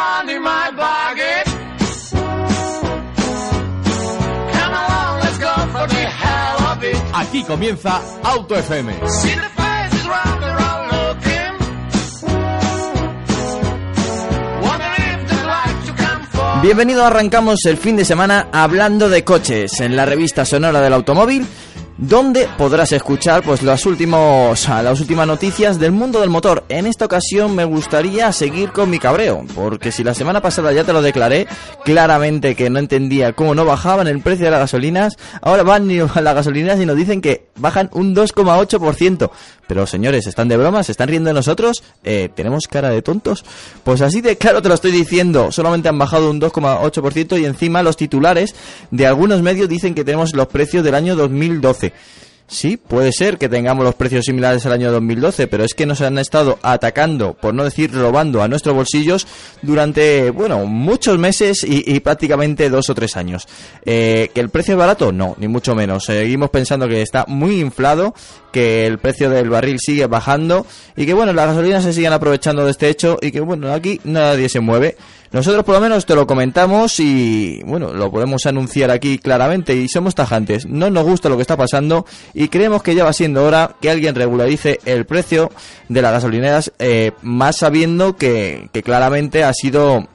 one in my pocket. Come along, let's go for the hell of it. Aquí comienza Auto FM. See the faces round looking. Bienvenido, arrancamos el fin de semana hablando de coches en la revista sonora del automóvil, donde podrás escuchar pues las últimos las últimas noticias del mundo del motor. En esta ocasión me gustaría seguir con mi cabreo, porque si la semana pasada ya te lo declaré claramente que no entendía cómo no bajaban el precio de las gasolinas, ahora van y las gasolinas y nos dicen que bajan un 2,8%. Pero señores, ¿están de broma? ¿Se están riendo de nosotros? Eh, ¿Tenemos cara de tontos? Pues así de claro te lo estoy diciendo. Solamente han bajado un 2,8% y encima los titulares de algunos medios dicen que tenemos los precios del año 2012. Sí, puede ser que tengamos los precios similares al año 2012, pero es que nos han estado atacando, por no decir robando a nuestros bolsillos durante, bueno, muchos meses y, y prácticamente dos o tres años. Eh, ¿Que el precio es barato? No, ni mucho menos. Seguimos pensando que está muy inflado, que el precio del barril sigue bajando y que, bueno, las gasolinas se siguen aprovechando de este hecho y que, bueno, aquí nadie se mueve. Nosotros por lo menos te lo comentamos y bueno, lo podemos anunciar aquí claramente y somos tajantes. No nos gusta lo que está pasando y creemos que ya va siendo hora que alguien regularice el precio de las gasolineras, eh, más sabiendo que, que claramente ha sido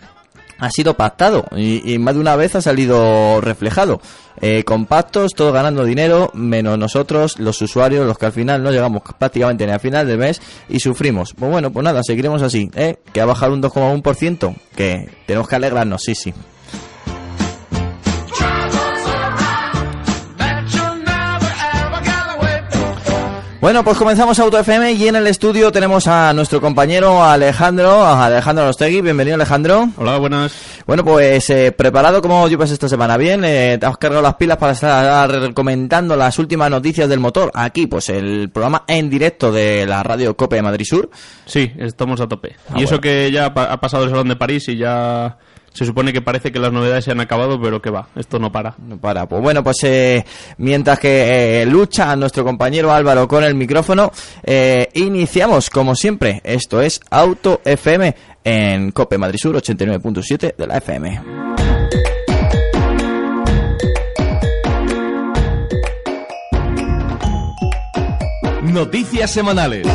ha sido pactado y, más de una vez ha salido reflejado. Eh, compactos, todos ganando dinero, menos nosotros, los usuarios, los que al final no llegamos prácticamente ni al final del mes y sufrimos. Pues bueno, pues nada, seguiremos así, ¿eh? Que ha bajado un 2,1%, que tenemos que alegrarnos, sí, sí. Bueno, pues comenzamos Auto FM y en el estudio tenemos a nuestro compañero Alejandro, a Alejandro Nostegui. Bienvenido, Alejandro. Hola, buenas. Bueno, pues eh, preparado como llevas esta semana, bien, eh, te has cargado las pilas para estar comentando las últimas noticias del motor. Aquí, pues el programa en directo de la radio Cope de Madrid Sur. Sí, estamos a tope. Ah, y eso que ya ha pasado el Salón de París y ya se supone que parece que las novedades se han acabado, pero que va, esto no para. No para. Pues bueno, pues eh, mientras que eh, lucha nuestro compañero Álvaro con el micrófono, eh, iniciamos como siempre. Esto es Auto FM en Cope Madrid Sur 89.7 de la FM. Noticias semanales.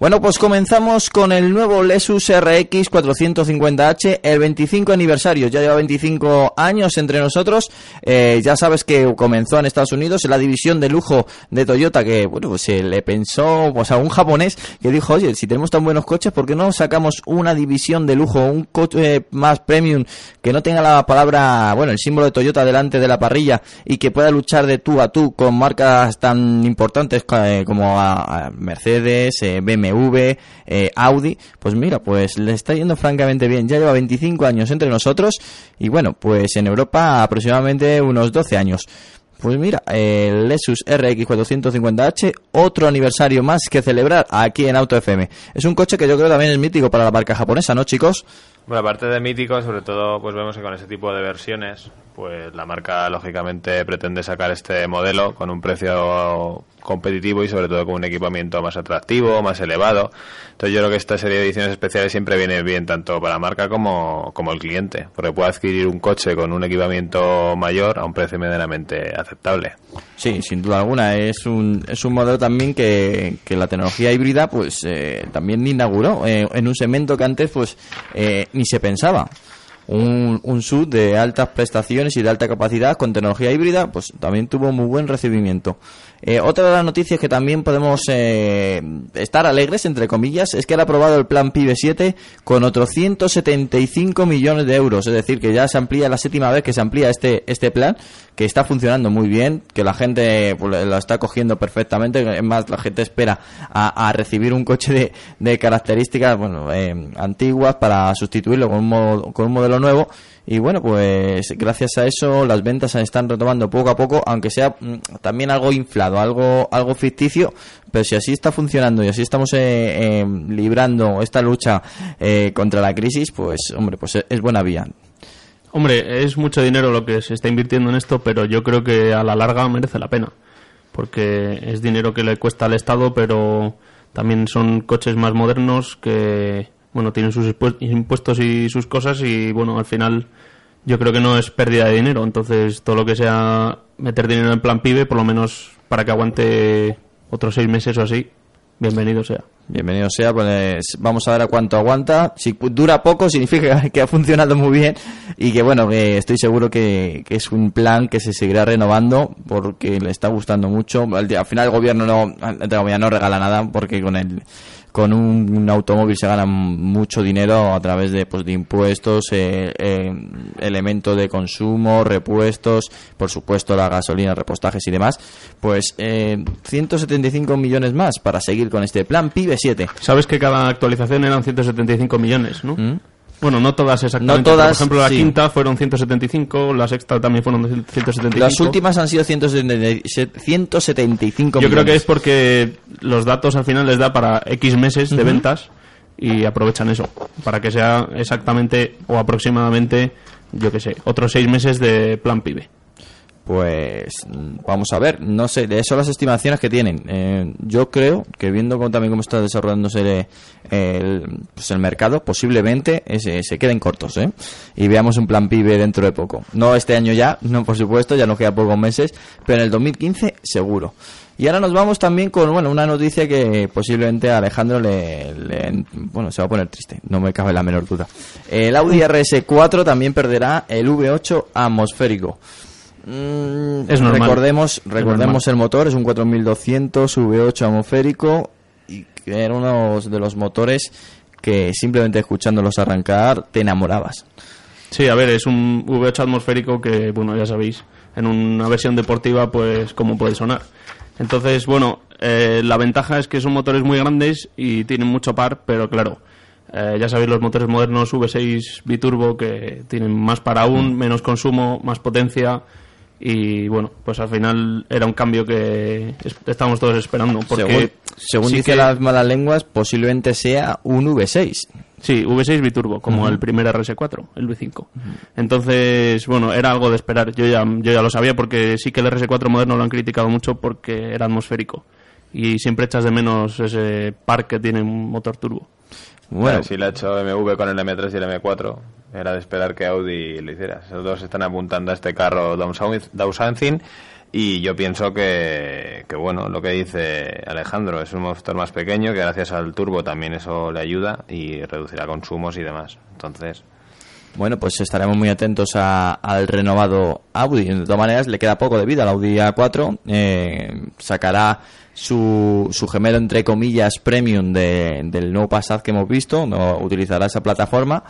Bueno, pues comenzamos con el nuevo Lexus RX 450H, el 25 aniversario. Ya lleva 25 años entre nosotros. Eh, ya sabes que comenzó en Estados Unidos en la división de lujo de Toyota, que bueno, pues se le pensó pues, a un japonés que dijo, oye, si tenemos tan buenos coches, ¿por qué no sacamos una división de lujo, un coche eh, más premium que no tenga la palabra, bueno, el símbolo de Toyota delante de la parrilla y que pueda luchar de tú a tú con marcas tan importantes eh, como a- a Mercedes, eh, BMW, eh, Audi, pues mira, pues le está yendo francamente bien. Ya lleva 25 años entre nosotros y bueno, pues en Europa aproximadamente unos 12 años. Pues mira, el Lexus RX 450H, otro aniversario más que celebrar aquí en Auto FM. Es un coche que yo creo también es mítico para la marca japonesa, ¿no, chicos? Bueno, aparte de mítico, sobre todo, pues vemos que con ese tipo de versiones, pues la marca lógicamente pretende sacar este modelo con un precio competitivo y sobre todo con un equipamiento más atractivo, más elevado. Entonces yo creo que esta serie de ediciones especiales siempre viene bien tanto para la marca como, como el cliente, porque puede adquirir un coche con un equipamiento mayor a un precio medianamente aceptable. Sí, sin duda alguna. Es un, es un modelo también que, que la tecnología híbrida pues eh, también inauguró eh, en un segmento que antes pues eh, ni se pensaba. Un, un SUV de altas prestaciones y de alta capacidad con tecnología híbrida pues también tuvo muy buen recibimiento. Eh, otra de las noticias que también podemos eh, estar alegres, entre comillas, es que han aprobado el plan PIB 7 con otros 175 millones de euros. Es decir, que ya se amplía la séptima vez que se amplía este, este plan, que está funcionando muy bien, que la gente pues, lo está cogiendo perfectamente. Es más, la gente espera a, recibir un coche de, características bueno, eh, antiguas para sustituirlo con un, con un modelo nuevo. Y bueno, pues gracias a eso las ventas se están retomando poco a poco, aunque sea mm, también algo inflado, algo, algo ficticio, pero si así está funcionando y así estamos eh, eh, librando esta lucha eh, contra la crisis, pues hombre, pues es- es buena vía. Hombre, es mucho dinero lo que se está invirtiendo en esto, pero yo creo que a la larga merece la pena. Porque es dinero que le cuesta al Estado, pero también son coches más modernos que bueno, tienen sus impues- impuestos y sus cosas y bueno, al final yo creo que no es pérdida de dinero, entonces todo lo que sea meter dinero en plan pibe, por lo menos para que aguante otros seis meses o así, bienvenido sea. Bienvenido sea, pues vamos a ver a cuánto aguanta. Si dura poco, significa que ha funcionado muy bien y que, bueno, que estoy seguro que, es un plan que se seguirá renovando porque le está gustando mucho. Al, al final el gobierno no, no regala nada porque con el con un, un automóvil se gana mucho dinero a través de, pues, de impuestos, eh, eh, elementos de consumo, repuestos, por supuesto la gasolina, repostajes y demás. Pues eh, 175 millones más para seguir con este plan PIBE 7. Sabes que cada actualización eran 175 millones, ¿no? ¿Mm? Bueno, no todas exactamente. No todas, Por ejemplo, la sí. quinta fueron 175, la sexta también fueron 175. Las últimas han sido 177 175 Yo creo que millones. es porque los datos al final les da para X meses de ventas y aprovechan eso, para que sea exactamente o aproximadamente, yo que sé, otros seis meses de plan PIBE. Pues vamos a ver, no sé, de eso las estimaciones que tienen. Eh, yo creo que viendo también cómo está desarrollándose el, pues el mercado, posiblemente ese- se queden cortos, ¿eh? Y veamos un plan PIB dentro de poco. No este año ya, no por supuesto, ya nos queda pocos meses, pero en el 2015 seguro. Y ahora nos vamos también con bueno una noticia que posiblemente a Alejandro le, le- bueno se va a poner triste, no me cabe la menor duda. El Audi RS4 también perderá el V8 atmosférico. Mm, Es normal. Recordemos, recordemos normal. el motor, es un 4200 V8 atmosférico y que era uno de los motores que simplemente escuchándolos arrancar te enamorabas. Sí, a ver, es un V8 atmosférico que, bueno, ya sabéis, en una versión deportiva, pues, cómo puede sonar. Entonces, bueno, eh, la ventaja es que son motores muy grandes y tienen mucho par, pero claro, eh, ya sabéis los motores modernos V6 biturbo que tienen más par aún, menos consumo, más potencia y bueno, pues al final era un cambio que es- estábamos todos esperando. Porque según según sí dicen las malas lenguas, posiblemente sea un V6. Sí, V6 biturbo, como el primer RS4, el V5. Entonces, bueno, era algo de esperar. Yo ya, yo ya lo sabía porque sí que el RS4 moderno lo han criticado mucho porque era atmosférico. Y siempre echas de menos ese par que tiene un motor turbo. Bueno, si lo ha hecho BMW con el M3 y el M4, era de esperar que Audi lo hiciera. Esos dos están apuntando a este carro downsizing y yo pienso que, que, bueno, lo que dice Alejandro, es un motor más pequeño que gracias al turbo también eso le ayuda y reducirá consumos y demás. Entonces, Bueno, pues estaremos muy atentos a- al renovado Audi. De todas maneras, le queda poco de vida al Audi A4. Eh, sacará su, su gemelo, entre comillas, premium de- del nuevo Passat que hemos visto. No utilizará esa plataforma.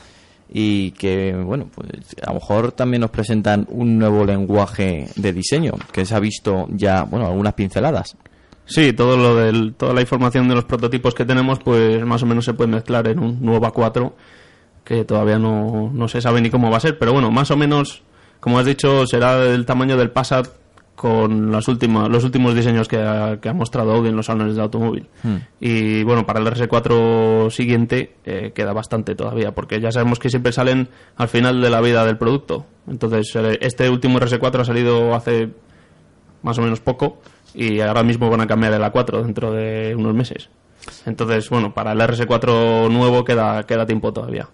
Y que, bueno, pues a lo mejor también nos presentan un nuevo lenguaje de diseño que se ha visto ya, bueno, algunas pinceladas. Sí, todo lo del, toda la información de los prototipos que tenemos, pues más o menos se puede mezclar en un nuevo A4, que todavía no, no se sabe ni cómo va a ser, pero bueno, más o menos, como has dicho, será del tamaño del Passat con las últimas, los últimos diseños que ha, que ha mostrado Audi en los salones de automóvil. Y bueno, para el RS4 siguiente eh, queda bastante todavía, porque ya sabemos que siempre salen al final de la vida del producto. Entonces, eh, este último RS4 ha salido hace más o menos poco y ahora mismo van a cambiar el A4 dentro de unos meses. Entonces, bueno, para el RS4 nuevo queda, queda tiempo todavía.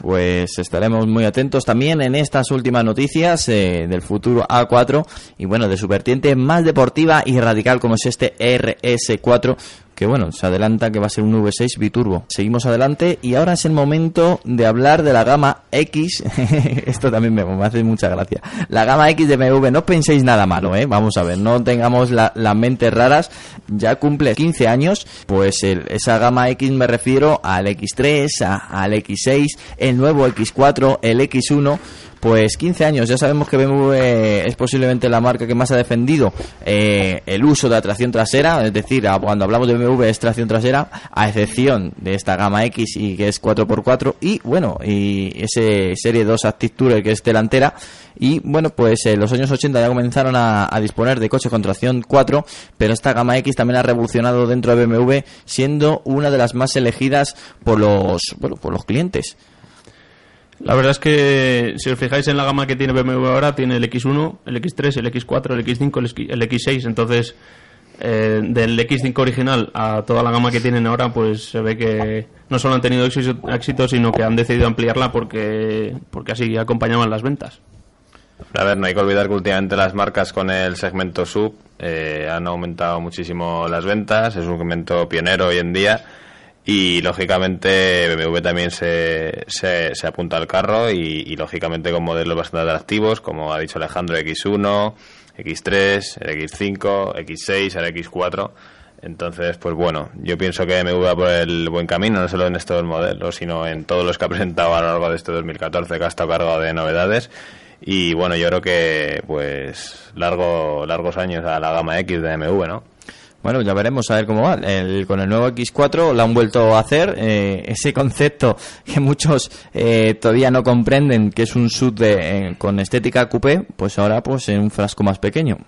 Pues estaremos muy atentos también en estas últimas noticias eh, del futuro A4 y bueno, de su vertiente más deportiva y radical como es este RS4 que bueno, se adelanta que va a ser un V6 biturbo. Seguimos adelante y ahora es el momento de hablar de la gama X. Esto también me, hace mucha gracia. La gama X de BMW, no penséis nada malo, ¿eh? Vamos a ver, no tengamos la- las mentes raras. Ya cumple 15 años, pues el- esa gama X me refiero al X3, a- al X6, el nuevo X4, el X1. Pues 15 años, ya sabemos que BMW es posiblemente la marca que más ha defendido eh, el uso de la tracción trasera, es decir, cuando hablamos de BMW es tracción trasera, a excepción de esta gama X y que es 4x4 y bueno, y ese serie 2 Active que es delantera y bueno, pues en los años 80 ya comenzaron a, a disponer de coches con tracción 4, pero esta gama X también ha revolucionado dentro de BMW siendo una de las más elegidas por los, bueno, por los clientes. La verdad es que si os fijáis en la gama que tiene BMW ahora, tiene el X1, el X3, el X4, el X5, el X- el X6. Entonces, eh, del X5 original a toda la gama que tienen ahora, pues se ve que no solo han tenido éxito, éxito, sino que han decidido ampliarla porque, porque así acompañaban las ventas. A ver, no hay que olvidar que últimamente las marcas con el segmento sub eh, han aumentado muchísimo las ventas, es un segmento pionero hoy en día y lógicamente BMW también se, se, apunta al carro y, y, lógicamente con modelos bastante atractivos, como ha dicho Alejandro, X1, X3, el X5, X6, el X4. Entonces, pues bueno, yo pienso que BMW va por el buen camino, no solo en estos modelos, sino en todos los que ha presentado a lo largo de este 2014, que ha estado cargado de novedades. Y bueno, yo creo que pues largo, largos años a la gama X de BMW, ¿no? Bueno, ya veremos a ver cómo va. El, con el nuevo X4 lo han vuelto a hacer. Eh, ese concepto que muchos eh, todavía no comprenden, que es un sub de, eh, con estética coupé, pues ahora pues en un frasco más pequeño.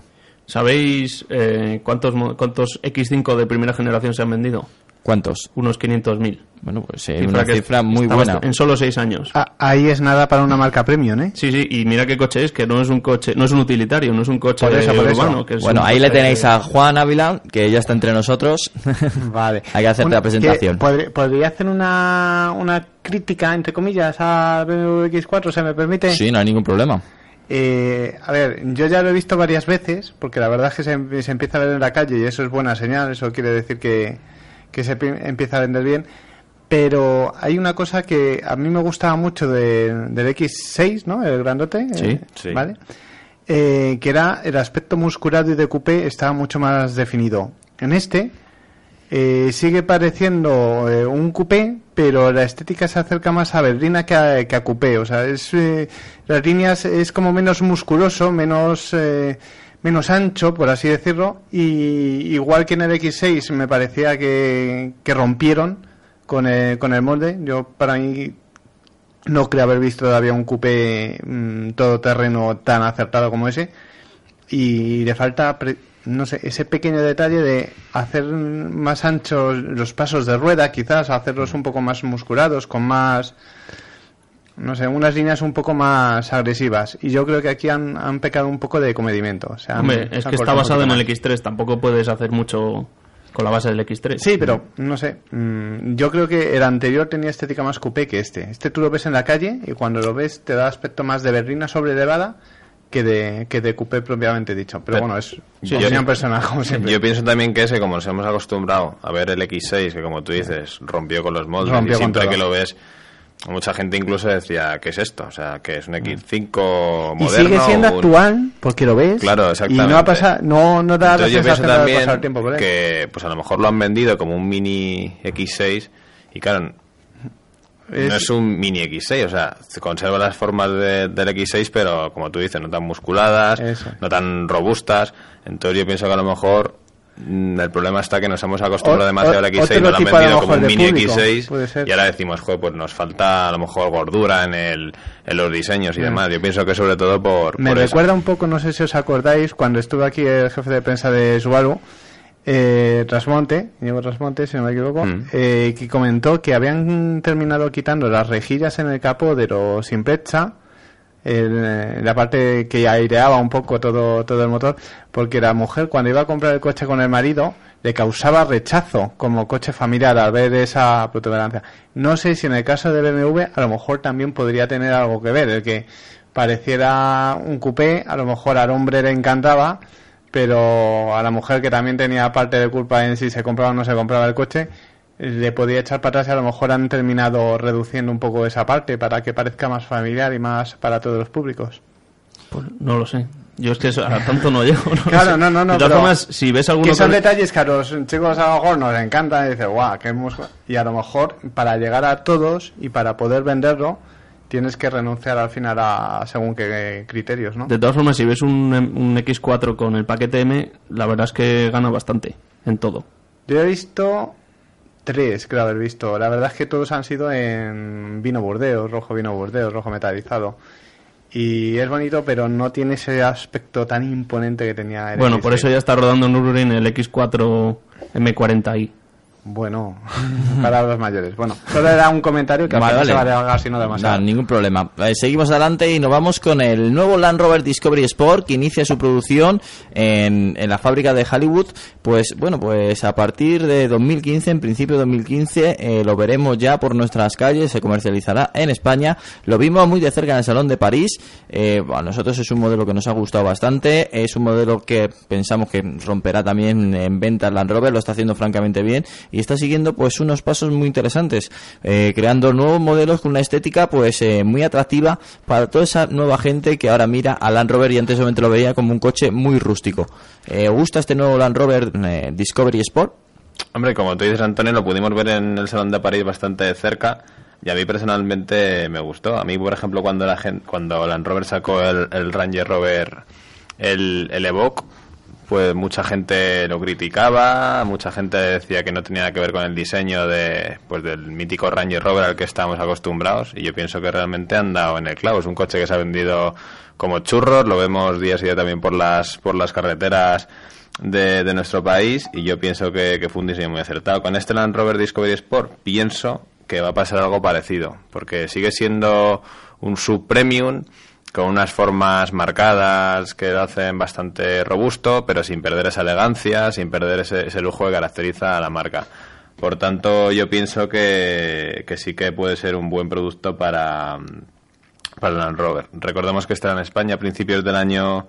¿Sabéis eh, cuántos, cuántos X5 de primera generación se han vendido? ¿Cuántos? Unos 500.000. Bueno, pues eh, una cifra muy buena. En solo seis años. Ah, ahí es nada para una marca premium, ¿eh? Sí, sí, y mira qué coche es, que no es un coche, no es un utilitario, no es un coche Por eso, por eso. urbano. Que es Bueno, ahí le tenéis a Juan Ávila, que ya está entre nosotros. Vale. Hay que hacerte Una- la presentación. que podría- ¿Podría hacer una, una crítica, entre comillas, a BMW X4, se me permite? Sí, no hay ningún problema. Eh, a ver, yo ya lo he visto varias veces, porque la verdad es que se, se empieza a ver en la calle y eso es buena señal, eso quiere decir que, que se pi- empieza a vender bien. Pero hay una cosa que a mí me gustaba mucho de- del X6, ¿no? El grandote. Sí, eh, sí. ¿Vale? Eh, que era el aspecto musculado y de coupé estaba mucho más definido. En este eh, sigue pareciendo eh, un coupé, pero la estética se acerca más a berlina que a, que a coupé. O sea, es, eh, las líneas es como menos musculoso, menos, eh, menos ancho, por así decirlo. Y igual que en el X6 me parecía que, que rompieron con el, con el molde. Yo, para mí, no creo haber visto todavía un coupé mm, todoterreno tan acertado como ese. Y le falta, no sé, ese pequeño detalle de hacer más anchos los pasos de rueda, quizás, hacerlos un poco más musculados, con más, no sé, unas líneas un poco más agresivas. Y yo creo que aquí han, han pecado un poco de comedimiento. O sea, han- Hombre, se es han que está un basado en el más. X3, tampoco puedes hacer mucho con la base del X3. Sí, pero no sé. mm, Yo creo que el anterior tenía estética más coupé que este. Este tú lo ves en la calle y cuando lo ves te da aspecto más de berlina sobrelevada que de, que de coupé propiamente dicho. Pero Pero- bueno, es Sí, opinión yo- personal, como siempre. Yo pienso también que ese, como nos hemos acostumbrado a ver el X6, que como tú dices, rompió con los moldes, Rompió y siempre que lo ves, mucha gente incluso decía, ¿qué es esto? O sea, que es un X5 y moderno. sigue siendo un- actual porque lo ves. Claro, Y no exactamente. ha pasado, no, no da Entonces la yo pienso de también tiempo por que pues a lo mejor lo han vendido como un mini X6 y claro, no es un mini X6, o sea, se conserva las formas de- del X6, pero como tú dices, no tan musculadas, Eso. no tan robustas. Entonces yo pienso que a lo mejor el problema está que nos hemos acostumbrado O- demasiado al o- X6, otro nos lo han vendido como un mini público, X6 puede ser. y ahora decimos, joder, pues nos falta a lo mejor gordura en, el, en los diseños y demás. Yo pienso que sobre todo por, Me por eso. recuerda un poco, no sé si os acordáis, cuando estuvo aquí el jefe de prensa de Subaru, eh, Trasmonte, Diego Trasmonte, si no me equivoco, Mm. eh, que comentó que habían terminado quitando las rejillas en el capó de los Impreza, el, eh, la parte que aireaba un poco todo, todo el motor, porque la mujer cuando iba a comprar el coche con el marido le causaba rechazo como coche familiar al ver esa protuberancia. No sé si en el caso de BMW a lo mejor también podría tener algo que ver, el que pareciera un coupé, a lo mejor al hombre le encantaba, pero a la mujer que también tenía parte de culpa en si se compraba o no se compraba el coche, le podía echar para atrás y a lo mejor han terminado reduciendo un poco esa parte para que parezca más familiar y más para todos los públicos. Pues no lo sé. Yo es que eso- a tanto no llego. No Claro, no, no, no, De todas formas, si ves alguno Que son detalles que a los chicos a lo mejor nos encantan y dices, guau, qué musgo". Y a lo mejor para llegar a todos y para poder venderlo, tienes que renunciar al final a según qué criterios, ¿no? De todas formas, si ves un, un X4 con el paquete M, la verdad es que gana bastante en todo. Yo he visto tres, creo haber visto. La verdad es que todos han sido en vino burdeos, rojo vino burdeos, rojo metalizado. Y es bonito, pero no tiene ese aspecto tan imponente que tenía el Bueno, X6. por eso ya está rodando en Nürburgring el X4 M40i. Bueno, palabras mayores. Bueno, solo era un comentario que al Vale, se va a vale. alargar si no demasiado. Ningún problema. Eh, seguimos adelante y nos vamos con el nuevo Land Rover Discovery Sport que inicia su producción en, en la fábrica de Hollywood. Pues bueno, pues a partir de 2015, en principio de 2015, eh, lo veremos ya por nuestras calles, se comercializará en España. Lo vimos muy de cerca en el Salón de París. Eh, a nosotros es un modelo que nos ha gustado bastante. Es un modelo que pensamos que romperá también en ventas Land Rover, lo está haciendo francamente bien y está siguiendo pues unos pasos muy interesantes, eh, creando nuevos modelos con una estética pues eh, muy atractiva para toda esa nueva gente que ahora mira a Land Rover y antes solamente lo veía como un coche muy rústico. Eh, ¿os ¿Gusta este nuevo Land Rover eh, Discovery Sport? Hombre, como tú dices, Antonio, lo pudimos ver en el Salón de París bastante de cerca y a mí personalmente me gustó. A mí, por ejemplo, cuando la gente, cuando Land Rover sacó el, el Ranger Rover, el, el Evoque, pues mucha gente lo criticaba, mucha gente decía que no tenía nada que ver con el diseño de, pues del mítico Ranger Rover al que estábamos acostumbrados y yo pienso que realmente han dado en el clavo. Es un coche que se ha vendido como churros, lo vemos día a día también por las, por las carreteras de, de nuestro país y yo pienso que, que fue un diseño muy acertado. Con este Land Rover Discovery Sport pienso que va a pasar algo parecido, porque sigue siendo un sub-premium con unas formas marcadas que lo hacen bastante robusto, pero sin perder esa elegancia, sin perder ese, ese lujo que caracteriza a la marca. Por tanto, yo pienso que, que sí que puede ser un buen producto para, para el Land Rover. Recordemos que está en España a principios del año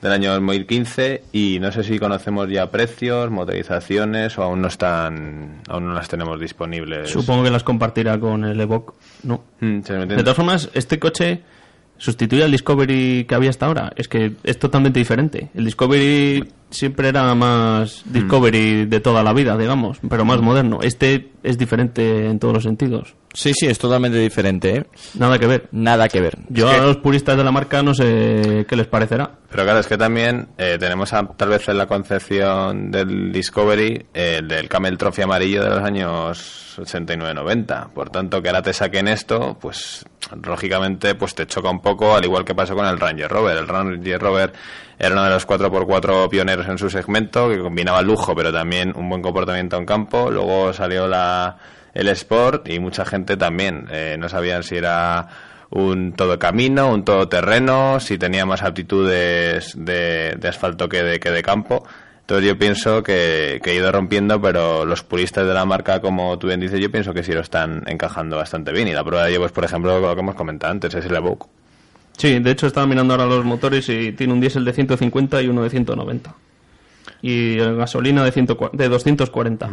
del año 2015 y no sé si conocemos ya precios, motorizaciones o aún no están aún no las tenemos disponibles. Supongo que las compartirá con el Evoque. No. Mm, De todas formas, este coche sustituye al Discovery que había hasta ahora. Es que es totalmente diferente. El Discovery siempre era más Discovery de toda la vida, digamos, pero más moderno. Este es diferente en todos los sentidos. Sí, sí, es totalmente diferente, ¿eh? Nada que ver. Nada que ver. Yo Es que- a los puristas de la marca no sé qué les parecerá. Pero claro, es que también eh, tenemos a- tal vez en la concepción del Discovery eh, el del Camel Trophy amarillo de los años 89-90. Por tanto, que ahora te saquen esto, pues lógicamente pues te choca un poco, al igual que pasó con el Ranger Rover. El Ranger Rover era uno de los 4x4 pioneros en su segmento, que combinaba lujo, pero también un buen comportamiento en campo. Luego salió la, el Sport y mucha gente también eh, no sabían si era un todo camino, un todoterreno, si tenía más aptitudes de, de asfalto que de, que de campo. Entonces yo pienso que, que ha ido rompiendo, pero los puristas de la marca, como tú bien dices, yo pienso que sí lo están encajando bastante bien. Y la prueba de ello, pues por ejemplo, lo que hemos comentado antes, es el Evoque. Sí, de hecho estaba mirando ahora los motores y tiene un diésel de 150 y uno de 190. Y el gasolina de, 100 de 240.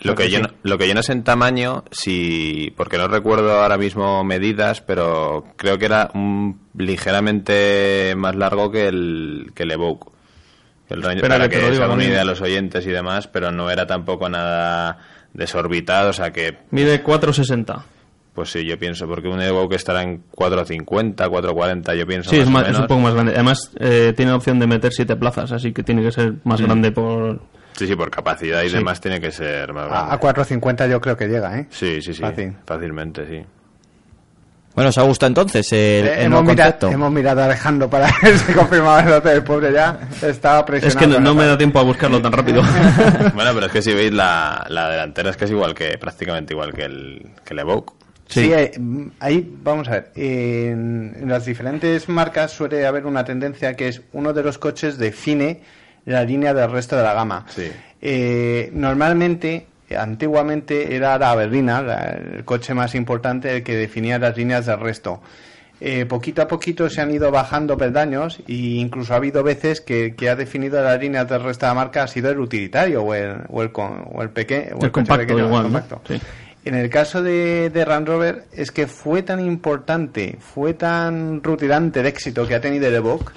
Lo que, Sí. yo no, lo que yo no sé en tamaño, si porque no recuerdo ahora mismo medidas, pero creo que era un, ligeramente más largo que el, que el Evoque. El Espera para que que, se hagan una idea a los oyentes y demás, pero no era tampoco nada desorbitado, o sea que, Mide 460. pues sí, yo pienso, porque un Evoque estará en 450, 440, yo pienso Sí, más es, o más- es menos. un poco más grande. Además, eh, tiene la opción de meter siete plazas, así que tiene que ser más grande por... Sí, sí, por capacidad y Sí. demás tiene que ser más grande. A, a 450 yo creo que llega, ¿eh? Sí, sí, sí, Fácil. fácilmente, sí. Bueno, ¿os ha gustado entonces el, Eh, el hemos, hemos mirado a Alejandro para ver si confirmaba el otro. El pobre ya estaba presionado. Es que no, no me da tiempo a buscarlo tan rápido. Bueno, pero es que si veis la, la delantera es que es igual que prácticamente igual que el, que el Evoque. Sí, Sí. eh, ahí vamos a ver. En, en las diferentes marcas suele haber una tendencia que es uno de los coches define la línea del resto de la gama. Sí. Eh, normalmente, antiguamente era la berlina, el coche más importante, el que definía las líneas del resto. Eh, poquito a poquito se han ido bajando peldaños e incluso ha habido veces que, que ha definido las líneas del resto de la marca ha sido el utilitario o el, o el, o el, peque- o El compacto pequeño. En el caso de, de Land Rover es que fue tan importante, fue tan rutilante el éxito que ha tenido el Evoque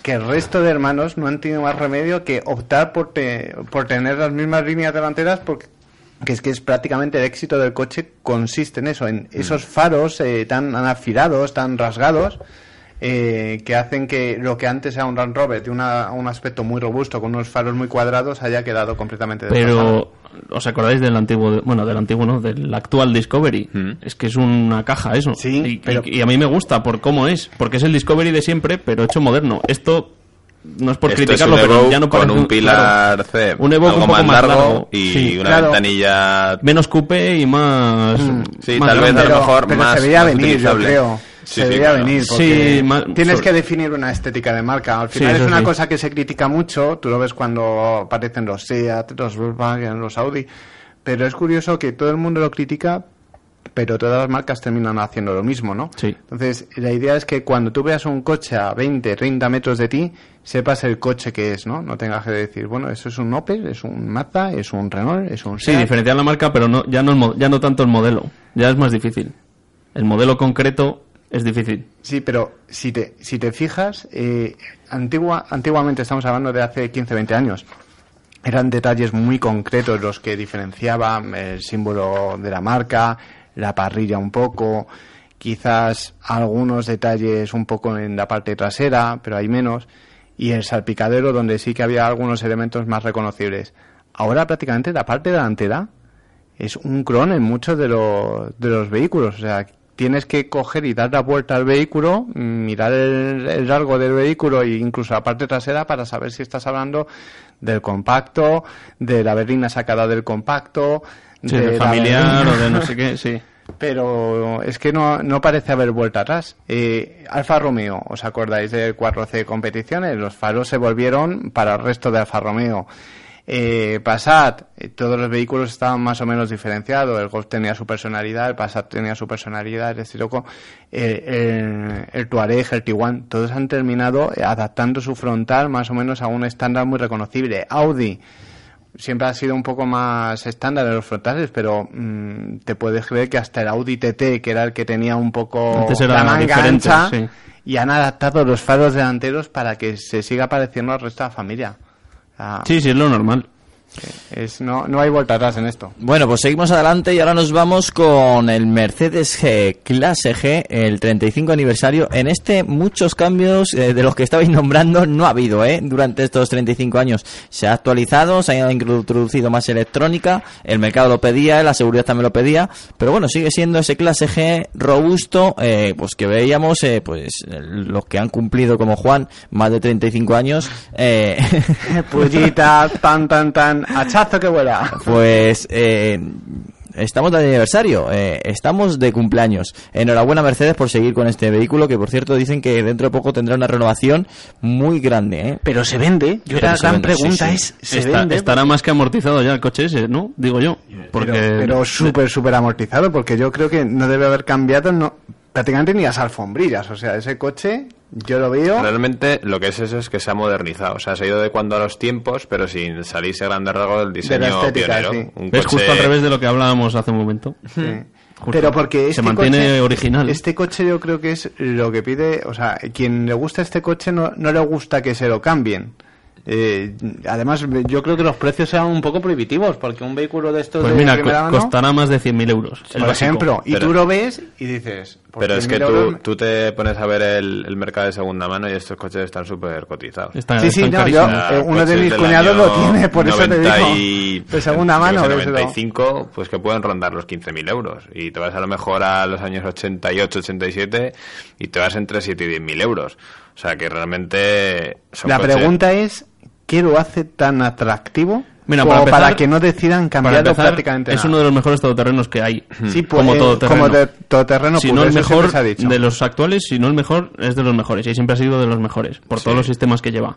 que el resto de hermanos no han tenido más remedio que optar por, te- por tener las mismas líneas delanteras porque que es que es prácticamente el éxito del coche consiste en eso, en esos faros eh, tan afilados, tan rasgados, eh, que hacen que lo que antes era un Land Rover de una- un aspecto muy robusto con unos faros muy cuadrados haya quedado completamente desfasado. Pero, ¿os acordáis del antiguo, bueno, del antiguo no, del actual Discovery? Mm. Es que es una caja eso. Sí, y, pero- y- y a mí me gusta por cómo es, porque es el Discovery de siempre, pero hecho moderno. Esto no es por Esto criticarlo, pero ya no con parece un pilar claro, C, un Evoque algo un poco más más largo, largo y sí. una claro. ventanilla menos coupé y más. Sí, más tal vez a lo pero, mejor pero más- se veía más venir, yo creo. Sí, se sí, veía claro. venir. Sí, Porque tienes sobre- que definir una estética de marca. Al Sí, final es una sí. cosa que se critica mucho. Tú lo ves cuando aparecen los Seat, los Volkswagen, los Audi. Pero es curioso que todo el mundo lo critica, pero todas las marcas terminan haciendo lo mismo, ¿no? Sí. Entonces, la idea es que cuando tú veas un coche a 20, 30 metros de ti, sepas el coche que es, ¿no? No tengas que decir, bueno, eso es un Opel, es un Mazda, es un Renault, es un Sí, Seat. diferenciar la marca, pero no, ya, no ya no tanto el modelo. Ya es más difícil. El modelo concreto es difícil. Sí, pero si te, si te fijas, eh, antigua, antiguamente estamos hablando de hace 15, 20 años. Eran detalles muy concretos los que diferenciaban el símbolo de la marca, la parrilla un poco, quizás algunos detalles un poco en la parte trasera, pero hay menos, y el salpicadero donde sí que había algunos elementos más reconocibles. Ahora prácticamente la parte delantera es un cron en muchos de los, de los vehículos. O sea, tienes que coger y dar la vuelta al vehículo, mirar el, el largo del vehículo e incluso la parte trasera para saber si estás hablando del compacto, de la berlina sacada del compacto, Sí, de familiar o de no sé qué, sí. Pero es que no, no parece haber vuelta atrás. Eh, Alfa Romeo, ¿os acordáis del 4C competiciones? Los faros se volvieron para el resto de Alfa Romeo. Eh, Passat, eh, todos los vehículos estaban más o menos diferenciados. El Golf tenía su personalidad, el Passat tenía su personalidad, el Scirocco, eh, el, el Touareg, el Tiguan, todos han terminado adaptando su frontal más o menos a un estándar muy reconocible. Audi, siempre ha sido un poco más estándar en los frontales, pero mm, te puedes creer que hasta el Audi TT, que era el que tenía un poco la manga diferente, ancha, sí. y han adaptado los faros delanteros para que se siga pareciendo al resto de la familia. Sea, Sí, sí, es lo normal. Es, no, no hay vuelta atrás en esto. Bueno, pues seguimos adelante y ahora nos vamos con el Mercedes G Clase G, el 35 aniversario. En este muchos cambios eh, de los que estabais nombrando no ha habido, ¿eh? Durante estos 35 años se ha actualizado, se ha introducido más electrónica, el mercado lo pedía, la seguridad también lo pedía, pero bueno, sigue siendo ese Clase G robusto, eh, pues que veíamos, eh, pues los que han cumplido como Juan más de 35 años, eh, Pullita, tan, tan, tan, hachazo que vuela. Pues eh, estamos de aniversario, eh, estamos de cumpleaños. Enhorabuena Mercedes por seguir con este vehículo que por cierto dicen que dentro de poco tendrá una renovación muy grande. ¿eh? Pero se vende. Yo Pero la gran vende, sí, pregunta sí. es, ¿se Está- vende? estará más que amortizado ya el coche ese, ¿no? Digo yo. Porque Pero, pero súper, súper amortizado, porque yo creo que no debe haber cambiado no, prácticamente ni las alfombrillas. O sea, ese coche, yo lo veo. Realmente lo que es eso es que se ha modernizado. O sea, se ha ido adecuando a los tiempos, pero sin salirse a grandes rasgos del diseño estética, pionero. sí. Un coche- justo al revés de lo que hablábamos hace un momento. Sí. Justo. Pero porque se este mantiene coche- original. Este coche yo creo que es lo que pide, o sea, quien le gusta este coche no, no le gusta que se lo cambien. Eh, además, yo creo que los precios sean un poco prohibitivos, porque un vehículo de estos Pues de mira, co- primera mano, costará más de 100.000 euros. el por básico. ejemplo, y Pero- tú lo ves y dices... por Pero es que 100.000 tú, euros- tú te pones a ver el, el mercado de segunda mano y estos coches están súper cotizados. Están- Sí, sí, están no, yo, carísimos. eh, uno de mis cuñados lo tiene, por eso te 90 digo. y- De segunda mano, qué sé, desde luego. 95, pues que pueden rondar los 15.000 euros. Y te vas a lo mejor a los años 88, 87 y te vas entre 7 y 10.000 euros. O sea que realmente son La coches- pregunta es, ¿qué lo hace tan atractivo Mira, para que no decidan cambiarlo empezar, prácticamente es uno de los mejores todoterrenos que hay. Sí, pues, como todoterreno. como de todoterreno si no el mejor se ha dicho. de los actuales, si no el mejor, es de los mejores. Y siempre ha sido de los mejores, por todos los sistemas que lleva.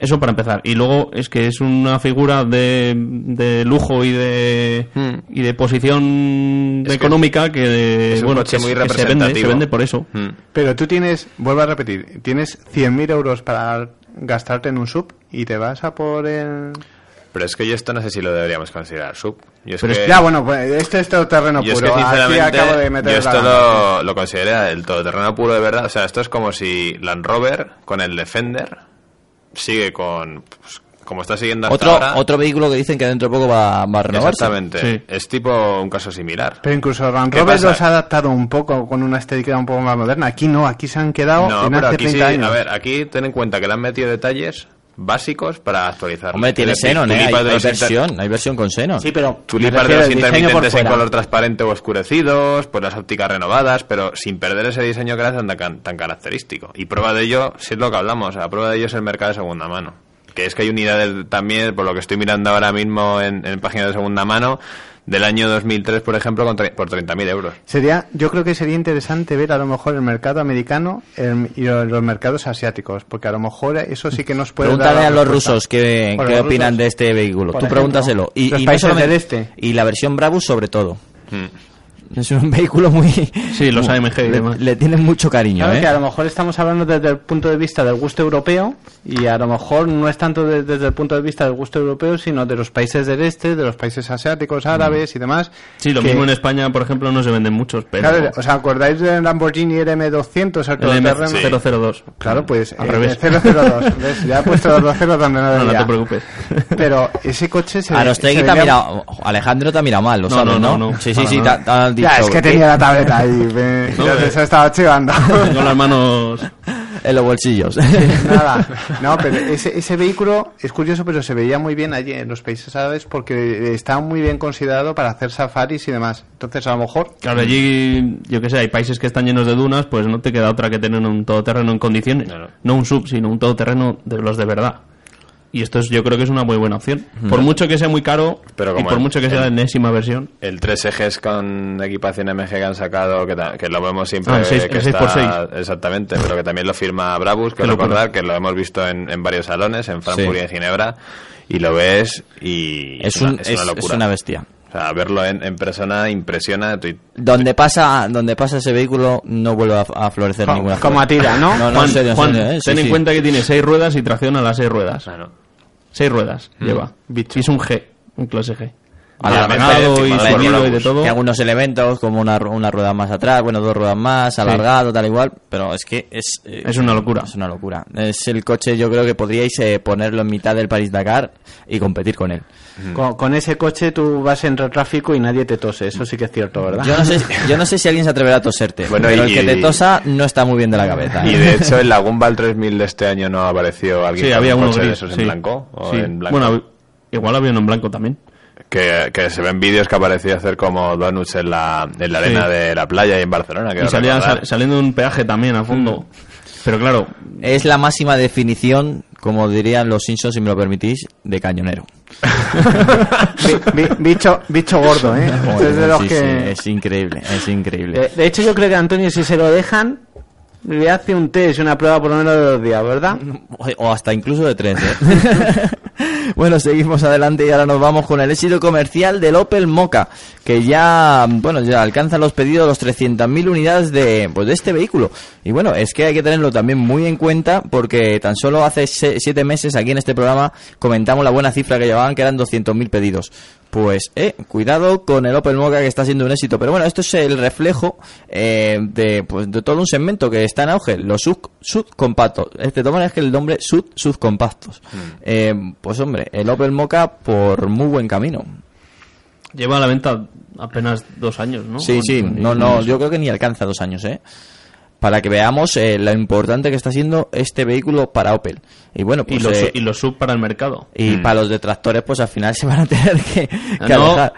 Eso para empezar. Y luego es que es una figura de, de lujo y de y de posición Es económica que, de- es un bueno, coche que muy se- que se vende, se vende por eso. Mm. Pero tú tienes, vuelvo a repetir, tienes 100.000 euros para gastarte en un sub y te vas a por el... Pero es que yo esto no sé si lo deberíamos considerar sub. Yo es Pero que- es- ya, bueno, pues este es todoterreno Yo es puro. que Aquí acabo de meter yo esto lo, lo consideraría el todoterreno puro de verdad. O sea, esto es como si Land Rover con el Defender sigue con... pues, como está siguiendo hasta Otro, ahora. otro vehículo que dicen que dentro de poco va, va a renovarse. Exactamente. Sí. Es tipo un caso similar. Pero incluso Land ¿Qué Rover los ha adaptado un poco con una estética un poco más moderna. Aquí no, aquí se han quedado No, en pero hace aquí 30 sí. años. A ver, aquí ten en cuenta que le han metido detalles básicos para actualizar. Hombre, tiene Xenon, ¿eh? Hay, hay versión, hay versión con Xenon. Sí, pero Tulipas de los intermitentes en color transparente o oscurecidos, pues las ópticas renovadas, pero sin perder ese diseño que era tan, tan característico. Y prueba de ello, si es lo que hablamos, la prueba de ello es el mercado de segunda mano. Que es que hay unidades también, por lo que estoy mirando ahora mismo en, en páginas de segunda mano, del año 2003, por ejemplo, con tre- por 30.000 euros. Sería, yo creo que sería interesante ver a lo mejor el mercado americano el- y lo- los mercados asiáticos, porque a lo mejor eso sí que nos puede Pregúntale dar a los respuesta. rusos qué, qué los opinan rusos, de este vehículo. por Tú ejemplo, pregúntaselo. Y, los y no países solamente- del este. Y la versión Brabus sobre todo. Hmm. Es un vehículo muy... Sí, los AMG y le, demás. le tienen mucho cariño, Claro ¿eh? que a lo mejor estamos hablando desde el punto de vista del gusto europeo y a lo mejor no es tanto de- desde el punto de vista del gusto europeo, sino de los países del este, de los países asiáticos, árabes y demás. Sí, lo que- mismo en España, por ejemplo, no se venden muchos, pero... Claro, ¿Os acordáis del Lamborghini RM200? El el todoterreno? M002. Claro, pues Al eh, revés. 002. ¿ves? Ya he puesto los dos ceros donde no No, no te preocupes. Pero ese coche se Arostegui se te ha mirado... Alejandro te ha mirado mal, lo No, sabes, no, ¿no? no, no, Sí, sí, sí, te, dicho Ya, es que tenía la tableta ahí. me- No, eh. se estaba chivando. Con las manos... en los bolsillos. Nada, no, pero ese, ese vehículo es curioso, pero se veía muy bien allí en los países árabes porque estaba muy bien considerado para hacer safaris y demás. Entonces, a lo mejor, Claro, allí, yo que sé, hay países que están llenos de dunas, pues no te queda otra que tener un todoterreno en condiciones. Claro. No un sub, sino un todoterreno de los de verdad. Y esto es, yo creo que es una muy buena opción. Por mucho que sea muy caro Pero y como por el- mucho que sea la el- enésima versión. El tres ejes con equipación MG que han sacado, que, ta- que lo vemos siempre Ah, el seis- que el seis está- por seis. Exactamente, pero que también lo firma Brabus, que recordar que lo hemos visto en, en varios salones, en Frankfurt Sí. y en Ginebra, y lo ves y es, una, un, es es, una es locura. una bestia. O sea, verlo en, en persona impresiona. Donde pasa, donde pasa ese vehículo no vuelve a, a florecer ninguna como a tira, ¿no? No, no, Juan, en serio, en Juan, serio, ¿eh? Sí, ten en cuenta que tiene seis ruedas y tracciona las seis ruedas. Claro. Seis ruedas Mm. lleva. Bicho. Y es un G, un clase G. Alargado y y subido y de todo. Tiene algunos elementos como una, una rueda más atrás, bueno, dos ruedas más, alargado, tal igual, pero es que es... eh, Es una locura. Es una locura. Es el coche, yo creo que podríais eh, ponerlo en mitad del París-Dakar y competir con él. con, con ese coche tú vas en el tráfico y nadie te tose. Eso sí que es cierto, ¿verdad? Yo no sé, yo no sé si alguien se atreverá a toserte, Bueno, pero y- el que te tosa no está muy bien de la cabeza. Y de hecho, en la Gumball 3000 de este año no apareció alguien Sí, con había un uno coche de esos sí. en blanco. O Sí. en blanco. Bueno, igual había uno en blanco también. Que, que se ven vídeos que aparecía hacer como donuts en la, en la arena Sí. de la playa y en Barcelona. Y salía sal- saliendo un peaje también a fondo. Pero claro, Es la máxima definición, como dirían los Simpsons, si me lo permitís, de cañonero. Bi- bi- bicho, bicho gordo, ¿eh? es de los Sí, que... sí, es increíble, es increíble. De, de hecho, yo creo que Antonio, si se lo dejan, le hace un test una prueba por lo menos de dos días, ¿verdad? O hasta incluso de tres, ¿eh? bueno, seguimos adelante y ahora nos vamos con el éxito comercial del Opel Mocha, que ya, bueno, ya alcanza los pedidos los 300.000 unidades de, pues, de este vehículo. Y bueno, es que hay que tenerlo también muy en cuenta porque tan solo hace siete meses aquí en este programa comentamos la buena cifra que llevaban, que eran 200.000 pedidos. Pues, eh, cuidado con el Opel Mocha que está siendo un éxito. Pero bueno, esto es el reflejo eh, de, pues, de todo un segmento que está en auge, los sub, subcompactos. Este toma es que el nombre sub, subcompactos. Eh, pues hombre, el Opel Mocha por muy buen camino. lleva a la venta apenas dos años, ¿no? Sí, sí, ni- no, no, yo creo que ni alcanza dos años, ¿eh? Para que veamos eh, lo importante que está siendo este vehículo para Opel. Y bueno, Y pues... los, eh, y los sub para el mercado. Y para los detractores, pues al final se van a tener que, que Ah, no. alejar.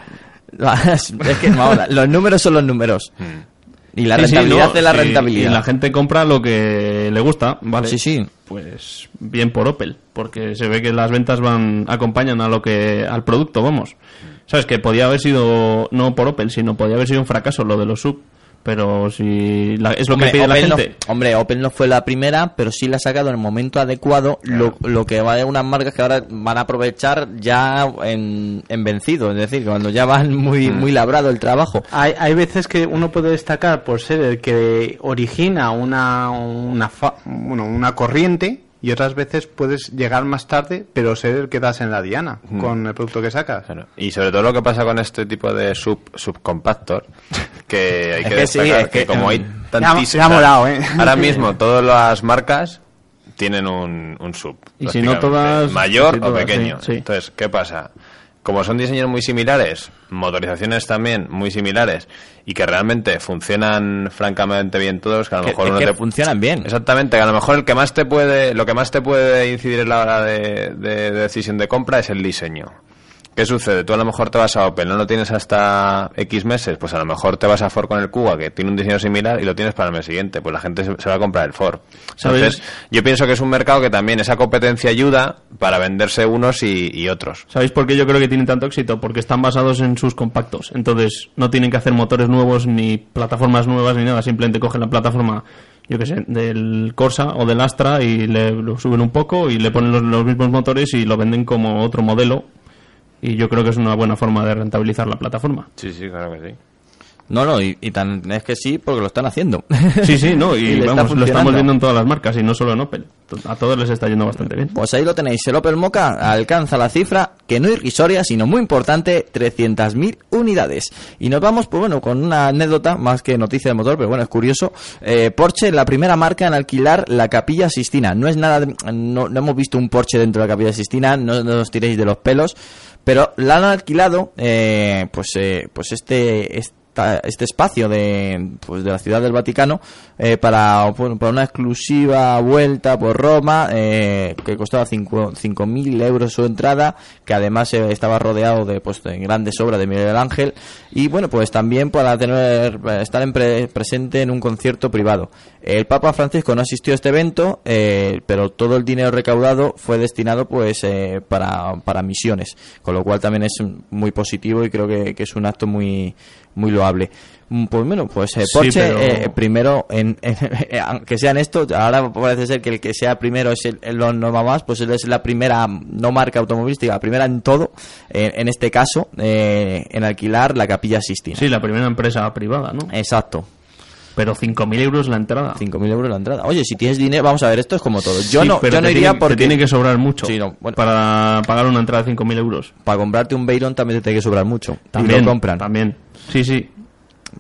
Es que, vamos, los números son los números. Y la Sí, sí, rentabilidad no, de la sí, rentabilidad. Y la gente compra lo que le gusta, ¿vale? Sí, sí. Pues bien por Opel, porque se ve que las ventas van acompañan a lo que al producto, vamos. Sabes que podía haber sido no por Opel, sino podía haber sido un fracaso lo de los sub, pero si la- es lo que pide la no- gente. hombre, Opel no fue la primera, pero sí la ha sacado en el momento adecuado, lo, lo que va a unas marcas que ahora van a aprovechar ya en, en vencido, es decir, cuando ya van muy, Mm. muy labrado el trabajo. Hay, hay veces que uno puede destacar por ser el que origina una, una, fa- bueno, una corriente y otras veces puedes llegar más tarde, pero ser el que das en la diana con el producto que sacas. Claro. Y sobre todo lo que pasa con este tipo de sub subcompactor, que hay Es que, sí, es que, que, como hay tantísimas... ¿eh? Ahora mismo todas las marcas tienen un, un sub. Y si no todas- Mayor o pequeño. sí, sí. Entonces, ¿qué pasa? Como son diseños muy similares, motorizaciones también muy similares y que realmente funcionan francamente bien todos, que a lo Que, mejor es uno que te- funcionan bien. Exactamente, que a lo mejor el que más te puede, lo que más te puede incidir en la hora de, de- de decisión de compra es el diseño. ¿Qué sucede? Tú a lo mejor te vas a Opel, no lo tienes hasta X meses, pues a lo mejor te vas a Ford con el Kuga, que tiene un diseño similar, y lo tienes para el mes siguiente, pues la gente se, se va a comprar el Ford. ¿Sabes? Entonces, yo pienso que es un mercado que también esa competencia ayuda para venderse unos y, y otros. ¿Sabéis por qué yo creo que tienen tanto éxito? Porque están basados en sus compactos. Entonces, no tienen que hacer motores nuevos ni plataformas nuevas ni nada. Simplemente cogen la plataforma, yo qué sé, del Corsa o del Astra y le lo suben un poco y le ponen los, los mismos motores y lo venden como otro modelo. Y yo creo que es una buena forma de rentabilizar la plataforma. Sí, sí, claro que sí. No, no, y, y tan es que sí, porque lo están haciendo. Sí, sí, no, Y y, vamos, lo estamos viendo en todas las marcas y no solo en Opel. A todos les está yendo bastante bien. Pues ahí lo tenéis, el Opel Mocha alcanza la cifra que no irrisoria, sino muy importante, 300.000 unidades. Y nos vamos, pues bueno, con una anécdota, más que noticia de motor, pero bueno, es curioso. Eh, Porsche, la primera marca en alquilar la Capilla Sistina. No es nada, de- no, no hemos visto un Porsche dentro de la Capilla Sistina, no, no os tiréis de los pelos, pero la han alquilado, eh, pues, eh, pues este, esta- este espacio de, pues de la ciudad del Vaticano eh, para, bueno, para una exclusiva vuelta por Roma eh, que costaba 5.000 euros su entrada que además eh, estaba rodeado de, pues, de grandes obras de Miguel Ángel. Y bueno pues también para tener estar en pre- presente en un concierto privado. El Papa Francisco no asistió a este evento eh, pero todo el dinero recaudado fue destinado pues eh, para, para misiones con lo cual también es muy positivo y creo que, que es un acto muy muy loable. Mm, Pues bueno, pues eh, Sí, Porsche pero- eh, primero, en, en- aunque sean esto, ahora parece ser que el que sea primero es el, el lo normal más, pues él es la primera no marca automovilística, la primera en todo, eh, en este caso, eh, en alquilar la capilla Sistina. Sí, la primera empresa privada, ¿no? Exacto, Pero 5.000 euros la entrada. 5.000 euros la entrada. Oye, si tienes dinero, vamos a ver, esto es como todo. Yo Sí, no, pero yo no iría tiene, porque te tiene que sobrar mucho Sí, no, bueno. para pagar una entrada de 5.000 euros. para comprarte un Veyron también te tiene que sobrar mucho. También, y lo compran. También. Sí, sí.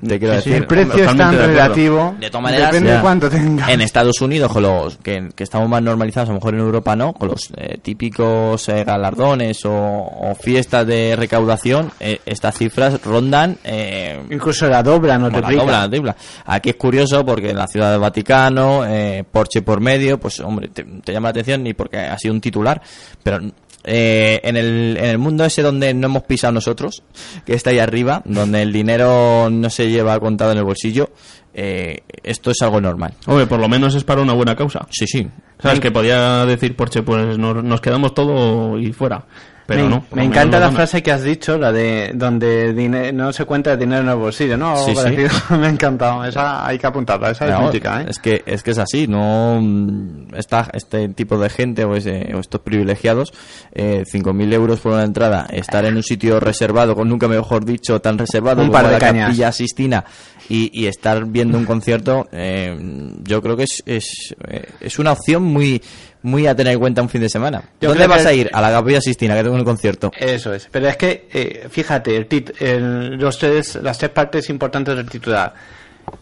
Te quiero Sí, decir. sí. El precio es tan de relativo. De todas maneras, depende ya, de cuánto tenga. En Estados Unidos, con los que, que estamos más normalizados, a lo mejor en Europa no, con los eh, típicos eh, galardones o, o fiestas de recaudación, eh, estas cifras rondan. Eh, Incluso la dobra, no te la dobla, la tripla. Aquí es curioso porque en la ciudad del Vaticano, eh, Porsche por medio, pues hombre, te, te llama la atención ni porque ha sido un titular, pero eh, en, el, en el mundo ese donde no hemos pisado nosotros, que está ahí arriba, donde el dinero no se lleva contado en el bolsillo, eh, esto es algo normal. Hombre, por lo menos es para una buena causa. Sí, sí. ¿Sabes? Que podía decir Porsche, pues nos, nos quedamos todo y fuera. Pero me, no. encanta la frase que has dicho, la de donde no se cuenta el dinero en el bolsillo, ¿no? Sí, me ha encantado. Esa hay que apuntarla, esa es mítica, ¿eh? Es que es que es así, no mm, esta, este tipo de gente o, ese- o estos privilegiados, eh, 5.000 euros por una entrada, estar en un sitio reservado, con nunca mejor dicho, tan reservado Un como par de la cañas. Capilla Sistina y, y estar viendo un concierto, eh, yo creo que es, es, eh, es una opción muy muy a tener en cuenta un fin de semana. Yo ¿Dónde vas a ir? A la Capilla Sistina, que tengo un concierto. Eso es. Pero es que, eh, fíjate, el tit- el- los tres, las tres partes importantes del titular.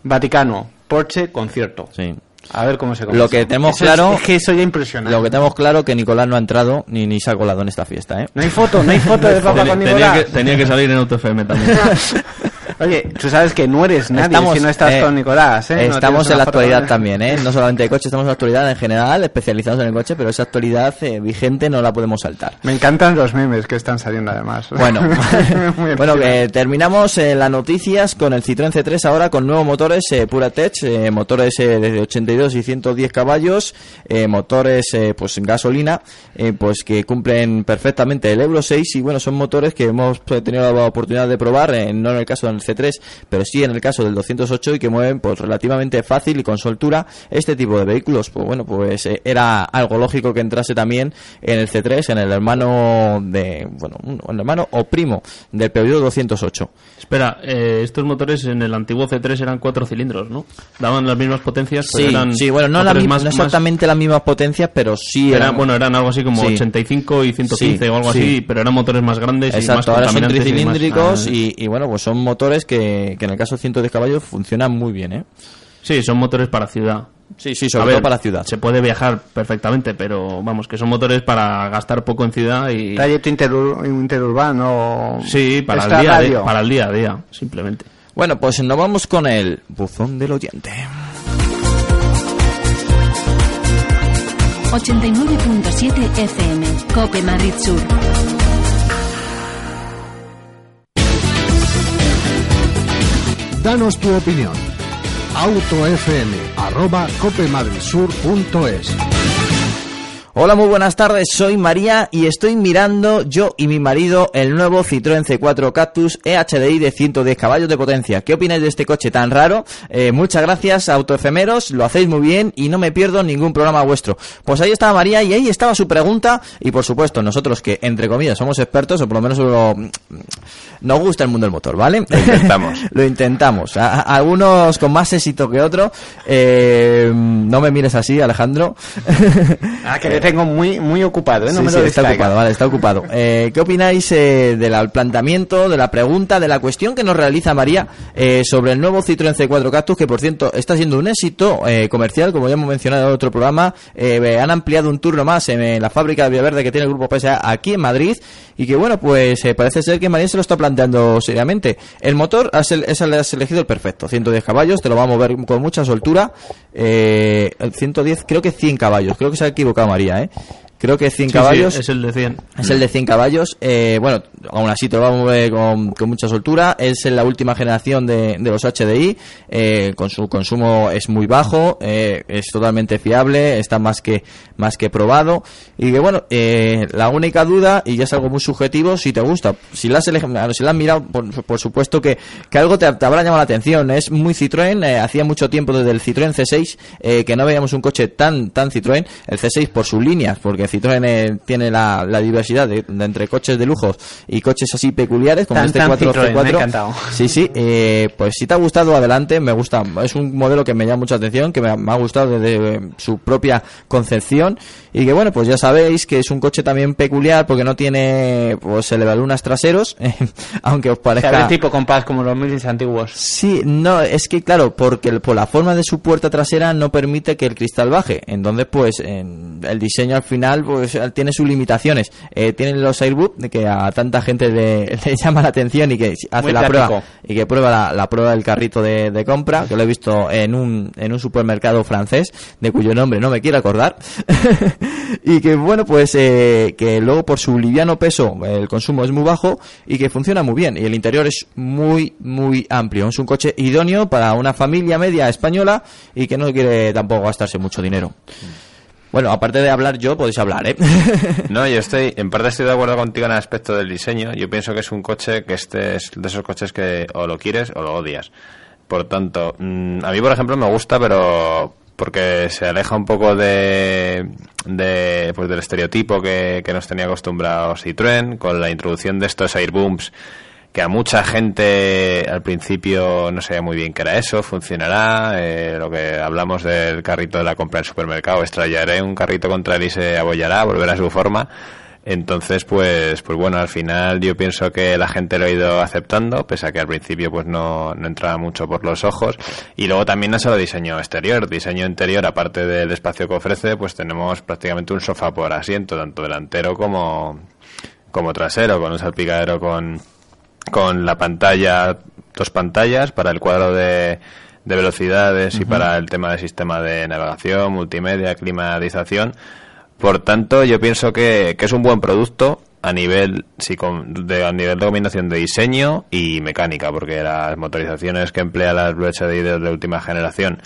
Vaticano, Porsche, concierto. Sí. A ver cómo se Lo que tenemos Eso es- claro- Es, que eso ya impresiona. Lo que tenemos claro que Nicolás no ha entrado ni, ni se ha colado en esta fiesta, ¿eh? No hay foto, no hay foto de papá Tenía, con tenía Nicolás. que, tenía que salir en Auto FM también. Oye, tú sabes que no eres nadie Estamos, si no estás eh, con Nicolás, ¿eh? Estamos en la actualidad también, ¿eh? No solamente de coche, estamos en la actualidad en general, especializados en el coche, pero esa actualidad eh, vigente no la podemos saltar. Me encantan los memes que están saliendo además. Bueno, bueno que terminamos eh, las noticias con el Citroën C3 ahora con nuevos motores eh, Puratech, motores eh, desde 82 y 110 caballos, motores eh, pues en gasolina, eh, pues que cumplen perfectamente el Euro 6 y bueno, son motores que hemos tenido la oportunidad de probar, eh, no en el caso del C3, pero sí en el caso del 208 y que mueven pues relativamente fácil y con soltura este tipo de vehículos. Pues bueno, pues eh, era algo lógico que entrase también en el C3, en el hermano de, bueno, un, un hermano o primo del Peugeot 208. Espera, eh, estos motores en el antiguo C3 eran cuatro cilindros, ¿no? Daban las mismas potencias, pero Sí, eran sí, bueno, no, la más, no exactamente las mismas potencias, pero sí eran, eran, bueno, eran algo así como Sí. 85 y 115 Sí, o algo sí. así, pero eran motores más grandes y más ahora son contaminantes y más- tricilíndricos Ah, y, y, bueno, pues son motores que, que en el caso de 110 caballos funcionan muy bien, ¿eh? Sí, son motores para ciudad. Sí, sí, A sobre ver, todo para la ciudad. Se puede viajar perfectamente, pero vamos, que son motores para gastar poco en ciudad y... Trayecto interur- interurbano. Sí, para el, día a para el día a día, simplemente. Bueno, pues nos vamos con el buzón del oyente. 89.7 FM, Cope Madrid Sur. Danos tu opinión. autofm arroba copemadridsur.es Hola, muy buenas tardes, soy María y estoy mirando yo y mi marido el nuevo Citroën C4 Cactus EHDI de 110 caballos de potencia. ¿Qué opináis de este coche tan raro? Eh, muchas gracias, autoefemeros, lo hacéis muy bien y no me pierdo ningún programa vuestro. Pues ahí estaba María y ahí estaba su pregunta y por supuesto nosotros que entre comillas somos expertos o por lo menos lo- nos gusta el mundo del motor, ¿vale? Lo intentamos. lo intentamos. A- algunos con más éxito que otro. Eh, no me mires así, Alejandro. Ah, que tengo muy, muy ocupado, ¿eh? No Sí, me sí, lo está ocupado, vale, está ocupado. Eh, ¿Qué opináis eh, del planteamiento, de la pregunta, de la cuestión que nos realiza María eh, sobre el nuevo Citroën C4 Cactus, que por cierto está siendo un éxito eh, comercial, como ya hemos mencionado en otro programa? Eh, han ampliado un turno más en, la fábrica de Villaverde que tiene el grupo PSA aquí en Madrid y que bueno, pues eh, parece ser que María se lo está planteando seriamente. El motor has el- es has elegido el perfecto, 110 caballos, te lo va a mover con mucha soltura. Eh, el 110, creo que 100 caballos, creo que se ha equivocado María, ¿eh? Creo que 100 Sí, caballos. sí, es el de 100. Es el de 100 caballos. Eh, bueno, aún así te lo va a mover con, con mucha soltura. Es en la última generación de, de los HDI. Eh, con su consumo es muy bajo. eh, es totalmente fiable. Está más que, más que probado. Y que bueno, eh, la única duda, y ya es algo muy subjetivo, si te gusta. Si la has, si la has mirado, por, por supuesto que, que algo te, te habrá llamado la atención. Es muy Citroën. eh, hacía mucho tiempo desde el Citroën C6 eh, que no veíamos un coche tan, tan Citroën. El C6 por sus líneas, porque Citroën eh, tiene la, la diversidad de, de entre coches de lujo y coches así peculiares como Tan, este tan 4 Citroën, me ha C4. encantado. Sí, sí. eh, pues si te ha gustado, adelante. Me gusta. Es un modelo que me llama mucha atención, que me ha, me ha gustado desde eh, su propia concepción. Y que bueno, pues ya sabéis que es un coche también peculiar porque no tiene pues elevalunas traseros, aunque os O sea, parezca... de tipo compás como los milis antiguos. Sí, no, es que claro, porque el- por la forma de su puerta trasera no permite que el cristal baje. Entonces, pues, en- el diseño al final, pues, tiene sus limitaciones. Eh, tienen los Airbus, de que a tanta gente le, le llama la atención y que hace Muy la prueba y que prueba la, la prueba del carrito de, de compra, que lo he visto en un, en un supermercado francés, de cuyo nombre no me quiero acordar. y que bueno, pues eh, que luego por su liviano peso el consumo es muy bajo y que funciona muy bien. Y el interior es muy, muy amplio. Es un coche idóneo para una familia media española y que no quiere tampoco gastarse mucho dinero. Bueno, aparte de hablar yo, podéis hablar, ¿eh? No, yo estoy, en parte estoy de acuerdo contigo en el aspecto del diseño. Yo pienso que es un coche que este es de esos coches que o lo quieres o lo odias. Por tanto, mm, a mí, por ejemplo, me gusta, pero porque se aleja un poco de, de pues del estereotipo que, que nos tenía acostumbrados Citroën con la introducción de estos airbooms que a mucha gente al principio no sabía muy bien qué era eso, funcionará, eh, lo que hablamos del carrito de la compra en supermercado, extraeré un carrito contra él y se abollará, volverá a su forma. Entonces, pues, pues bueno, al final yo pienso que la gente lo ha ido aceptando, pese a que al principio pues no, no entraba mucho por los ojos. Y luego también no solo diseño exterior, diseño interior, aparte del espacio que ofrece, pues tenemos prácticamente un sofá por asiento, tanto delantero como, como trasero, con un salpicadero con, con la pantalla, dos pantallas para el cuadro de, de velocidades y para el tema del sistema de navegación, multimedia, climatización. Por tanto, yo pienso que, que es un buen producto a nivel sí, con- de, a nivel de combinación de diseño y mecánica, porque las motorizaciones que emplea las Blue HDI de, de última generación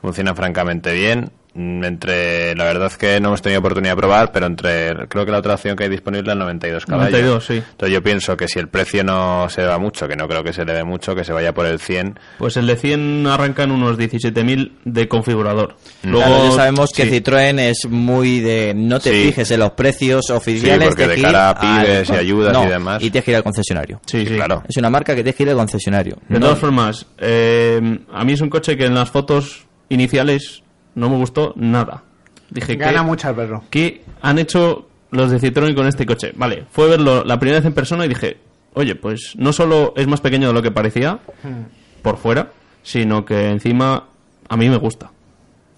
funcionan francamente bien. Mm, Entre, la verdad es que no hemos tenido oportunidad de probar, pero entre, creo que la otra opción que hay disponible es 92 caballos. 92, sí. Entonces yo pienso que si el precio no se va mucho, que no creo que se eleve mucho, que se vaya por el 100, Pues el de 100 arranca en unos 17.000 de configurador. Luego, Claro, ya sabemos que sí. Citroën es muy de no te Sí. fijes en los precios oficiales Sí, porque de cara a al- pibes y ayudas No, y demás. Y tienes que ir al concesionario. Sí, sí. claro. Es una marca que tienes que ir al concesionario. De No- todas formas, eh, a mí es un coche que en las fotos iniciales no me gustó nada. Dije Gana que, mucho al verlo. ¿qué han hecho los de Citroën con este coche? Vale, fue verlo la primera vez en persona y dije, oye, pues no solo es más pequeño de lo que parecía por fuera, sino que encima a mí me gusta.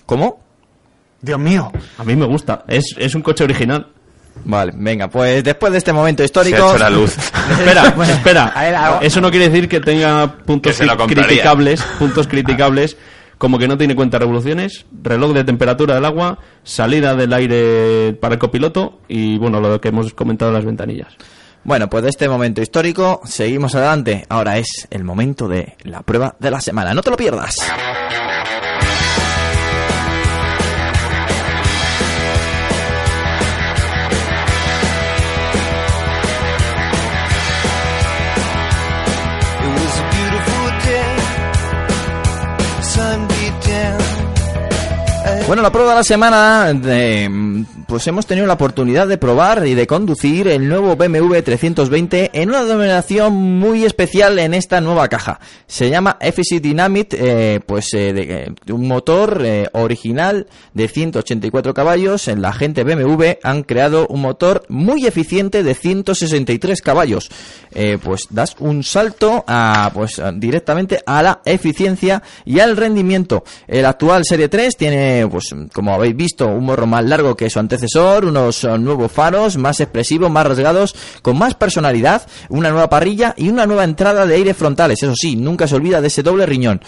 ¿Cómo? Dios mío. A mí me gusta. Es, es un coche original. Vale, venga, pues después de este momento Se histórico... ha hecho la luz. espera, espera. Eso no quiere decir que tenga puntos Que cri- criticables, puntos criticables, como que no tiene cuenta revoluciones, reloj de temperatura del agua, salida del aire para el copiloto y bueno, lo que hemos comentado las ventanillas. Bueno, pues de este momento histórico seguimos adelante. Ahora es el momento de la prueba de la semana. No te lo pierdas. Bueno, la prueba de la semana, de, pues hemos tenido la oportunidad de probar y de conducir el nuevo BMW 320 en una denominación muy especial en esta nueva caja. Se llama FC Dynamit, eh, pues eh, eh, un motor eh, original de 184 caballos. En la gente BMW han creado un motor muy eficiente de 163 caballos. Eh, pues das un salto a, pues directamente a la eficiencia y al rendimiento. El actual Serie 3 tiene, pues como habéis visto, un morro más largo que su antecesor, unos eh, nuevos faros más expresivos, más rasgados, con más personalidad, una nueva parrilla y una nueva entrada de aire frontales. Eso sí, nunca se olvida de ese doble riñón.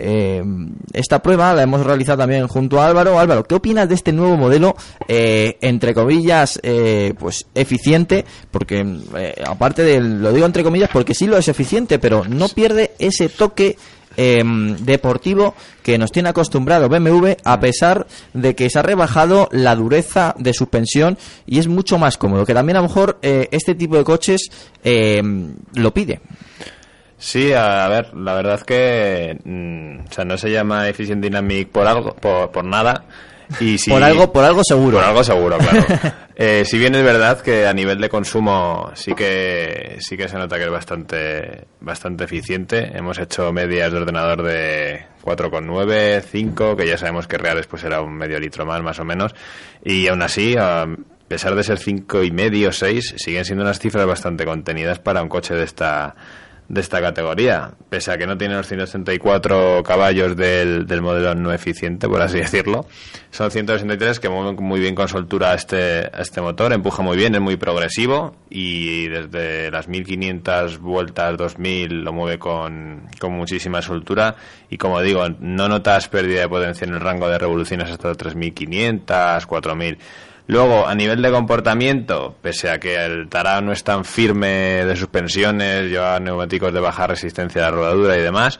Eh, esta prueba la hemos realizado también junto a Álvaro. Álvaro, ¿qué opinas de este nuevo modelo, eh, entre comillas, eh, pues eficiente? Porque, aparte de, lo digo entre comillas porque sí lo es eficiente, pero no pierde ese toque eh, deportivo que nos tiene acostumbrado BMW a pesar de que se ha rebajado la dureza de suspensión y es mucho más cómodo que también a lo mejor eh, este tipo de coches eh, lo pide Sí, a, a ver, la verdad que mm, o sea, no se llama Efficient Dynamic por algo, por, por nada. Y si, por algo por algo seguro Por algo seguro, claro. Eh, si bien es verdad que a nivel de consumo sí que sí que se nota que es bastante bastante eficiente. Hemos hecho medias de ordenador de 4,9, 5, que ya sabemos que reales pues era un medio litro más más o menos. Y aún así, a pesar de ser cinco y medio, 6, siguen siendo unas cifras bastante contenidas para un coche de esta de esta categoría, pese a que no tiene los 164 caballos del, del modelo no eficiente, por así decirlo. Son 163 que mueven muy bien con soltura este, este motor, empuja muy bien, es muy progresivo y desde las 1500 vueltas, 2000 lo mueve con, con muchísima soltura y como digo, no notas pérdida de potencia en el rango de revoluciones hasta 3500, 4000. Luego, a nivel de comportamiento, pese a que el Tarán no es tan firme de suspensiones, lleva neumáticos de baja resistencia a la rodadura y demás,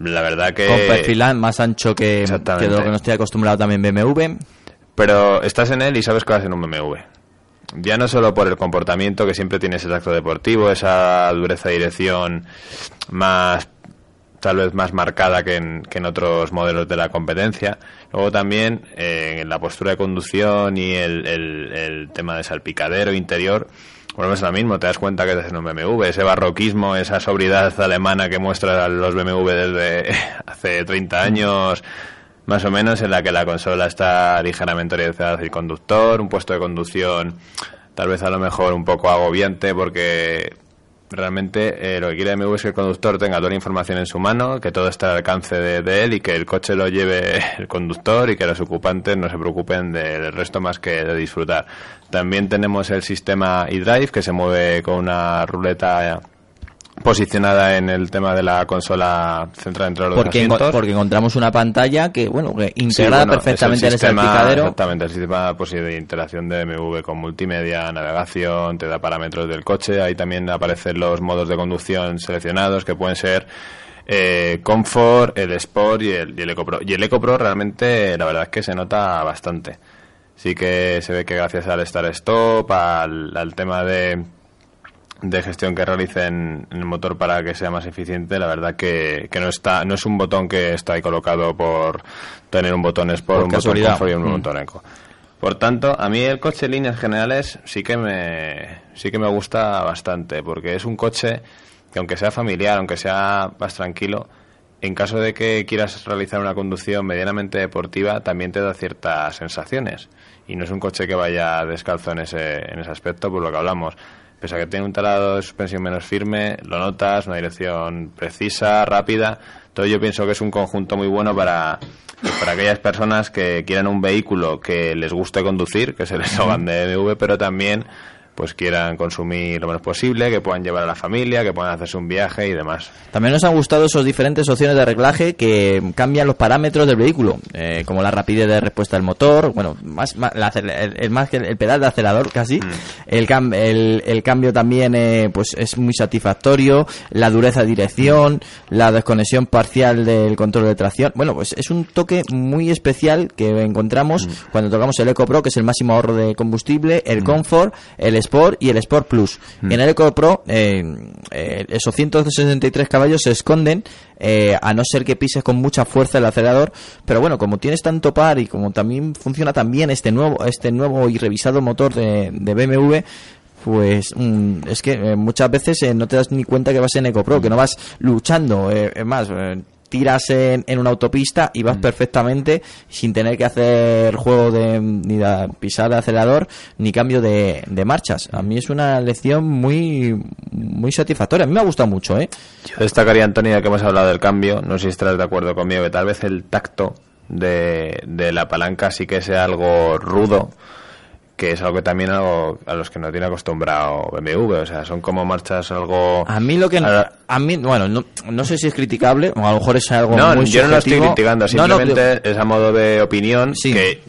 la verdad que... con perfil más ancho que, que lo que nos estoy acostumbrado también BMW Pero estás en él y sabes que vas en un BMW. Ya no solo por el comportamiento, que siempre tienes el acto deportivo, esa dureza de dirección más tal vez más marcada que en, que en otros modelos de la competencia. Luego también eh, en la postura de conducción y el, tema de salpicadero interior, volvemos a lo mismo, te das cuenta que en un BMW, ese barroquismo, esa sobriedad alemana que muestran los BMW desde hace 30 años, más o menos, en la que la consola está ligeramente orientada hacia el conductor, un puesto de conducción tal vez a lo mejor un poco agobiante porque realmente eh, lo que quiere BMW es que el conductor tenga toda la información en su mano, que todo esté al alcance de, de él y que el coche lo lleve el conductor y que los ocupantes no se preocupen del resto más que de disfrutar. También tenemos el sistema eDrive que se mueve con una ruleta posicionada en el tema de la consola central entre los porque, asientos. porque encontramos una pantalla que bueno que Sí, integrada bueno, perfectamente es en el el sistema- salpicadero Exactamente, el sistema pues, de interacción de BMW con multimedia, navegación, te da parámetros del coche, ahí también aparecen los modos de conducción seleccionados que pueden ser eh, Comfort, el Sport y el, y el EcoPro. Y el EcoPro realmente la verdad es que se nota bastante. Sí que se ve que gracias al Start Stop, al, al tema de de gestión que realicen en el motor para que sea más eficiente, la verdad que, que no está no es un botón que está ahí colocado por tener un botón Sport, Por un botón casualidad. Comfort y un Mm. botón Eco. Por tanto, a mí el coche en líneas generales sí que me sí que me gusta bastante porque es un coche que aunque sea familiar, aunque sea más tranquilo, en caso de que quieras realizar una conducción medianamente deportiva, también te da ciertas sensaciones. Y no es un coche que vaya descalzo en ese, en ese aspecto, por lo que hablamos. Pese a que tiene un talado de suspensión menos firme, lo notas, una dirección precisa, rápida. Entonces yo pienso que es un conjunto muy bueno para, para aquellas personas que quieran un vehículo que les guste conducir, que se les hagan de BMW, pero también pues quieran consumir lo menos posible, que puedan llevar a la familia, que puedan hacerse un viaje y demás. También nos han gustado esos diferentes opciones de reglaje que cambian los parámetros del vehículo, eh, como la rapidez de respuesta del motor, bueno, más, más, la acel- el, el- más que el pedal de acelerador casi, el, cam- el, el cambio también eh, pues es muy satisfactorio, la dureza de dirección, la desconexión parcial del control de tracción, bueno, pues es un toque muy especial que encontramos cuando tocamos el Eco Pro, que es el máximo ahorro de combustible, el Comfort, el Sport y el Sport Plus. Y en el Eco Pro, eh, eh, esos 163 caballos se esconden, eh, a no ser que pises con mucha fuerza el acelerador. Pero bueno, como tienes tanto par y como también funciona tan bien este nuevo, este nuevo y revisado motor de, de BMW, pues mm, es que eh, muchas veces eh, no te das ni cuenta que vas en EcoPro, que no vas luchando. eh, es más, eh, tiras en, en una autopista y vas perfectamente sin tener que hacer juego de ni de pisar el acelerador ni cambio de, de marchas. A mí es una lección muy muy satisfactoria. A mí me ha gustado mucho, ¿eh? Yo destacaría, Antonio, ya que hemos hablado del cambio, no sé si estarás de acuerdo conmigo, que tal vez el tacto de, de la palanca sí que sea algo rudo, que es algo que también algo a los que no tiene acostumbrado BMW, o sea, son como marchas algo... A mí lo que a mí bueno no, no sé si es criticable o a lo mejor es algo No, muy yo no lo estoy criticando, No, no, simplemente es a modo de opinión Sí. que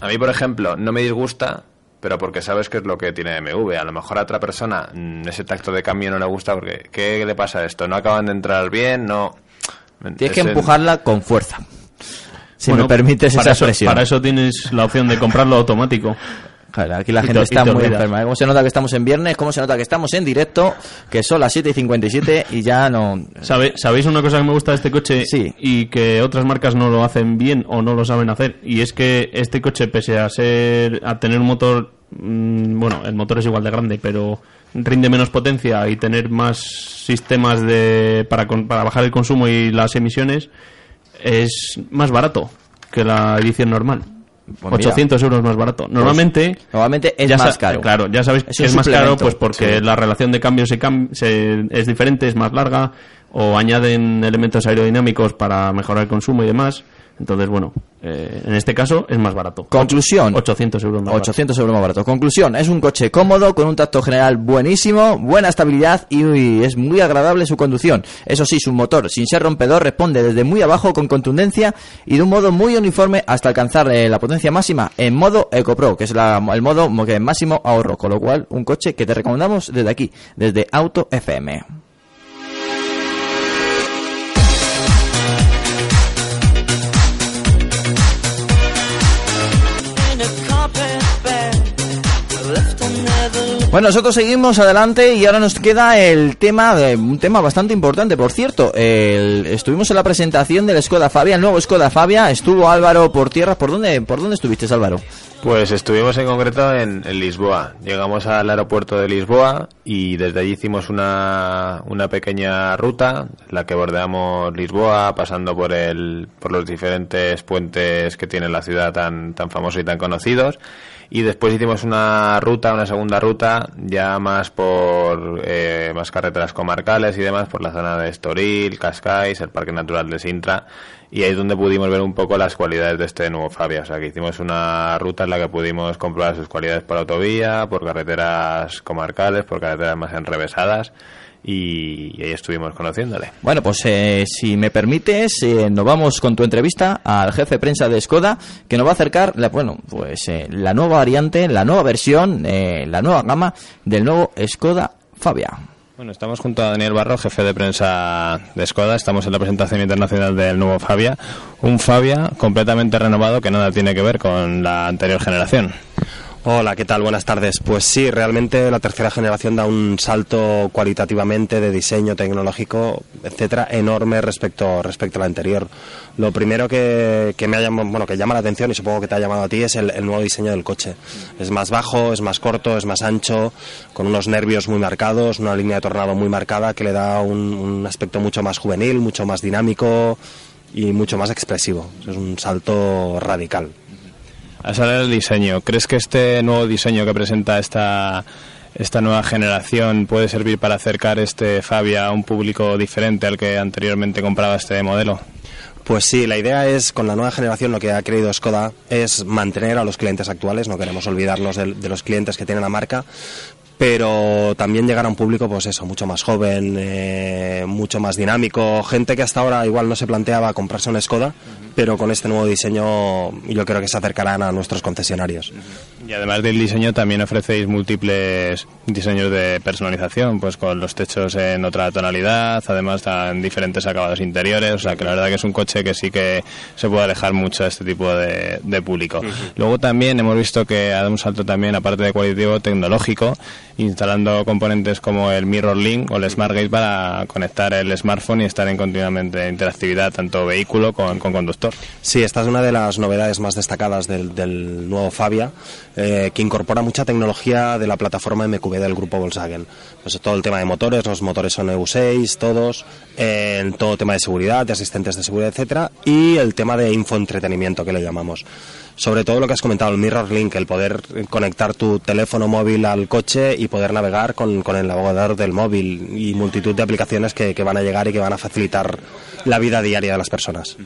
a mí, por ejemplo, no me disgusta, pero porque sabes que es lo que tiene BMW. A lo mejor a otra persona mm, ese tacto de cambio no le gusta porque ¿qué le pasa a esto? ¿No acaban de entrar bien? No... tienes que Es en- empujarla con fuerza. Si Bueno, me permites esa eso, expresión. Para eso tienes la opción de comprarlo automático. Claro, aquí la gente y está muy enferma. ¿eh? ¿Cómo se nota que estamos en viernes? ¿Cómo se nota que estamos en directo? Que son las 7 y 57 y ya no... ¿Sabe- ¿Sabéis una cosa que me gusta de este coche Sí. y que otras marcas no lo hacen bien o no lo saben hacer? Y es que este coche, pese a ser a tener un motor, mm, bueno, el motor es igual de grande, pero rinde menos potencia y tener más sistemas de para, con- para bajar el consumo y las emisiones, es más barato que la edición normal. Pues mira. 800 euros más barato. Normalmente Normalmente es ya más caro. Claro, ya sabéis Es que es más caro pues porque sí. la relación de cambio se, cam- se- es diferente, es más larga o añaden elementos aerodinámicos para mejorar el consumo y demás. Entonces, bueno, eh, en este caso es más barato. Conclusión. 800 euros más 800 euros más barato. Conclusión, es un coche cómodo, con un tacto general buenísimo, buena estabilidad y, y es muy agradable su conducción. Eso sí, su motor, sin ser rompedor, responde desde muy abajo con contundencia y de un modo muy uniforme hasta alcanzar eh, la potencia máxima en modo EcoPro, que es la- el modo mo- que máximo ahorro. Con lo cual, un coche que te recomendamos desde aquí, desde Auto FM. Bueno, nosotros seguimos adelante y ahora nos queda el tema, de, un tema bastante importante, por cierto. El- estuvimos en la presentación del Skoda Fabia, el nuevo Skoda Fabia. Estuvo Álvaro por tierra. ¿Por dónde, por dónde estuviste, Álvaro? Pues estuvimos en concreto en, Lisboa. Llegamos al aeropuerto de Lisboa y desde allí hicimos una, una pequeña ruta, la que bordeamos Lisboa, pasando por el, por los diferentes puentes que tiene la ciudad tan, tan famosos y tan conocidos. Y después hicimos una ruta, una segunda ruta, ya más por eh, más carreteras comarcales y demás, por la zona de Estoril, Cascais, el Parque Natural de Sintra. Y ahí es donde pudimos ver un poco las cualidades de este nuevo Fabia. O sea, que hicimos una ruta en la que pudimos comprobar sus cualidades por autovía, por carreteras comarcales, por carreteras más enrevesadas. Y, ahí estuvimos conociéndole. Bueno, pues eh, si me permites, eh, nos vamos con tu entrevista al jefe de prensa de Skoda, que nos va a acercar, la, bueno, pues eh, la nueva variante, la nueva versión, eh, la nueva gama del nuevo Skoda Fabia. Bueno, estamos junto a Daniel Barro, jefe de prensa de Skoda. Estamos en la presentación internacional del nuevo Fabia. Un Fabia completamente renovado que nada tiene que ver con la anterior generación. Hola, ¿qué tal? Buenas tardes. Pues sí, realmente la tercera generación da un salto cualitativamente de diseño tecnológico, etcétera, enorme respecto, respecto a la anterior. Lo primero que, que me ha llamado, bueno, que llama la atención y supongo que te ha llamado a ti es el, el nuevo diseño del coche. Es más bajo, es más corto, es más ancho, con unos nervios muy marcados, una línea de tornado muy marcada que le da un, un aspecto mucho más juvenil, mucho más dinámico y mucho más expresivo. Es un salto radical. A saber el diseño, ¿crees que este nuevo diseño que presenta esta, esta nueva generación puede servir para acercar este Fabia a un público diferente al que anteriormente compraba este modelo? Pues sí, la idea es, con la nueva generación, lo que ha creído Skoda es mantener a los clientes actuales, no queremos olvidarnos de, de los clientes que tiene la marca, pero también llegar a un público, pues eso, mucho más joven, eh, mucho más dinámico, gente que hasta ahora igual no se planteaba comprarse una Skoda, pero con este nuevo diseño yo creo que se acercarán a nuestros concesionarios. Y además del diseño también ofrecéis múltiples diseños de personalización, pues con los techos en otra tonalidad, además en diferentes acabados interiores, o sea que la verdad que es un coche que sí que se puede alejar mucho a este tipo de, de público. Luego también hemos visto que ha dado un salto también, aparte de cualitativo, tecnológico, instalando componentes como el Mirror Link o el Smart Gate para conectar el smartphone y estar en continuamente interactividad tanto vehículo con, con conductor. Sí, esta es una de las novedades más destacadas del, del nuevo Fabia, eh, que incorpora mucha tecnología de la plataforma MQB del grupo Volkswagen. Pues todo el tema de motores, los motores son EU6, todos, eh, todo tema de seguridad, de asistentes de seguridad, etcétera, y el tema de infoentretenimiento que le llamamos. Sobre todo lo que has comentado, el Mirror Link, el poder conectar tu teléfono móvil al coche y poder navegar con, con el navegador del móvil y multitud de aplicaciones que, que van a llegar y que van a facilitar la vida diaria de las personas.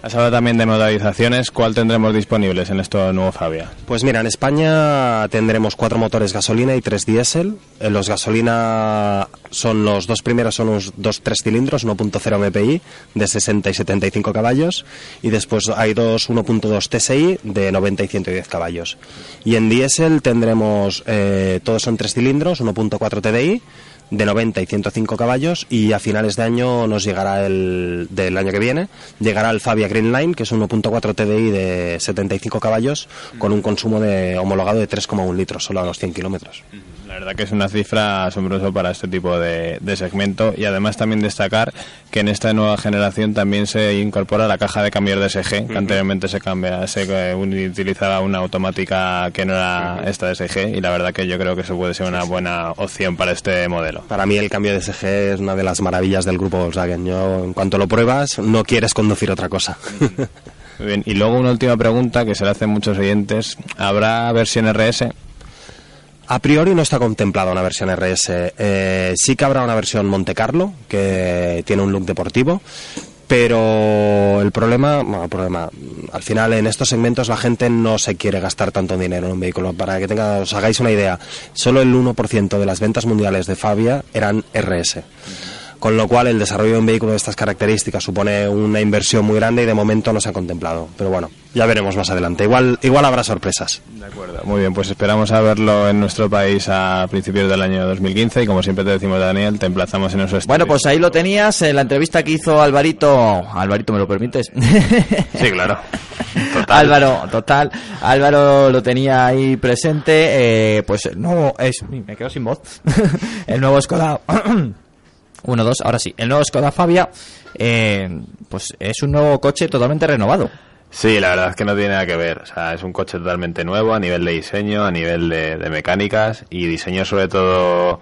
Has hablado también de modalizaciones, ¿cuál tendremos disponibles en este nuevo Fabia? Pues mira, en España tendremos cuatro motores gasolina y tres diésel. Eh, Los gasolina son los dos primeros son unos dos tres cilindros, 1.0 MPI de 60 y 75 caballos y después hay dos 1.2 TSI de 90 y 110 caballos. Y en diésel tendremos eh, todos son tres cilindros, 1.4 TDI de 90 y 105 caballos y a finales de año nos llegará el del año que viene llegará el Fabia Green Line que es 1.4 TDI de 75 caballos con un consumo de homologado de 3,1 litros solo a los 100 kilómetros verdad que es una cifra asombrosa para este tipo de, de segmento y además también destacar que en esta nueva generación también se incorpora la caja de cambios DSG, que anteriormente se, cambia, se eh, utilizaba una automática que no era esta DSG y la verdad que yo creo que eso puede ser una buena opción para este modelo. Para mí el cambio de SG es una de las maravillas del grupo Volkswagen. Yo, en cuanto lo pruebas, no quieres conducir otra cosa. Muy bien, y luego una última pregunta que se le hacen muchos oyentes. ¿Habrá versión RS? A priori no está contemplada una versión RS. Eh, sí que habrá una versión Monte Carlo, que tiene un look deportivo. Pero el problema, bueno, el problema, al final en estos segmentos la gente no se quiere gastar tanto dinero en un vehículo. Para que tenga, os hagáis una idea, solo el 1% de las ventas mundiales de Fabia eran RS con lo cual el desarrollo de un vehículo de estas características supone una inversión muy grande y de momento no se ha contemplado. Pero bueno, ya veremos más adelante. Igual, igual habrá sorpresas. De acuerdo, muy bien, pues esperamos a verlo en nuestro país a principios del año 2015 y como siempre te decimos Daniel, te emplazamos en esos Bueno, pues ahí lo tenías en la entrevista que hizo Alvarito. Alvarito, ¿me lo permites? Sí, claro. Álvaro, total. Álvaro lo tenía ahí presente. Eh, pues el nuevo es. Me quedo sin voz. el nuevo escolado. 1-2, ahora sí. El nuevo Skoda Fabia, eh, pues es un nuevo coche totalmente renovado. Sí, la verdad es que no tiene nada que ver. O sea, es un coche totalmente nuevo a nivel de diseño, a nivel de, de mecánicas y diseño sobre todo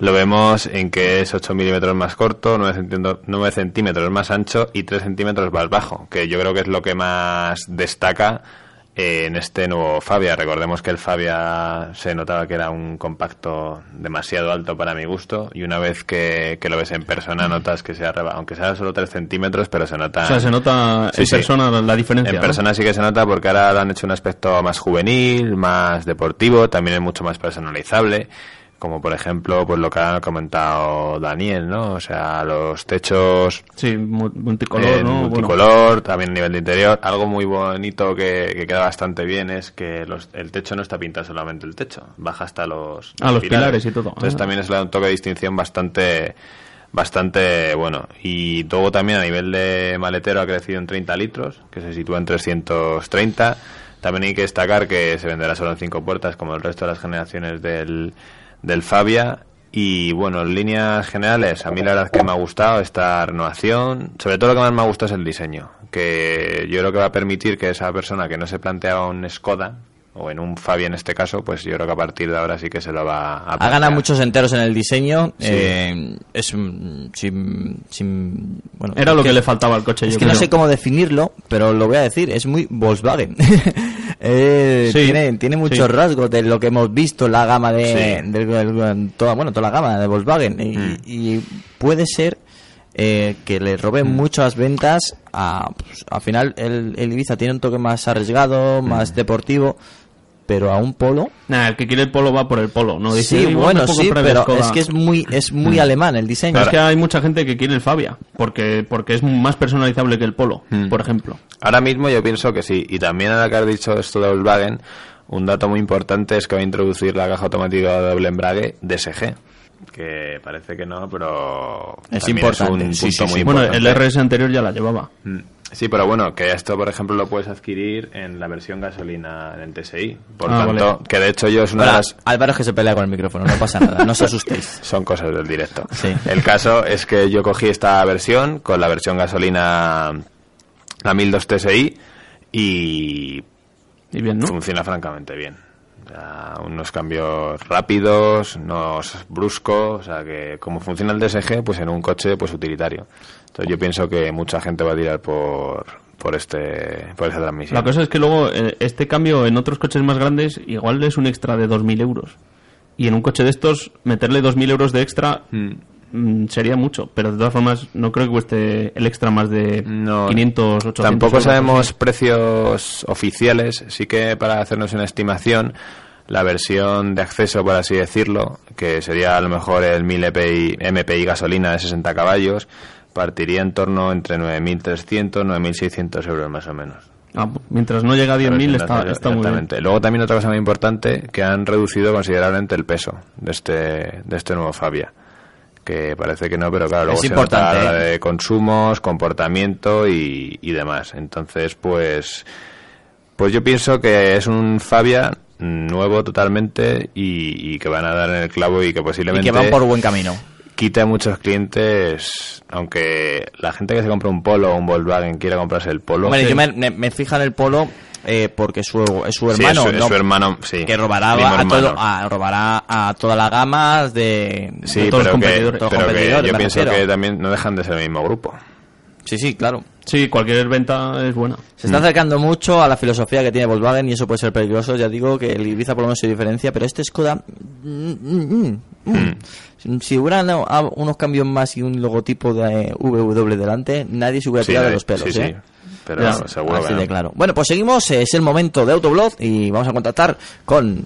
lo vemos en que es 8 milímetros más corto, 9 centímetros más ancho y 3 centímetros más bajo, que yo creo que es lo que más destaca en este nuevo Fabia. Recordemos que el Fabia se notaba que era un compacto demasiado alto para mi gusto y una vez que, que lo ves en persona notas que se ha aunque sea solo 3 centímetros, pero se nota... O sea, se nota Sí, en sí. persona la, la diferencia. En ¿no? persona sí que se nota porque ahora le han hecho un aspecto más juvenil, más deportivo, también es mucho más personalizable, como por ejemplo pues lo que ha comentado Daniel, ¿no? O sea, los techos Sí, mu- multicolor, en ¿no? Bueno, multicolor, también a nivel de interior. Algo muy bonito que, que queda bastante bien es que los- el techo no está pintado solamente el techo, baja hasta los, Ah, los pilares y todo. Entonces Ah. también es un toque de distinción bastante bastante bueno y luego también a nivel de maletero ha crecido en 30 litros que se sitúa en 330 también hay que destacar que se venderá solo en cinco puertas como el resto de las generaciones del, del Fabia y bueno, en líneas generales, a mí la verdad que me ha gustado esta renovación. Sobre todo lo que más me ha gustado es el diseño, que yo creo que va a permitir que esa persona que no se planteaba un Skoda, o en un Fabia en este caso, pues yo creo que a partir de ahora sí que se lo va a Ha plantear. ganado muchos enteros en el diseño. Sí. eh, es mm, sin, sin- bueno, Era lo que le faltaba al coche, Es yo que no sé cómo definirlo, pero lo voy a decir. Es muy Volkswagen. Eh, Sí, tiene, tiene muchos sí. rasgos de lo que hemos visto en la gama de, del- toda, bueno, toda la gama de Volkswagen. Y, Mm. y puede ser eh, que le roben muchas ventas. A, pues, al final, el, el Ibiza tiene un toque más arriesgado, Mm. más deportivo. Pero a un polo, Nah, el que quiere el polo va por el polo. No dice, sí, "Igual bueno, sí, pero Skoda". es que es muy, es muy alemán el diseño. Es que hay mucha gente que quiere el Fabia, porque, porque es más personalizable que el polo, Mm. por ejemplo. Ahora mismo yo pienso que sí. Y también ahora que has dicho esto de Volkswagen, un dato muy importante es que va a introducir la caja automática de doble embrague DSG. Que parece que no, pero Es importante. un Sí, punto sí, muy sí. Bueno, importante. el RS anterior ya la llevaba. Mm. Sí, pero bueno, que esto, por ejemplo, lo puedes adquirir en la versión gasolina en el TSI. Por Ah, tanto, vale. que de hecho yo es una Hola, de las... Álvaro es que se pelea con el micrófono, no pasa nada, no os asustéis. Son cosas del directo. Sí. El caso es que yo cogí esta versión con la versión gasolina, la 1002 TSI, y Y bien, ¿no? funciona francamente bien. O sea, unos cambios rápidos, no es brusco, o sea que como funciona el DSG, pues en un coche pues utilitario. Entonces yo pienso que mucha gente va a tirar por por este por esa transmisión. La cosa es que luego eh, este cambio en otros coches más grandes igual es un extra de 2.000 euros. Y en un coche de estos, meterle 2.000 euros de extra Mm. mm, sería mucho. Pero de todas formas, no creo que cueste el extra más de No, 500, 800 Tampoco euros, sabemos así. precios oficiales, sí que para hacernos una estimación, la versión de acceso, por así decirlo, que sería a lo mejor el 1000 EPI, MPI gasolina de 60 caballos, partiría en torno entre 9.300 9.600 euros más o menos. Ah, mientras no llega a 10.000 está, está muy bien. Luego también otra cosa muy importante, que han reducido considerablemente el peso de este, de este nuevo Fabia. Que parece que no, pero claro, luego Es se importante, nota ¿eh? de consumos, comportamiento y, y demás. Entonces, pues, pues yo pienso que es un Fabia nuevo totalmente y, y que van a dar en el clavo y que Y posiblemente que van por buen camino. Quite a muchos clientes, aunque la gente que se compra un Polo o un Volkswagen quiera comprarse el Polo. Hombre, Sí. yo me, me, me fija en el polo eh, porque su, es su Sí, hermano, es su- es ¿no? su hermano, sí. que robará a, todo, a, robará a toda la gama de, Sí, de todos pero, los que, competidores. los pero que competidores, yo me pienso refiero. que también no dejan de ser el mismo grupo. Sí, sí, claro. Sí, cualquier venta es buena. Se está acercando mucho a la filosofía que tiene Volkswagen y eso puede ser peligroso. Ya digo que el Ibiza por lo menos se diferencia, pero este Skoda... mm, mm, mm, mm. Si hubiera no, ah, unos cambios más y un logotipo de VW delante, nadie se hubiera Sí, tirado de nadie- los pelos. sí, ¿eh? sí. Pero Ya, seguro así que no. de claro. Bueno, pues seguimos. Es el momento de Autoblog y vamos a contactar con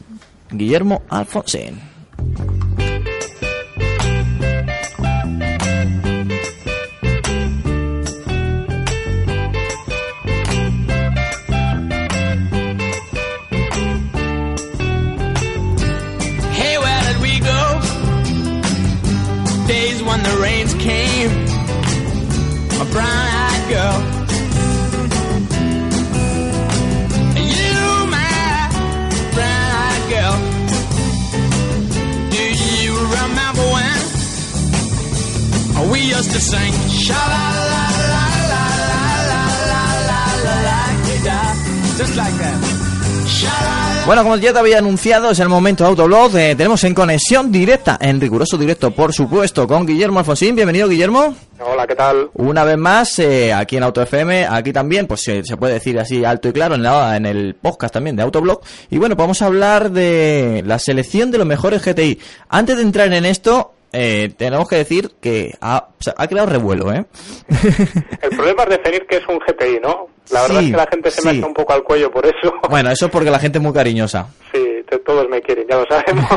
Guillermo Alfonsín. Bueno, como ya te había anunciado, es el momento de Autoblog. Tenemos en conexión directa, en riguroso directo, por supuesto, con Guillermo Alfonsín. Bienvenido, Guillermo. Hola, ¿qué tal? Una vez más, eh, aquí en Auto FM, aquí también, pues se, se puede decir así alto y claro, en, la- en el podcast también de Autoblog. Y bueno, vamos a hablar de la selección de los mejores GTI. Antes de entrar en esto, eh, tenemos que decir que ha, o sea, ha creado revuelo, ¿eh? El problema es definir qué es un GTI, ¿no? La verdad Sí, es que la gente se me sí. echa un poco al cuello por eso. bueno, eso es porque la gente es muy cariñosa. Sí, todos me quieren, ya lo sabemos.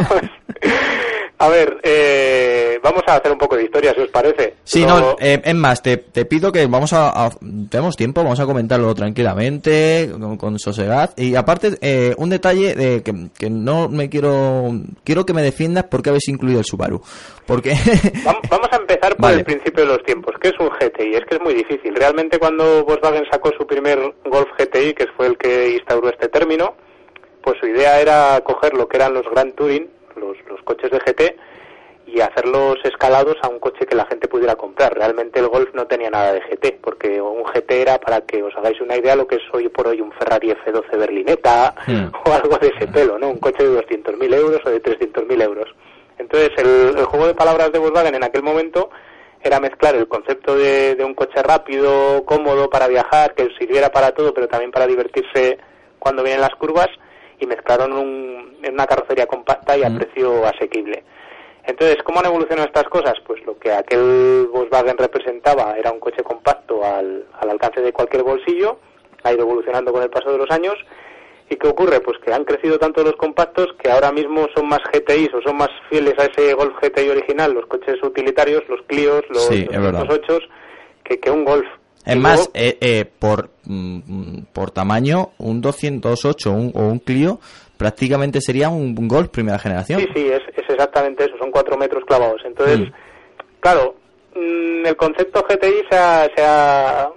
a ver, eh, vamos a hacer un poco de historia, si os parece. Sí, Lo- no, eh, es más, te, te pido que vamos a, a- Tenemos tiempo, vamos a comentarlo tranquilamente, con, con sosegad. Y aparte, eh, un detalle de que, que no me quiero... Quiero que me defiendas por qué habéis incluido el Subaru. Porque... Vam- Vamos a empezar por Vale. el principio de los tiempos. ¿Qué es un GTI? Es que es muy difícil. Realmente cuando Volkswagen sacó su primer Golf GTI, que fue el que instauró este término, pues su idea era coger lo que eran los Grand Touring, los, los coches de GT, y hacerlos escalados a un coche que la gente pudiera comprar. Realmente el Golf no tenía nada de GT, porque un GT era, para que os hagáis una idea, lo que es hoy por hoy un Ferrari F12 berlineta Hmm. o algo de ese pelo, ¿no? Un coche de 200.000 euros o de 300.000 euros. Entonces, el, el juego de palabras de Volkswagen en aquel momento era mezclar el concepto de, de un coche rápido, cómodo para viajar, que sirviera para todo, pero también para divertirse cuando vienen las curvas, y mezclaron un- en una carrocería compacta y a precio asequible. Entonces, ¿cómo han evolucionado estas cosas? Pues lo que aquel Volkswagen representaba era un coche compacto al, al alcance de cualquier bolsillo, ha ido evolucionando con el paso de los años. ¿Y qué ocurre? Pues que han crecido tanto los compactos que ahora mismo son más GTIs o son más fieles a ese Golf GTI original, los coches utilitarios, los Clios, los, Sí, es verdad. los 8, que, que un Golf. Es más, eh, eh, por, mm, por tamaño, un 208 un- o un Clio prácticamente sería un Golf primera generación. Sí, sí, es, es exactamente eso, son cuatro metros clavados. Entonces, Mm. claro, mm, el concepto GTI se ha, se ha,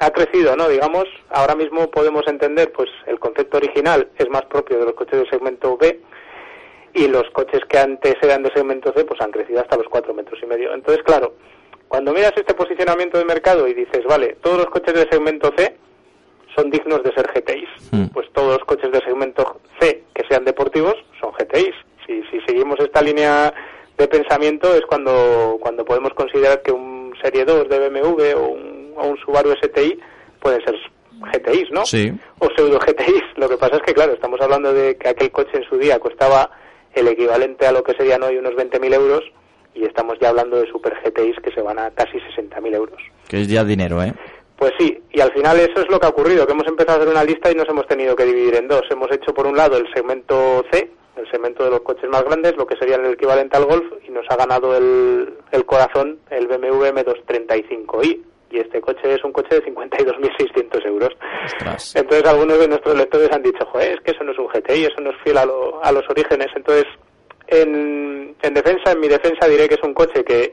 ha crecido, ¿no? Digamos, ahora mismo podemos entender, pues el concepto original es más propio de los coches del segmento B y los coches que antes eran de segmento C, pues han crecido hasta los cuatro metros y medio. Entonces, claro, cuando miras este posicionamiento de mercado y dices, vale, todos los coches de segmento C son dignos de ser GTIs. Mm. Pues todos los coches de segmento C que sean deportivos son GTIs. Si, si seguimos esta línea de pensamiento es cuando, cuando podemos considerar que un Serie 2 de BMW o un, o un Subaru STI pueden ser GTIs, ¿no? Sí. O pseudo GTIs. Lo que pasa es que, claro, estamos hablando de que aquel coche en su día costaba el equivalente a lo que serían hoy unos 20.000 euros y estamos ya hablando de super GTIs que se van a casi 60.000 euros. Que es ya dinero, ¿eh? Pues sí, y al final eso es lo que ha ocurrido, que hemos empezado a hacer una lista y nos hemos tenido que dividir en dos. Hemos hecho por un lado el segmento C, el segmento de los coches más grandes, lo que sería el equivalente al Golf, y nos ha ganado el, el corazón el BMW M235i. Y este coche es un coche de 52.600 euros. Ostras. Entonces algunos de nuestros lectores han dicho, joder, es que eso no es un GTI, eso no es fiel a, lo- a los orígenes. Entonces, en, en defensa, en mi defensa diré que es un coche que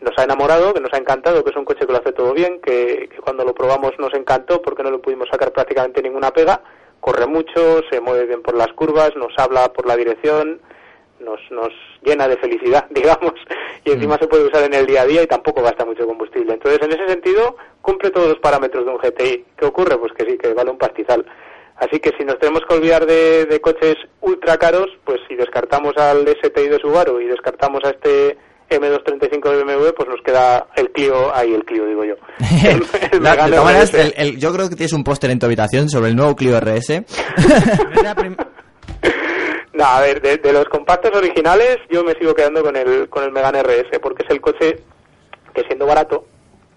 nos ha enamorado, que nos ha encantado, que es un coche que lo hace todo bien, que, que cuando lo probamos nos encantó porque no le pudimos sacar prácticamente ninguna pega, corre mucho, se mueve bien por las curvas, nos habla por la dirección, nos, nos llena de felicidad, digamos, y encima se puede usar en el día a día y tampoco gasta mucho combustible. Entonces, en ese sentido, cumple todos los parámetros de un GTI. ¿Qué ocurre? Pues que sí, que vale un pastizal. Así que si nos tenemos que olvidar de, de coches ultra caros, pues si descartamos al STI de Subaru y descartamos a este M235 de BMW, pues nos queda el Clio, ahí el Clio digo yo. El, el de todas RS. el- el- yo creo que tienes un póster en tu habitación sobre el nuevo Clio RS. No, a ver, de, de los compactos originales yo me sigo quedando con el, con el Megane RS, porque es el coche que siendo barato,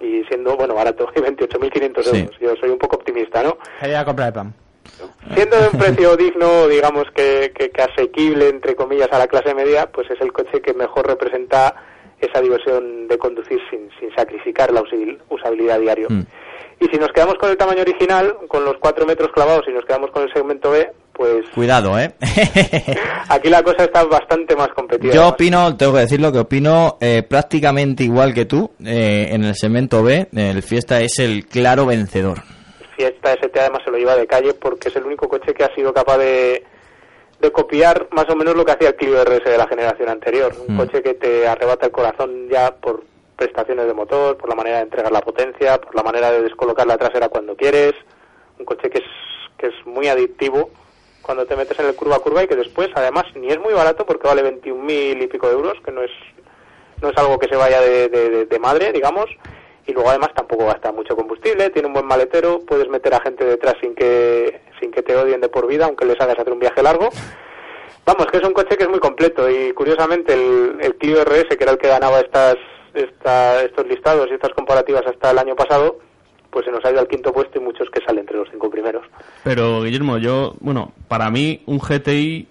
y siendo, bueno, barato, 28.500 Sí. euros, yo soy un poco optimista, ¿no? Quería comprar el pan. Siendo de un precio digno, digamos que, que, que asequible, entre comillas, a la clase media, pues es el coche que mejor representa esa diversión de conducir sin, sin sacrificar la usabilidad diario. Mm. Y si nos quedamos con el tamaño original, con los 4 metros clavados y nos quedamos con el segmento B, pues Cuidado, ¿eh? aquí la cosa está bastante más competida. Yo además. opino, tengo que decirlo, que opino eh, prácticamente igual que tú. eh, en el segmento B, el Fiesta es el claro vencedor. Fiesta ST además se lo lleva de calle porque es el único coche que ha sido capaz de, de copiar más o menos lo que hacía el Clio RS de la generación anterior. Un Mm. coche que te arrebata el corazón ya por prestaciones de motor, por la manera de entregar la potencia, por la manera de descolocar la trasera cuando quieres. Un coche que es, que es muy adictivo cuando te metes en el curva a curva y que después además ni es muy barato porque vale 21.000 y pico de euros, que no es, no es algo que se vaya de, de- de- de madre, digamos y luego además tampoco gasta mucho combustible, tiene un buen maletero, puedes meter a gente detrás sin que sin que te odien de por vida, aunque les hagas hacer un viaje largo. Vamos, que es un coche que es muy completo y curiosamente el, el Clio RS, que era el que ganaba estas esta- estos listados y estas comparativas hasta el año pasado, pues se nos ha ido al quinto puesto y muchos que salen entre los cinco primeros. Pero, Guillermo, yo, bueno, para mí un GTI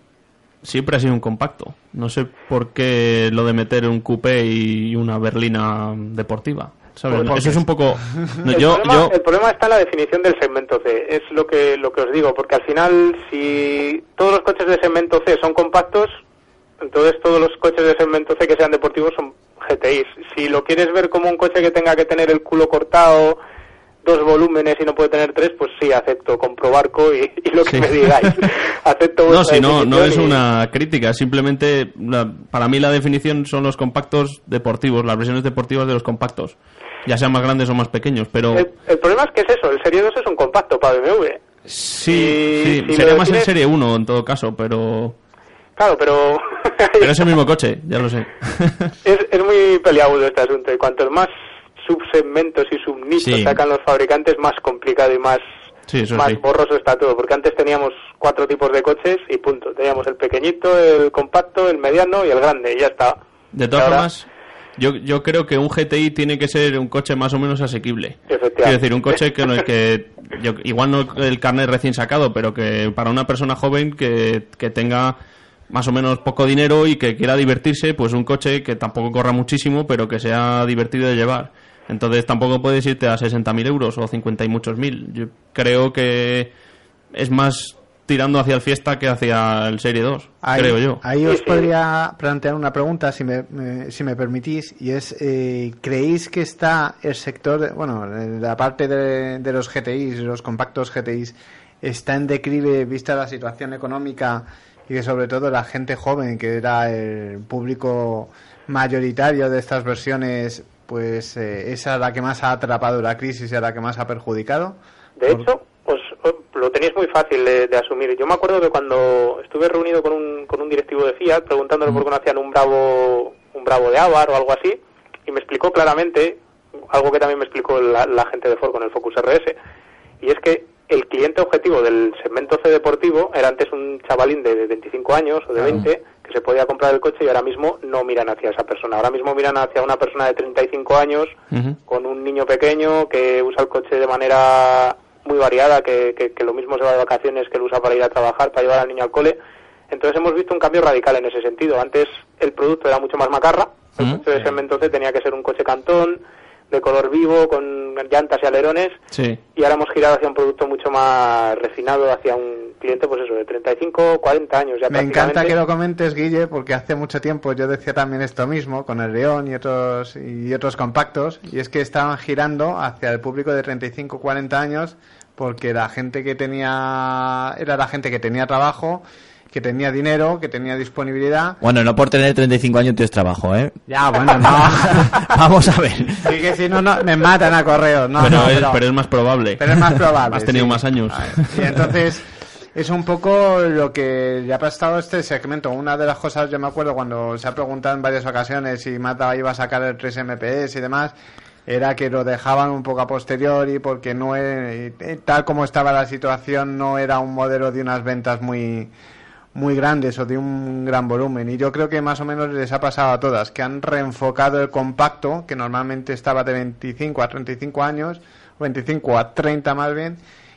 siempre ha sido un compacto. No sé por qué lo de meter un coupé y una berlina deportiva. ¿Sabes? Pues Eso es un poco... no, el, yo, problema, yo, el problema está en la definición del segmento C. Es lo que, lo que os digo, porque al final, si todos los coches de segmento C son compactos, entonces todos los coches de segmento C que sean deportivos son GTIs. Si lo quieres ver como un coche que tenga que tener el culo cortado, dos volúmenes y no puede tener tres, pues sí, acepto, compro barco y, y lo que Sí. me digáis. acepto No, si no, no es y- una crítica, simplemente la- para mí la definición son los compactos deportivos, las versiones deportivas de los compactos, ya sean más grandes o más pequeños, pero El, el problema es que es eso, el Serie 2 es un compacto para BMW. sí, y sí, si sería más el Serie 1 en todo caso, pero, Claro, pero pero es el mismo coche, ya lo sé. es, es muy peliagudo este asunto. Y cuantos más subsegmentos y subnichos Sí. sacan los fabricantes, más complicado y más, Sí, eso más sí. borroso está todo. Porque antes teníamos cuatro tipos de coches y punto. Teníamos el pequeñito, el compacto, el mediano y el grande. Y ya está. De todas formas, yo, yo creo que un GTI tiene que ser un coche más o menos asequible. Quiero decir, un coche que, el que yo- igual no el carnet recién sacado, pero que para una persona joven que, que tenga más o menos poco dinero y que quiera divertirse, pues un coche que tampoco corra muchísimo, pero que sea divertido de llevar. Entonces tampoco puedes irte a 60.000 euros o 50 y muchos mil. Yo creo que es más tirando hacia el Fiesta que hacia el Serie 2, Ahí, creo yo. ahí os podría plantear una pregunta, si me, me- si me permitís, y es, eh, ¿creéis que está el sector, de- bueno, la parte de, de los GTIs, los compactos GTIs, está en declive vista la situación económica y que sobre todo la gente joven, que era el público mayoritario de estas versiones, pues eh, esa es la que más ha atrapado la crisis y a la que más ha perjudicado? De hecho, lo tenéis muy fácil de, de asumir. Yo me acuerdo que cuando estuve reunido con un, con un directivo de Fiat preguntándole por qué no hacían un Bravo, un Bravo de Avar o algo así, y me explicó claramente algo que también me explicó la, la gente de Ford con el Focus RS, y es que el cliente objetivo del segmento C deportivo era antes un chavalín de 25 años o de 20 que se podía comprar el coche y ahora mismo no miran hacia esa persona. Ahora mismo miran hacia una persona de 35 años con un niño pequeño que usa el coche de manera muy variada, que, que, que lo mismo se va de vacaciones que lo usa para ir a trabajar, para llevar al niño al cole. Entonces hemos visto un cambio radical en ese sentido. Antes el producto era mucho más macarra, el coche de segmento C tenía que ser un coche cantón, de color vivo, con llantas y alerones, Sí. y ahora hemos girado hacia un producto mucho más refinado, hacia un cliente, pues eso, de 35, 40 años ya Me encanta que lo comentes, Guille, porque hace mucho tiempo yo decía también esto mismo con el León y otros y otros compactos, y es que estaban girando hacia el público de 35-40 años porque la gente que tenía era la gente que tenía trabajo, que tenía dinero, que tenía disponibilidad. Bueno, no por tener 35 años tienes trabajo, ¿eh? Ya, bueno, no. Vamos a ver. Y que si no, no me matan a correos. No, pero, no, es, pero- pero es más probable. pero es más probable, Has tenido sí. más años. Y entonces es un poco lo que ya ha pasado este segmento. Una de las cosas, yo me acuerdo cuando se ha preguntado en varias ocasiones si Mazda iba a sacar el 3 MPS y demás, era que lo dejaban un poco a posteriori porque no e- eh, tal como estaba la situación no era un modelo de unas ventas muy muy grandes o de un gran volumen. Y yo creo que más o menos les ha pasado a todas que han reenfocado el compacto que normalmente estaba de 25 a 35 años 25 a 30 más bien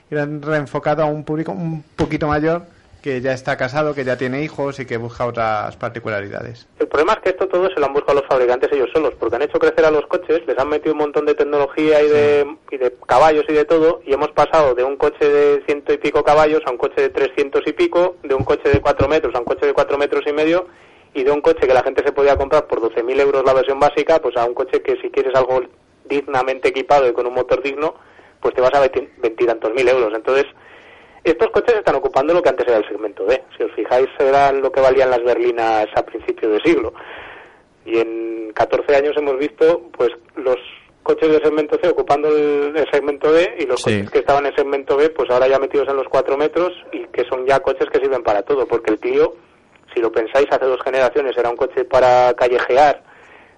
y han reenfocado a un público un poquito mayor que ya está casado, que ya tiene hijos y que busca otras particularidades. El problema es que esto todo se lo han buscado los fabricantes ellos solos, porque han hecho crecer a los coches, les han metido un montón de tecnología y de, y de caballos y de todo, y hemos pasado de un coche de ciento y pico caballos a un coche de trescientos y pico, de un coche de cuatro metros a un coche de cuatro metros y medio, y de un coche que la gente se podía comprar por 12.000 euros la versión básica, pues a un coche que si quieres algo dignamente equipado y con un motor digno, pues te vas a veinti- veintitantos mil euros. Entonces, estos coches están ocupando lo que antes era el segmento D. Si os fijáis, eran lo que valían las berlinas a principios de siglo. Y en 14 años hemos visto pues los coches del segmento C ocupando el, el segmento D y los Sí. coches que estaban en segmento B pues ahora ya metidos en los 4 metros y que son ya coches que sirven para todo. Porque el Clio, si lo pensáis, hace dos generaciones era un coche para callejear,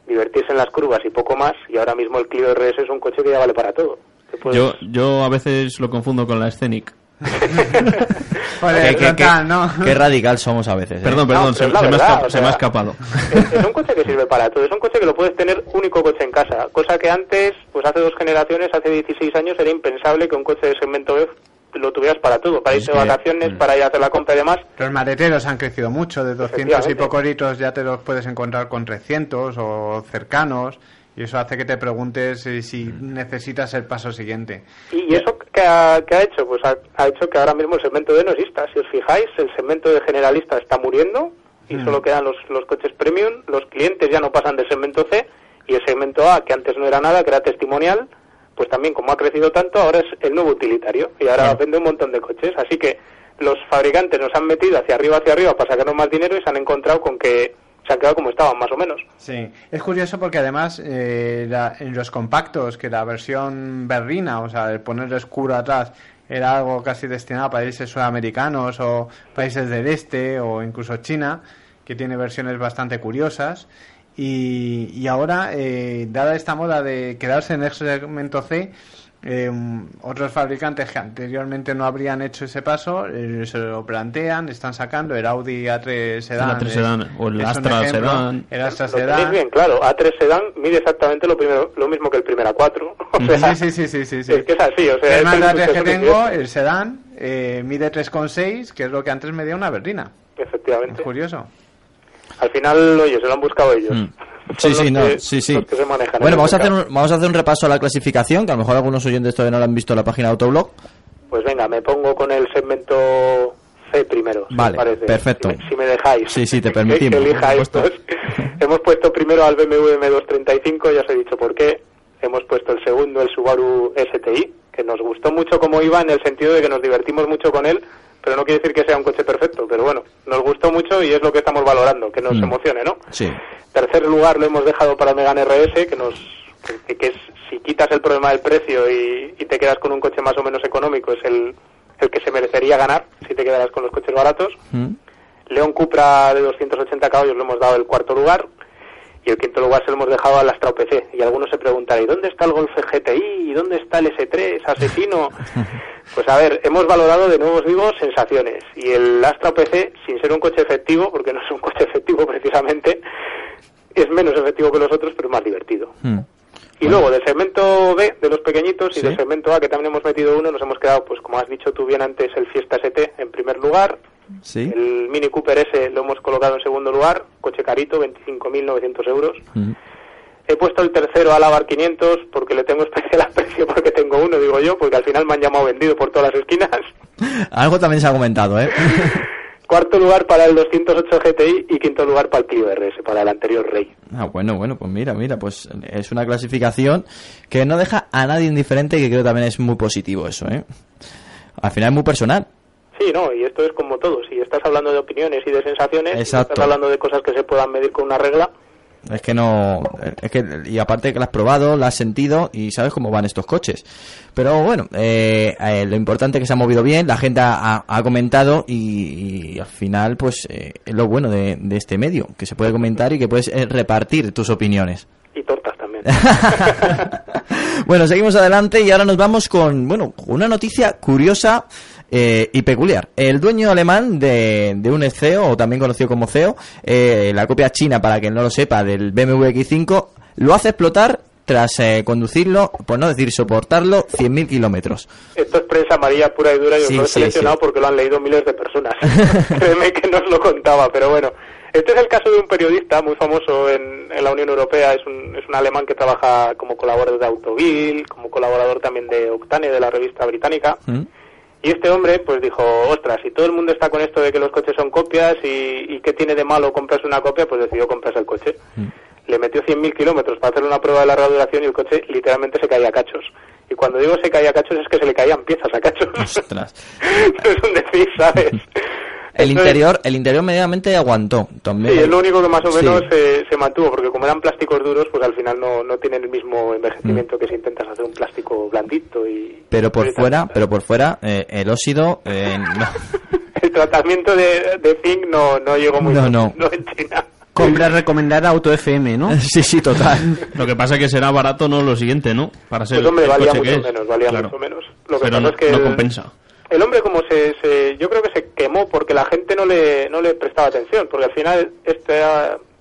divertirse en las curvas y poco más. Y ahora mismo el Clio RS es un coche que ya vale para todo. Puedes- Yo, yo a veces lo confundo con la Scenic. Joder, Qué- qué- frontal, qué- ¿no? qué radical somos a veces. ¿eh? Perdón, perdón, No, se, me ha verdad, esca- o se me ha sea, escapado. Es, es un coche que sirve para todo, es un coche que lo puedes tener único coche en casa, cosa que antes, pues hace dos generaciones, hace 16 años, era impensable que un coche de segmento F lo tuvieras para todo, para irte de que- vacaciones, para ir a hacer la compra y demás. Los maleteros han crecido mucho, de 200 y pocos litros ya te los puedes encontrar con 300 o cercanos, y eso hace que te preguntes eh, si necesitas el paso siguiente. Y eso que ha, que ha hecho, pues ha, ha hecho que ahora mismo el segmento D no exista. Si os fijáis, el segmento de generalista está muriendo y Mm. solo quedan los, los coches premium, los clientes ya no pasan del segmento C y el segmento A, que antes no era nada, que era testimonial, pues también como ha crecido tanto, ahora es el nuevo utilitario y ahora vende un montón de coches. Así que los fabricantes nos han metido hacia arriba, hacia arriba para sacarnos más dinero y se han encontrado con que se han quedado como estaban, más o menos. Sí, es curioso porque además eh, la- en los compactos, que la versión berrina, o sea, el poner escuro atrás, era algo casi destinado a países sudamericanos o países del este o incluso China, que tiene versiones bastante curiosas. Y, y ahora, eh, dada esta moda de quedarse en el segmento C, eh, otros fabricantes que anteriormente no habrían hecho ese paso eh, se lo plantean, están sacando el Audi A3 Sedan. A3 es- Sedan, o el Astra. Sedan. El Astra Sedan. bien claro, A3 Sedan mide exactamente lo, primero, lo mismo que el primer A4. O sea, Sí, sí, sí, sí, sí. Es que es así, o sea... el más el que tengo, el sedán, eh, mide 3,6, que es lo que antes medía una berlina. Efectivamente. Es curioso. Al final, oye, se lo han buscado ellos. Mm. Sí, sí, no, que- sí, sí. los que se manejan Bueno, vamos a, hacer un, vamos a hacer un repaso a la clasificación, que a lo mejor algunos oyentes todavía no lo han visto en la página de Autoblog. Pues venga, me pongo con el segmento C primero, si Vale, parece. perfecto. Si me, si me dejáis. Sí, sí, te permitimos, Que, elija estos. Hemos puesto primero al BMW M235, ya os he dicho por qué. Hemos puesto el segundo, el Subaru STI, que nos gustó mucho como iba en el sentido de que nos divertimos mucho con él, pero no quiere decir que sea un coche perfecto. Pero bueno, nos gustó mucho y es lo que estamos valorando, que nos Mm. emocione, ¿no? Sí. Tercer lugar lo hemos dejado para el Megane RS, que nos que, que es si quitas el problema del precio y, y te quedas con un coche más o menos económico, es el, el que se merecería ganar si te quedaras con los coches baratos. Mm. León Cupra de 280 caballos le hemos dado el cuarto lugar y el quinto lugar se lo hemos dejado al Astra OPC. Y algunos se preguntarán, ¿y dónde está el Golf GTI? ¿Y dónde está el S3 asesino? Pues a ver, hemos valorado de nuevo os digo sensaciones y el Astra OPC sin ser un coche efectivo, porque no es un coche efectivo precisamente, es menos efectivo que los otros, pero más divertido. Mm. Y luego del segmento B, de los pequeñitos, y del segmento A, que también hemos metido uno, nos hemos quedado, pues como has dicho tú bien antes, el Fiesta ST en primer lugar. Sí. El Mini Cooper S lo hemos colocado en segundo lugar, coche carito, 25.900 euros. Mm. He puesto el tercero al Avar 500 porque le tengo especial aprecio porque tengo uno, digo yo, porque al final me han llamado vendido por todas las esquinas. Algo también se ha comentado, ¿eh? Cuarto lugar para el 208 GTI y quinto lugar para el Clio RS, para el anterior Rey. Ah, bueno, bueno, pues mira, mira, pues es una clasificación que no deja a nadie indiferente y que creo también es muy positivo eso, ¿eh? Al final es muy personal. Sí, no, y esto es como todo. Si estás hablando de opiniones y de sensaciones, si estás hablando de cosas que se puedan medir con una regla, Es que no. Es que, y aparte que lo has probado, lo has sentido y sabes cómo van estos coches. Pero bueno, eh, eh, lo importante es que se ha movido bien, la gente ha, ha comentado y, y al final, pues eh, es lo bueno de, de este medio, que se puede comentar y que puedes eh, repartir tus opiniones. y tortas también. Bueno, seguimos adelante y ahora nos vamos con, bueno, con una noticia curiosa eh, y peculiar. El dueño alemán de, de un CEO, o también conocido como CEO, eh, la copia china, para quien no lo sepa, del BMW X5, lo hace explotar tras eh, conducirlo, por no decir soportarlo, 100.000 kilómetros. Esto es prensa amarilla pura y dura y os Sí, lo he sí, seleccionado sí. porque lo han leído miles de personas. Créeme que no os lo contaba, pero bueno. Este es el caso de un periodista muy famoso en, en la Unión Europea, es un, es un alemán que trabaja como colaborador de Autovil, como colaborador también de Octane, de la revista británica. ¿Mm? Y este hombre pues dijo, ostras, si todo el mundo está con esto de que los coches son copias y, y qué tiene de malo comprarse una copia, pues decidió comprarse el coche. Le metió 100.000 kilómetros para hacer una prueba de larga duración y el coche literalmente se caía a cachos. Y cuando digo se caía a cachos es que se le caían piezas a cachos. Ostras. Es un decir, ¿sabes? El interior, el interior medianamente aguantó. También. Sí, es lo único que más o Sí. menos se, se mantuvo, porque como eran plásticos duros, pues al final no, no tienen el mismo envejecimiento que si intentas hacer un plástico blandito y... Pero por y tal. fuera, pero por fuera, eh, el óxido, eh, no. El tratamiento de, de zinc no, no llegó muy No, lejos, no. en China. Compra recomendada Auto FM, ¿no? Sí, sí, total. Lo que pasa es que será barato no lo siguiente, ¿no? Para ser Pues hombre, el valía mucho menos, valía Claro. mucho menos. Lo que Pero pasa no, es que no el- compensa. El hombre como se, se- yo creo que se quemó porque la gente no le, no le prestaba atención, porque al final este,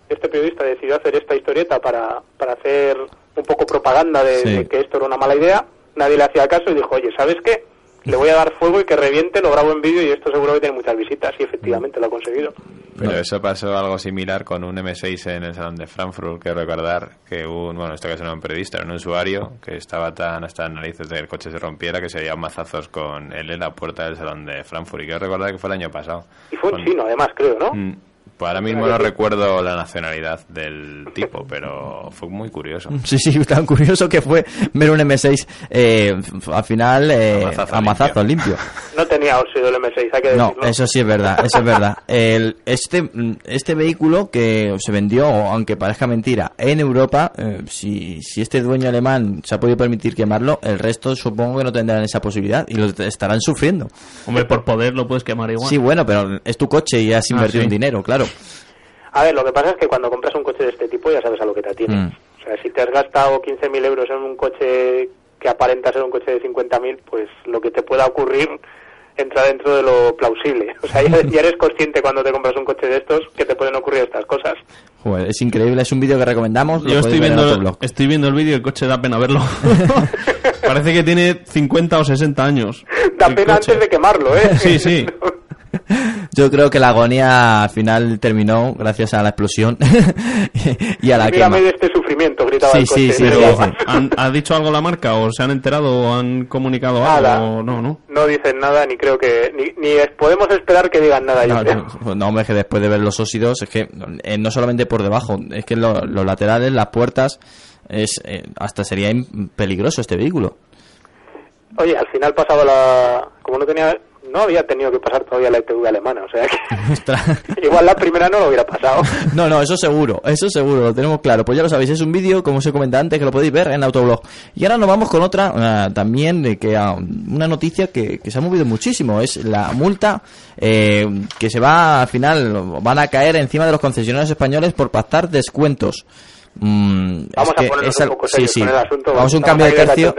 este periodista decidió hacer esta historieta para, para hacer un poco propaganda de, Sí. de que esto era una mala idea, nadie le hacía caso y dijo, oye, ¿sabes qué? Le voy a dar fuego y que reviente, lo grabo en vídeo y esto seguro que tiene muchas visitas y efectivamente lo ha conseguido. Pero eso pasó algo similar con un M6 en el Salón de Frankfurt. Quiero recordar que un, bueno, esto que es un periodista, era un usuario que estaba tan hasta las narices de que el coche se rompiera que se dio mazazos con él en la puerta del Salón de Frankfurt. Y quiero recordar que fue el año pasado. Y fue un Con- chino además, creo, ¿no? Mm, Pues ahora mismo no recuerdo la nacionalidad del tipo, pero fue muy curioso. Sí, sí, tan curioso que fue ver un M6 eh, al final eh, A mazazo limpio. No tenía óxido el M6, hay que No, eso sí es verdad, eso es verdad. El, este, este vehículo que se vendió, aunque parezca mentira, en Europa, eh, si, si este dueño alemán se ha podido permitir quemarlo, el resto supongo que no tendrán esa posibilidad y lo estarán sufriendo. Hombre, por poder lo puedes quemar igual. Sí, bueno, pero es tu coche y has Ah, invertido sí. un dinero, claro. A ver, lo que pasa es que cuando compras un coche de este tipo ya sabes a lo que te atienes. Mm. O sea, si te has gastado 15.000 euros en un coche que aparenta ser un coche de 50.000, pues lo que te pueda ocurrir entra dentro de lo plausible. O sea, ya, ya eres consciente cuando te compras un coche de estos que te pueden ocurrir estas cosas. Joder, es increíble, es un vídeo que recomendamos. Yo estoy viendo, Autoblog. estoy viendo el vídeo y el coche da pena verlo. Parece que tiene 50 o 60 años. Da el pena coche. antes de quemarlo, ¿eh? Sí, sí. Yo creo que la agonía al final terminó gracias a la explosión y a la. Mírame de este sufrimiento, gritaba Sí, el coche. sí, sí, Pero sí, sí. ¿Han, ¿Ha dicho algo la marca? ¿O se han enterado o han comunicado Nada. algo? No, no. No dicen nada, ni creo que... Ni, ni podemos esperar que digan nada, No, creo. no, no, hombre, es que después de ver los óxidos, es que eh, no solamente por debajo, es que lo- los laterales, las puertas, es eh, hasta sería peligroso este vehículo. Oye, al final pasaba la... Como no tenía... No había tenido que pasar todavía la ITV alemana, o sea que... Igual la primera no lo hubiera pasado. No, no, eso seguro, eso seguro, lo tenemos claro. Pues ya lo sabéis, es un vídeo, como os he comentado antes, que lo podéis ver en Autoblog. Y ahora nos vamos con otra, ah, también, de que ah, una noticia que, que se ha movido muchísimo, es la multa eh, que se va, al final, van a caer encima de los concesionarios españoles por pactar descuentos. Mm, Vamos es a ponernos un poco sí, serios sí. con el asunto. Vamos a un cambio de tercio.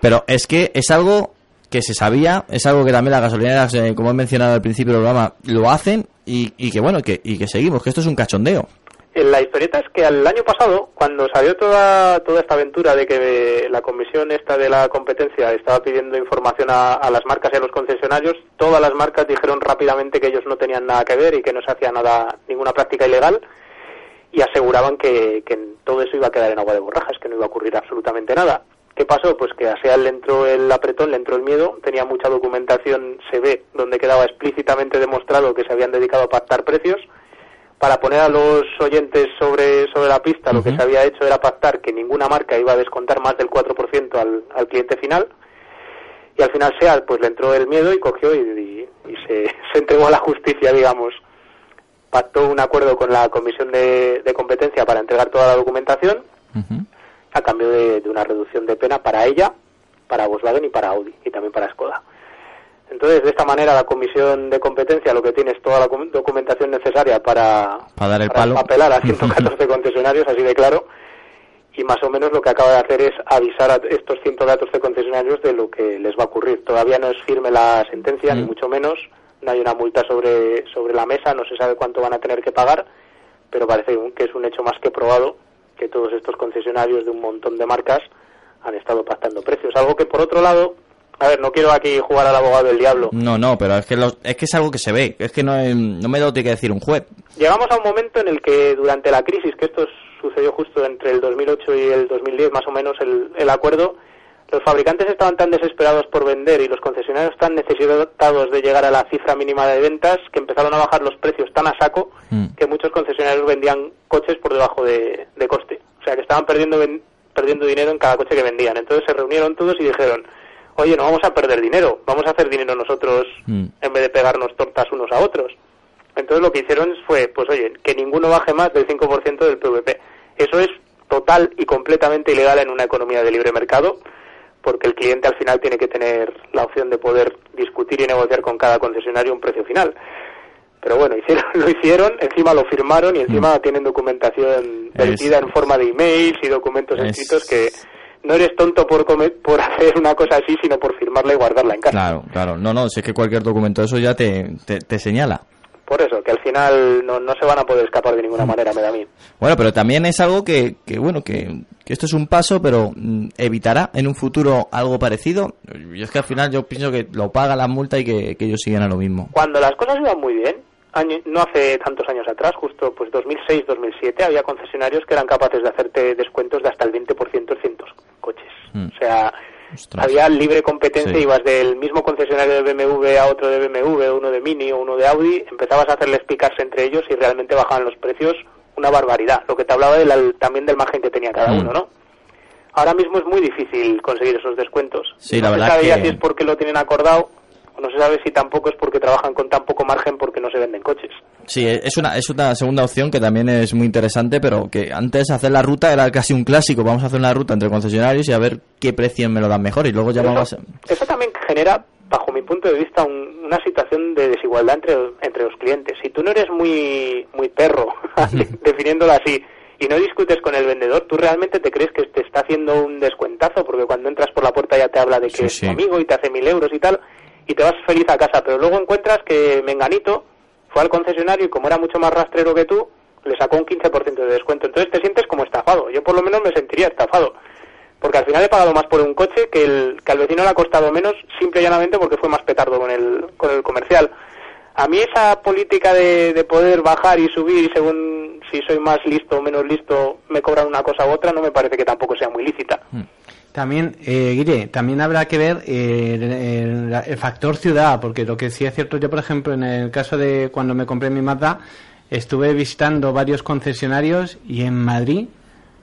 Pero es que es algo que se sabía, es algo que también las gasolineras, eh, como he mencionado al principio del programa, lo hacen y, que bueno, que, y que seguimos, que esto es un cachondeo. La historieta es que al año pasado, cuando salió toda, toda esta aventura de que la comisión esta de la competencia estaba pidiendo información a, las marcas y a los concesionarios, todas las marcas dijeron rápidamente que ellos no tenían nada que ver y que no se hacía nada, ninguna práctica ilegal y aseguraban que todo eso iba a quedar en agua de borrajas, que no iba a ocurrir absolutamente nada. ¿Qué pasó? Pues que a SEAT le entró el apretón, le entró el miedo, tenía mucha documentación, se ve, donde quedaba explícitamente demostrado que se habían dedicado a pactar precios. Para poner a los oyentes sobre, sobre la pista, lo que se había hecho era pactar que ninguna marca iba a descontar más del 4% al, al cliente final. Y al final SEAT pues le entró el miedo y cogió y, y- y se, se entregó a la justicia, digamos. Pactó un acuerdo con la Comisión de, de Competencia para entregar toda la documentación a cambio de, de una reducción de pena para ella, para Volkswagen y para Audi y también para Skoda. Entonces, de esta manera, la Comisión de Competencia lo que tiene es toda la documentación necesaria para, Para dar el para palo. apelar a 114 concesionarios, así de claro, y más o menos lo que acaba de hacer es avisar a estos 114 concesionarios de lo que les va a ocurrir. Todavía no es firme la sentencia, ni mucho menos, no hay una multa sobre, sobre la mesa, no se sabe cuánto van a tener que pagar, pero parece que es un hecho más que probado que todos estos concesionarios de un montón de marcas han estado pactando precios. Algo que, por otro lado, a ver, no quiero aquí jugar al abogado del diablo, No, no, pero es que, los- es que es algo que se ve, es que no, no me lo tiene que decir un juez. Llegamos a un momento en el que durante la crisis, que esto sucedió justo entre el 2008 y el 2010, más o menos el, el acuerdo, los fabricantes estaban tan desesperados por vender y los concesionarios tan necesitados de llegar a la cifra mínima de ventas que empezaron a bajar los precios tan a saco que muchos concesionarios vendían coches por debajo de, de coste. O sea, que estaban perdiendo, ven- perdiendo dinero en cada coche que vendían. Entonces se reunieron todos y dijeron, oye, no vamos a perder dinero, vamos a hacer dinero nosotros en vez de pegarnos tortas unos a otros. Entonces lo que hicieron fue, pues oye, que ninguno baje más del 5% del PVP. Eso es total y completamente ilegal en una economía de libre mercado, porque el cliente al final tiene que tener la opción de poder discutir y negociar con cada concesionario un precio final. Pero bueno, hicieron, lo hicieron, encima lo firmaron y encima tienen documentación vertida en forma de emails y documentos Es- escritos que no eres tonto por, come- por hacer una cosa así, sino por firmarla y guardarla en casa. Claro, claro. No, no, si es que cualquier documento de eso ya te, te, te señala. Por eso, que al final no, no se van a poder escapar de ninguna manera, me da a mí. Bueno, pero también es algo que, que bueno, que, que esto es un paso, pero mm, evitará en un futuro algo parecido. Y es que al final yo pienso que lo paga la multa y que, que ellos siguen a lo mismo. Cuando las cosas iban muy bien, año- no hace tantos años atrás, justo pues 2006-2007, había concesionarios que eran capaces de hacerte descuentos de hasta el 20% en cientos coches. Mm. O sea, Ostras. había libre competencia, Sí. ibas del mismo concesionario de BMW a otro de BMW, uno de Mini o uno de Audi, empezabas a hacerles picarse entre ellos y realmente bajaban los precios una barbaridad. Lo que te hablaba del- al- también del margen que tenía cada Mm. uno, ¿no? Ahora mismo es muy difícil conseguir esos descuentos. Sí, no la se verdad ya si es porque lo tienen acordado no se sabe si tampoco es porque trabajan con tan poco margen porque no se venden coches. Sí, es una, es una segunda opción que también es muy interesante, pero que antes hacer la ruta era casi un clásico. Vamos a hacer una ruta entre concesionarios y a ver qué precio me lo dan mejor. Y luego ya Pero vamos eso, a... eso también genera, bajo mi punto de vista, un- una situación de desigualdad entre, entre los clientes. Si tú no eres muy, muy perro, definiéndolo así, y no discutes con el vendedor, tú realmente te crees que te está haciendo un descuentazo, porque cuando entras por la puerta ya te habla de que Sí, es tu sí. amigo y te hace mil euros y tal, y te vas feliz a casa, pero luego encuentras que Menganito fue al concesionario y como era mucho más rastrero que tú, le sacó un 15% de descuento. Entonces te sientes como estafado. Yo por lo menos me sentiría estafado. Porque al final he pagado más por un coche que, el, que al vecino le ha costado menos, simple y llanamente porque fue más petardo con el, con el comercial. A mí esa política de, de poder bajar y subir según si soy más listo o menos listo me cobran una cosa u otra no me parece que tampoco sea muy lícita. También, eh, Guille, también habrá que ver eh, el, factor ciudad, porque lo que sí es cierto, yo por ejemplo, en el caso de cuando me compré mi Mazda, estuve visitando varios concesionarios y en Madrid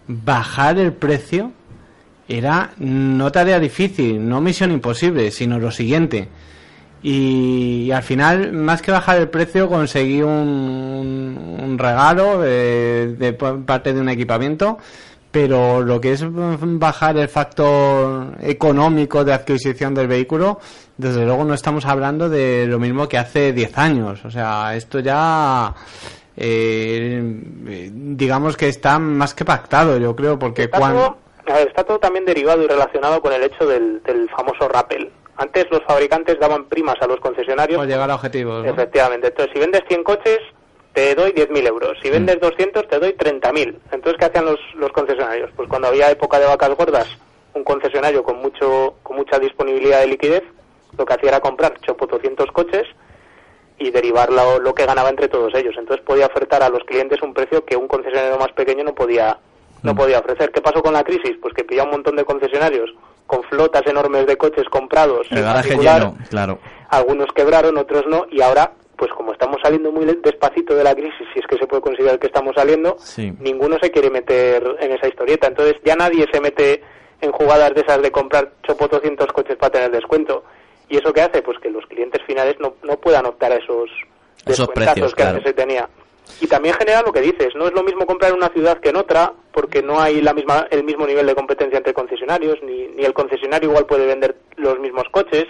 bajar el precio era no tarea difícil, no misión imposible, sino lo siguiente. Y, al final, más que bajar el precio, conseguí un, regalo de, de parte de un equipamiento. Pero lo que es bajar el factor económico de adquisición del vehículo, desde luego no estamos hablando de lo mismo que hace 10 años. O sea, esto ya, eh, digamos que está más que pactado, yo creo, porque Está cuando... todo, está todo también derivado y relacionado con el hecho del, del famoso rappel. Antes los fabricantes daban primas a los concesionarios. Por llegar a objetivos. ¿no? Efectivamente. Entonces, si vendes 100 coches, te doy 10.000 euros. Si vendes 200, te doy 30.000. Entonces, ¿qué hacían los, los concesionarios? Pues cuando había época de vacas gordas, un concesionario con mucho con mucha disponibilidad de liquidez, lo que hacía era comprar chopo 200 coches y derivar lo, lo que ganaba entre todos ellos. Entonces podía ofertar a los clientes un precio que un concesionario más pequeño no podía no podía ofrecer. ¿Qué pasó con la crisis? Pues que pilló un montón de concesionarios con flotas enormes de coches comprados. El garaje lleno, claro. Algunos quebraron, otros no, y ahora, pues como estamos saliendo muy despacito de la crisis, si es que se puede considerar que estamos saliendo, Sí. ninguno se quiere meter en esa historieta. Entonces ya nadie se mete en jugadas de esas de comprar chopo 200 coches para tener descuento. ¿Y eso qué hace? Pues que los clientes finales no, no puedan optar a esos Esos precios, que claro. antes se tenía. Y también genera lo que dices, no es lo mismo comprar en una ciudad que en otra, porque no hay la misma, el mismo nivel de competencia entre concesionarios, ni, ni el concesionario igual puede vender los mismos coches.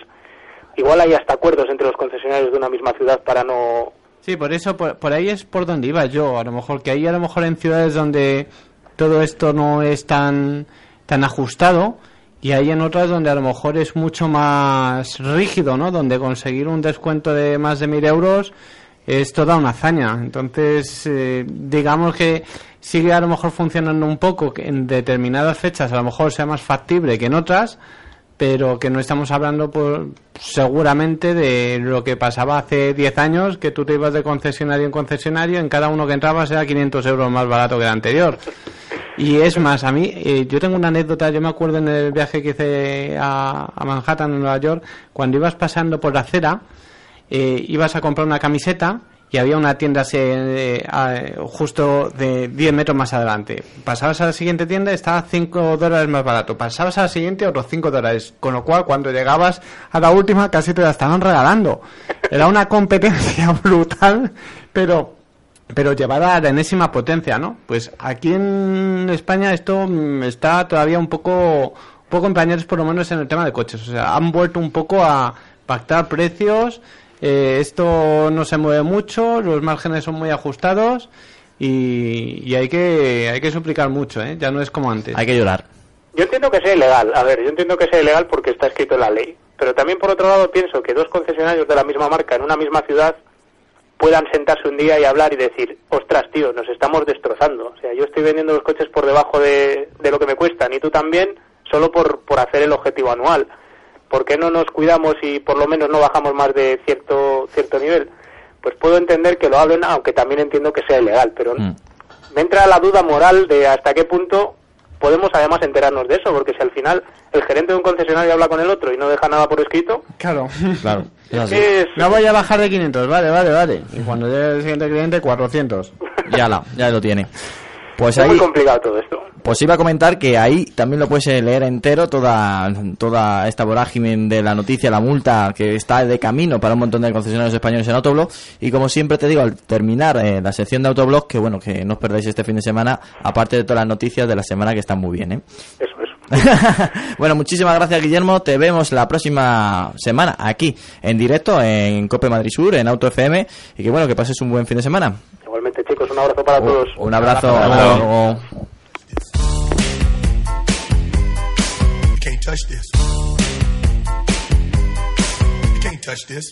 Igual hay hasta acuerdos entre los concesionarios de una misma ciudad para no... Sí, por eso, por, ahí es por donde iba yo. A lo mejor que ahí, a lo mejor en ciudades donde todo esto no es tan, tan ajustado, y hay en otras donde a lo mejor es mucho más rígido, ¿no? Donde conseguir un descuento de más de mil euros es toda una hazaña. Entonces, eh, digamos que sigue a lo mejor funcionando un poco, que en determinadas fechas a lo mejor sea más factible que en otras, pero que no estamos hablando por, seguramente de lo que pasaba hace 10 años, que tú te ibas de concesionario en concesionario, en cada uno que entrabas era 500 euros más barato que el anterior. Y es más, a mí, eh, yo tengo una anécdota, yo me acuerdo en el viaje que hice a, a Manhattan, en Nueva York, cuando ibas pasando por la acera, eh, ibas a comprar una camiseta y había una tienda se- eh, justo de 10 metros más adelante. Pasabas a la siguiente tienda estaba 5 dólares más barato. Pasabas a la siguiente otros 5 dólares. Con lo cual, cuando llegabas a la última, casi te la estaban regalando. Era una competencia brutal, pero pero llevada a la enésima potencia, ¿no? Pues aquí en España esto mm, está todavía un poco, un poco en pañales, por lo menos en el tema de coches. O sea, han vuelto un poco a pactar precios. Eh, esto no se mueve mucho, los márgenes son muy ajustados y, y hay que hay que suplicar mucho, ¿eh? Ya no es como antes. Hay que llorar. Yo entiendo que sea ilegal, a ver, yo entiendo que sea ilegal porque está escrito en la ley, pero también por otro lado pienso que dos concesionarios de la misma marca en una misma ciudad puedan sentarse un día y hablar y decir, ostras, tío, nos estamos destrozando. O sea, yo estoy vendiendo los coches por debajo de, de lo que me cuestan y tú también, solo por, por hacer el objetivo anual. ¿Por qué no nos cuidamos y por lo menos no bajamos más de cierto, cierto nivel? Pues puedo entender que lo hablen, aunque también entiendo que sea ilegal, pero Mm. me entra la duda moral de hasta qué punto podemos además enterarnos de eso, porque si al final el gerente de un concesionario habla con el otro y no deja nada por escrito, Claro. Claro. es así. es... No voy a bajar de 500, vale, vale, vale. Y cuando llegue el siguiente cliente, 400. Ya la, ya lo tiene. Pues es ahí, muy complicado todo esto. pues iba a comentar que ahí también lo puedes leer entero toda toda esta vorágine de la noticia, la multa que está de camino para un montón de concesionarios españoles en Autoblog y como siempre te digo al terminar eh, la sección de Autoblog que bueno que no os perdáis este fin de semana aparte de todas las noticias de la semana que están muy bien, ¿eh? Eso, eso. bueno, muchísimas gracias Guillermo. Te vemos la próxima semana aquí en directo en Cope Madrid Sur, en Auto FM. Y que bueno, que pases un buen fin de semana. Igualmente, chicos, un abrazo para todos. Un abrazo. Hasta luego. touch this. You can't touch this.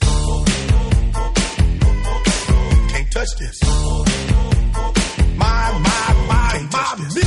Can't touch this. My, my, my, my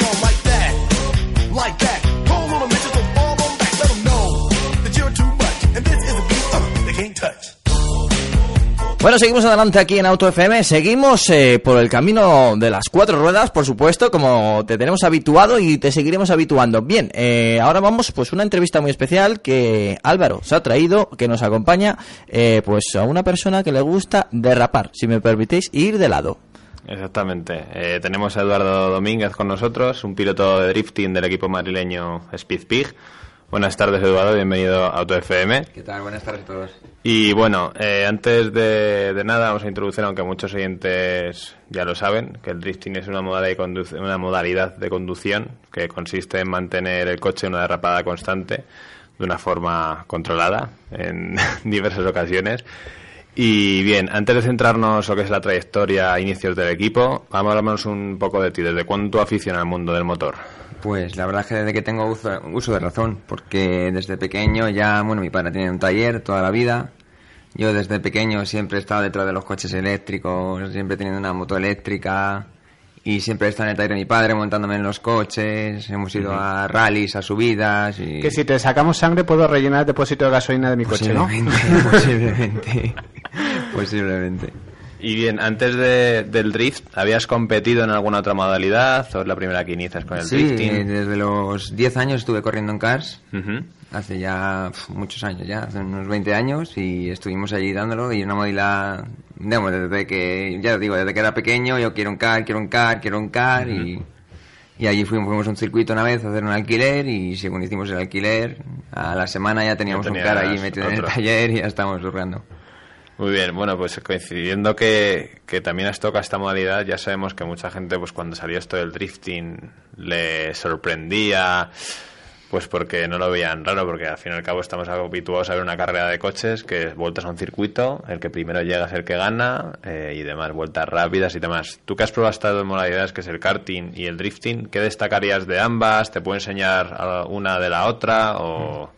Bueno, seguimos adelante aquí en Auto FM. Seguimos eh, por el camino de las cuatro ruedas, por supuesto, como te tenemos habituado y te seguiremos habituando. Bien, eh, ahora vamos pues una entrevista muy especial que Álvaro se ha traído, que nos acompaña eh, pues a una persona que le gusta derrapar, si me permitéis, ir de lado. Exactamente. Eh, tenemos a Eduardo Domínguez con nosotros, un piloto de drifting del equipo madrileño Speed Pig. Buenas tardes, Eduardo. Bienvenido a Auto FM. ¿Qué tal? Buenas tardes a todos. Y bueno, eh, antes de, de nada vamos a introducir, aunque muchos oyentes ya lo saben, que el drifting es una modalidad, de una modalidad de conducción que consiste en mantener el coche en una derrapada constante de una forma controlada en diversas ocasiones. Y bien, antes de centrarnos en lo que es la trayectoria, inicios del equipo, vamos a hablarnos un poco de ti. ¿Desde cuándo aficionas al mundo del motor? Pues la verdad es que desde que tengo uso, uso de razón, porque desde pequeño ya, bueno, mi padre tiene un taller toda la vida. Yo desde pequeño siempre he estado detrás de los coches eléctricos, siempre teniendo una moto eléctrica y siempre he estado en el taller de mi padre montándome en los coches. Hemos ido a rallies, a subidas y... Que si te sacamos sangre puedo rellenar el depósito de gasolina de mi coche, ¿no? Posiblemente, posiblemente. posiblemente. Y bien, antes de- del drift, ¿habías competido en alguna otra modalidad o es la primera que inicias con el Sí, drifting? desde los 10 años estuve corriendo en cars. Ujú. Hace ya pf, muchos años, ya, hace unos 20 años, y estuvimos allí dándolo. Y una modalidad, digamos, desde que, ya digo, desde que era pequeño, yo quiero un car, quiero un car, quiero un car, y, y allí fuimos, fuimos a un circuito una vez a hacer un alquiler, y según hicimos el alquiler, a la semana ya teníamos un car allí metido en el taller y ya estábamos surrando. Muy bien, bueno, pues coincidiendo que, que también has tocado esta modalidad, ya sabemos que mucha gente, pues cuando salió esto del drifting, le sorprendía, pues porque no lo veían raro, porque al fin y al cabo estamos habituados a ver una carrera de coches, que vueltas a un circuito, el que primero llega es el que gana, eh, y demás, vueltas rápidas y demás. Tú que has probado estas dos modalidades, que es el karting y el drifting, ¿qué destacarías de ambas? ¿Te puedo enseñar una de la otra? o...?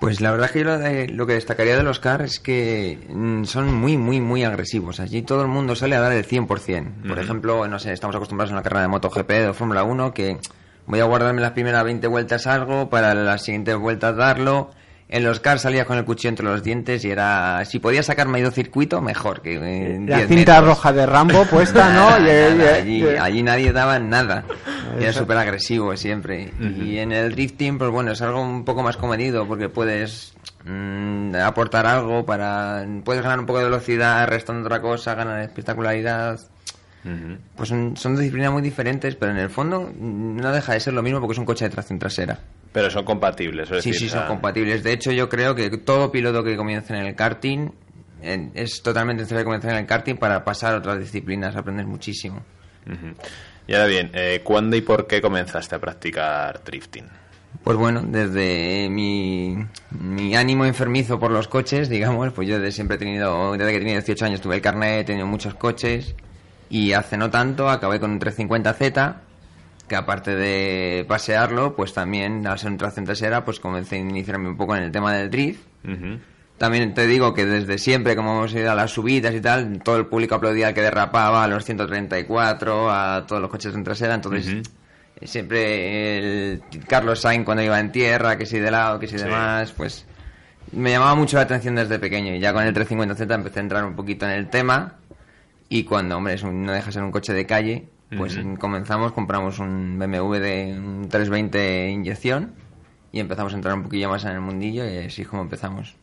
Pues la verdad es que yo lo, de- lo que destacaría de los cars es que mm, son muy, muy, muy agresivos. Allí todo el mundo sale a dar el 100%. Por Ujú. ejemplo, no sé, estamos acostumbrados a una carrera de MotoGP o Fórmula 1 que voy a guardarme las primeras 20 vueltas algo para las siguientes vueltas darlo. En los cars salías con el cuchillo entre los dientes y era... Si podías sacar medio circuito, mejor. que en La 10 cinta metros. roja de Rambo puesta, ¿no? Nada, nada, allí, y- allí nadie daba nada. Era súper agresivo siempre. Y en el drifting, pues bueno, es algo un poco más comedido porque puedes mm, aportar algo para... Puedes ganar un poco de velocidad restando otra cosa, ganar espectacularidad. Pues son, son disciplinas muy diferentes, pero en el fondo mm, no deja de ser lo mismo porque es un coche de tracción trasera. Pero son compatibles, es Sí, decir, sí, son compatibles. De hecho, yo creo que todo piloto que comience en el karting en- es totalmente necesario comenzar en el karting para pasar a otras disciplinas, aprender muchísimo. Y ahora bien, eh, ¿cuándo y por qué comenzaste a practicar drifting? Pues bueno, desde mi, mi ánimo enfermizo por los coches, digamos, pues yo desde siempre he tenido, desde que tenía 18 años tuve el carnet, he tenido muchos coches y hace no tanto acabé con un 350Z que aparte de pasearlo, pues también al ser un tracción trasera, pues comencé a iniciarme un poco en el tema del drift. También te digo que desde siempre, como hemos ido a las subidas y tal, todo el público aplaudía al que derrapaba, a los 134, a todos los coches en trasera, entonces eh, siempre el Carlos Sainz cuando iba en tierra, que si de lado, que si Sí. demás, pues me llamaba mucho la atención desde pequeño y ya con el 350Z empecé a entrar un poquito en el tema y cuando, hombre, es un- no deja de ser un coche de calle, pues comenzamos, compramos un BMW de un 320 inyección y empezamos a entrar un poquillo más en el mundillo y así es como empezamos.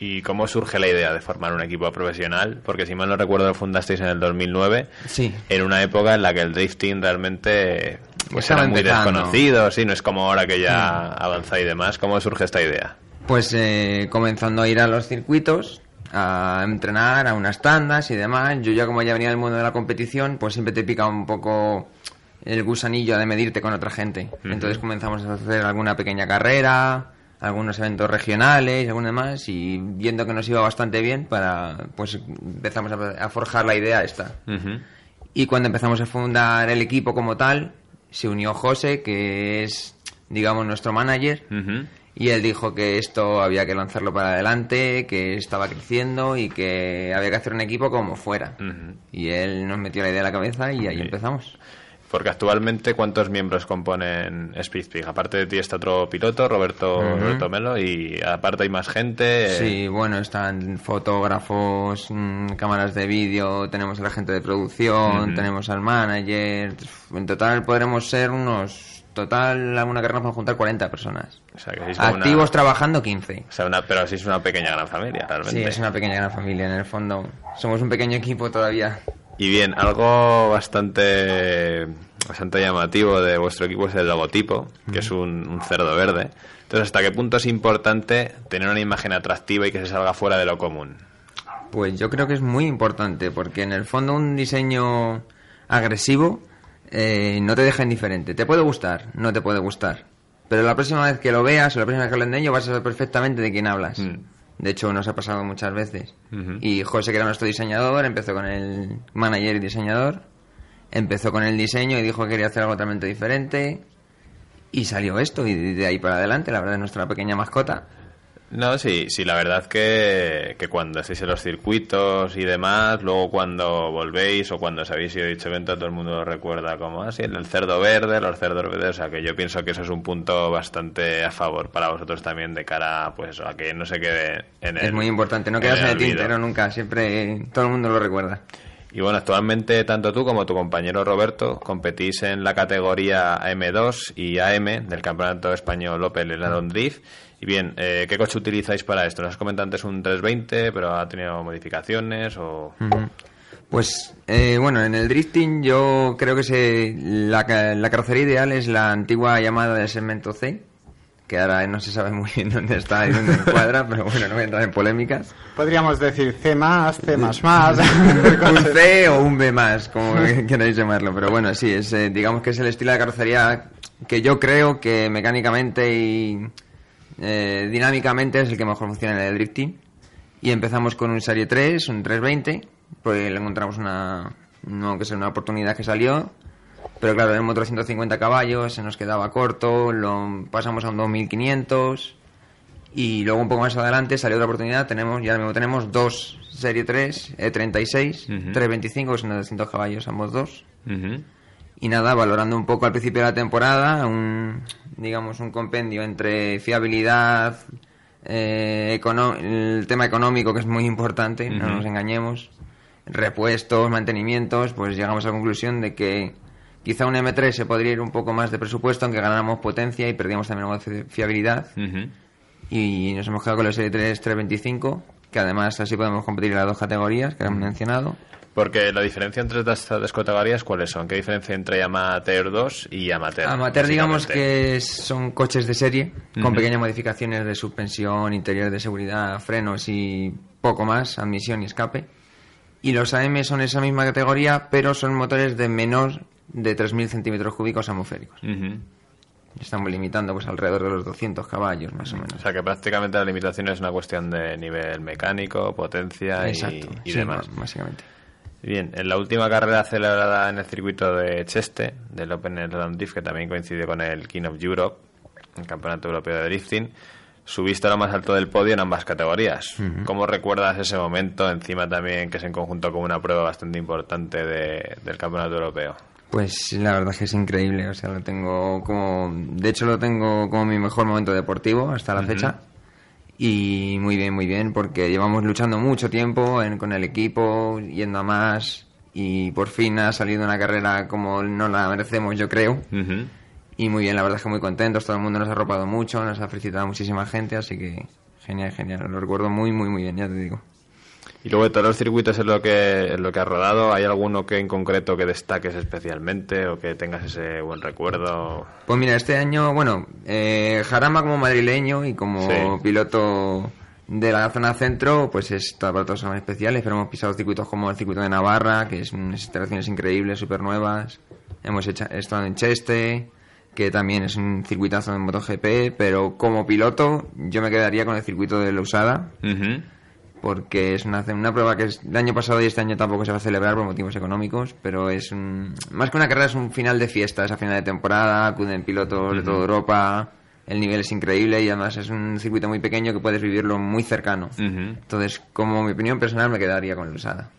¿Y cómo surge la idea de formar un equipo profesional? Porque si mal no recuerdo lo fundasteis en el 2009, Sí. en una época en la que el drifting realmente pues era muy desconocido, sí, no es como ahora que ya avanza y demás. ¿Cómo surge esta idea? Pues eh, comenzando a ir a los circuitos, a entrenar, a unas tandas y demás. Yo ya como ya venía del mundo de la competición, pues siempre te pica un poco el gusanillo de medirte con otra gente. Entonces comenzamos a hacer alguna pequeña carrera, algunos eventos regionales algún demás y viendo que nos iba bastante bien para pues empezamos a, a forjar la idea esta. Y cuando empezamos a fundar el equipo como tal, se unió José, que es, digamos, nuestro manager. Y él dijo que esto había que lanzarlo para adelante, que estaba creciendo y que había que hacer un equipo como fuera. Y él nos metió la idea en la cabeza y ahí empezamos. Porque actualmente, ¿cuántos miembros componen Speedpeak? Aparte de ti está otro piloto, Roberto, Melo, y aparte hay más gente. Sí, bueno, están fotógrafos, mm, cámaras de vídeo, tenemos a la gente de producción, tenemos al manager. En total podremos ser unos. Total, a una carrera nos podemos juntar 40 personas. O sea, que sois como una- Activos trabajando 15. o sea, una- pero sí es una pequeña gran familia, realmente. Sí, es una pequeña gran familia en el fondo. Somos un pequeño equipo todavía. Y bien, algo bastante bastante llamativo de vuestro equipo es el logotipo, que es un, un cerdo verde. Entonces, ¿hasta qué punto es importante tener una imagen atractiva y que se salga fuera de lo común? Pues yo creo que es muy importante, porque en el fondo un diseño agresivo eh, no te deja indiferente. Te puede gustar, no te puede gustar. Pero la próxima vez que lo veas o la próxima vez que hablen de ello vas a saber perfectamente de quién hablas. De hecho, nos ha pasado muchas veces. Y José, que era nuestro diseñador, empezó con el manager y diseñador. Empezó con el diseño y dijo que quería hacer algo totalmente diferente. Y salió esto, y de ahí para adelante, la verdad, es nuestra pequeña mascota. No, sí, sí, la verdad que, que cuando estáis en los circuitos y demás, luego cuando volvéis o cuando os habéis ido a dicho evento, todo el mundo lo recuerda como así, el cerdo verde, los cerdos verdes, o sea que yo pienso que eso es un punto bastante a favor para vosotros también de cara pues a que no se quede en el Es muy importante, no quedas en el tintero nunca, siempre todo el mundo lo recuerda. Y bueno, actualmente tanto tú como tu compañero Roberto competís en la categoría AM2 y AM del Campeonato Español Opel Slalom Drift. Y bien, eh, ¿qué coche utilizáis para esto? Nos has comentado antes un 320, pero ha tenido modificaciones o... Pues eh, bueno, en el drifting yo creo que se, la, la carrocería ideal es la antigua llamada del segmento C, que ahora no se sabe muy bien dónde está y dónde encuadra, pero bueno, no voy a entrar en polémicas. Podríamos decir C más, C más más. un C o un B más, como queráis llamarlo. Pero bueno, sí, es, eh, digamos que es el estilo de carrocería que yo creo que mecánicamente y eh, dinámicamente es el que mejor funciona en el drifting. Y empezamos con un Serie 3, un 320, porque le encontramos una, no que sea una oportunidad que salió. Pero claro, era un motor de 150 caballos, se nos quedaba corto, lo pasamos a un 2500 y luego un poco más adelante salió otra oportunidad, tenemos ya mismo tenemos dos Serie 3, E36, 325, que son de 200 caballos ambos dos. Y nada, valorando un poco al principio de la temporada, un, digamos, un compendio entre fiabilidad, eh, el tema económico, que es muy importante, no nos engañemos, repuestos, mantenimientos, pues llegamos a la conclusión de que quizá un M3 se podría ir un poco más de presupuesto, aunque ganáramos potencia y perdíamos también algo de fiabilidad. Y nos hemos quedado con la serie 3 325, que además así podemos competir en las dos categorías que hemos mencionado. Porque la diferencia entre estas dos categorías, ¿cuáles son? ¿Qué diferencia entre Amateur 2 y Amateur? Amateur digamos que son coches de serie con pequeñas modificaciones de suspensión, interior de seguridad, frenos y poco más, admisión y escape. Y los AM son esa misma categoría, pero son motores de menor de 3.000 centímetros cúbicos atmosféricos. Estamos limitando pues alrededor de los 200 caballos, más o menos. O sea que prácticamente la limitación es una cuestión de nivel mecánico, potencia y- Exacto, y, sí, demás. básicamente. Bien, en la última carrera celebrada en el circuito de Cheste, del Open Slam Drift, que también coincide con el King of Europe, el Campeonato Europeo de Drifting, subiste a lo más alto del podio en ambas categorías. ¿Cómo recuerdas ese momento? Encima también que es en conjunto con una prueba bastante importante de- del Campeonato Europeo. Pues la verdad es que es increíble, o sea, lo tengo como... De hecho lo tengo como mi mejor momento deportivo hasta la fecha. Y muy bien, muy bien, porque llevamos luchando mucho tiempo en- con el equipo, yendo a más, y por fin ha salido una carrera como no la merecemos, yo creo. Y muy bien, la verdad es que muy contentos, todo el mundo nos ha arropado mucho, nos ha felicitado muchísima gente, así que genial, genial, lo recuerdo muy, muy, muy bien, ya te digo. Y luego de todos los circuitos en lo que en lo que has rodado, ¿hay alguno que en concreto que destaques especialmente o que tengas ese buen recuerdo? Pues mira, este año, bueno, eh, Jarama como madrileño y como Sí. piloto de la zona centro, pues es para todos son especiales, pero hemos pisado circuitos como el circuito de Navarra, que es unas instalaciones increíbles, súper nuevas. Hemos hecha- estado en Cheste, que también es un circuitazo en MotoGP, pero como piloto yo me quedaría con el circuito de Lausada, porque es una, una prueba que es, el año pasado y este año tampoco se va a celebrar por motivos económicos, pero es un, más que una carrera es un final de fiesta, es a final de temporada, acuden pilotos de toda Europa, el nivel es increíble y además es un circuito muy pequeño que puedes vivirlo muy cercano. Entonces, como mi opinión personal, me quedaría con Lusada.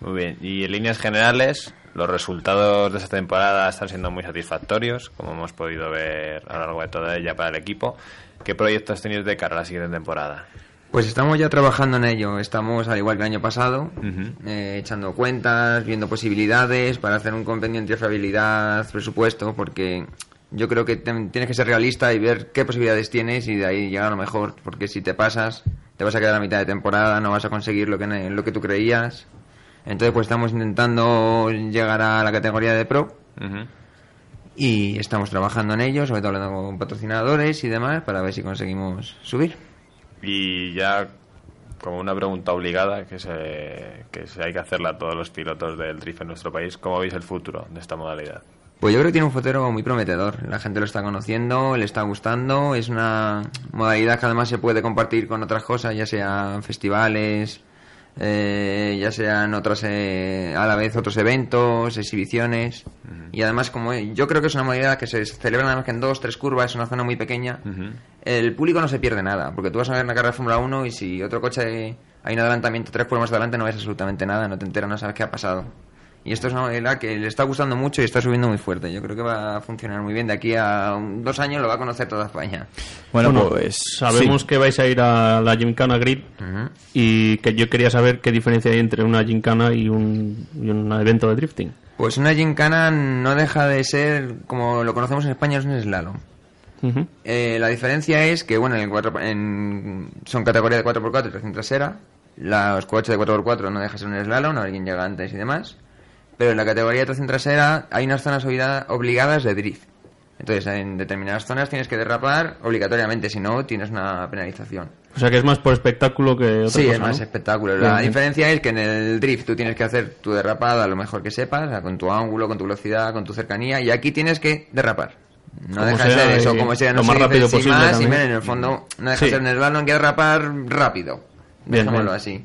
Muy bien, y en líneas generales, los resultados de esta temporada están siendo muy satisfactorios, como hemos podido ver a lo largo de toda ella para el equipo. ¿Qué proyectos tenéis de cara a la siguiente temporada? Pues estamos ya trabajando en ello. Estamos, al igual que el año pasado, eh, echando cuentas, viendo posibilidades para hacer un compendio entre fiabilidad, presupuesto, porque yo creo que tienes que ser realista y ver qué posibilidades tienes y de ahí llegar a lo mejor, porque si te pasas, te vas a quedar a mitad de temporada, no vas a conseguir lo que, lo que tú creías. Entonces, pues estamos intentando llegar a la categoría de pro y estamos trabajando en ello, sobre todo hablando con patrocinadores y demás, para ver si conseguimos subir. Y ya como una pregunta obligada que se, que se hay que hacerla a todos los pilotos del drift en nuestro país, ¿cómo veis el futuro de esta modalidad? Pues yo creo que tiene un futuro muy prometedor. La gente lo está conociendo, le está gustando. Es una modalidad que además se puede compartir con otras cosas, ya sean festivales, eh, ya sean otras eh, a la vez otros eventos, exhibiciones. Y además, como yo creo que es una modalidad que se celebra nada más que en dos, tres curvas, es una zona muy pequeña. El público no se pierde nada, porque tú vas a ver una carrera de Fórmula 1 y si otro coche hay un adelantamiento tres curvas adelante no ves absolutamente nada, no te enteras, no sabes qué ha pasado. Y esto es una modalidad que le está gustando mucho y está subiendo muy fuerte. Yo creo que va a funcionar muy bien. De aquí a un- dos años lo va a conocer toda España. Bueno, Bueno, pues sabemos que vais a ir a la Gymkhana Grid y que yo quería saber qué diferencia hay entre una Gymkhana y un, y un evento de drifting. Pues una gincana no deja de ser, como lo conocemos en España, es un slalom. Eh, la diferencia es que, bueno, en el cuatro- en- son categoría de 4x4 y tracción trasera. Los coches de 4x4 no deja de ser un slalom, alguien llega antes y demás. Pero en la categoría de tracción trasera hay unas zonas obligada- obligadas de drift. Entonces, en determinadas zonas tienes que derrapar obligatoriamente, si no, tienes una penalización. O sea que es más por espectáculo que otra Sí, cosa, es más ¿no? espectáculo. La bien. diferencia es que en el drift tú tienes que hacer tu derrapada lo mejor que sepas, o sea, con tu ángulo, con tu velocidad, con tu cercanía, y aquí tienes que derrapar. No Como deja de ser eso, como sea, no lo se más rápido posible más, y en el fondo no deja Sí. de ser en el balón que derrapar rápido. Dejémoslo así.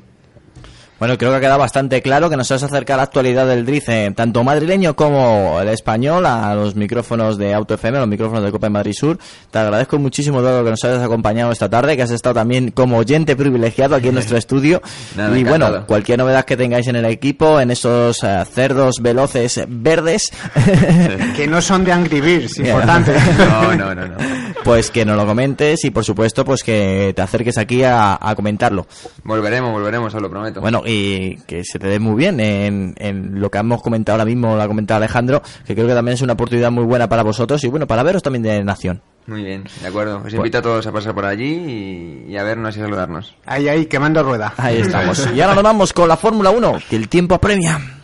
Bueno, creo que ha quedado bastante claro que nos has acercado a la actualidad del drift, eh, tanto madrileño como el español, a los micrófonos de Auto FM, a los micrófonos de Copa en Madrid Sur. Te agradezco muchísimo todo que nos hayas acompañado esta tarde, que has estado también como oyente privilegiado aquí en nuestro estudio. Nada, y encantado. bueno, cualquier novedad que tengáis en el equipo, en esos eh, cerdos veloces verdes, que no son de Angry Birds, importante. No, no, no, no. Pues que nos lo comentes y por supuesto pues que te acerques aquí a, a comentarlo. Volveremos, volveremos, os lo prometo. Bueno, y que se te dé muy bien en, en lo que hemos comentado ahora mismo, lo ha comentado Alejandro, que creo que también es una oportunidad muy buena para vosotros y bueno, para veros también de Nación. Muy bien, de acuerdo. Os invito a todos a pasar por allí y, y a vernos y a saludarnos. Ahí, ahí, quemando rueda. Ahí estamos. Y ahora nos vamos con la Fórmula 1, que el tiempo apremia.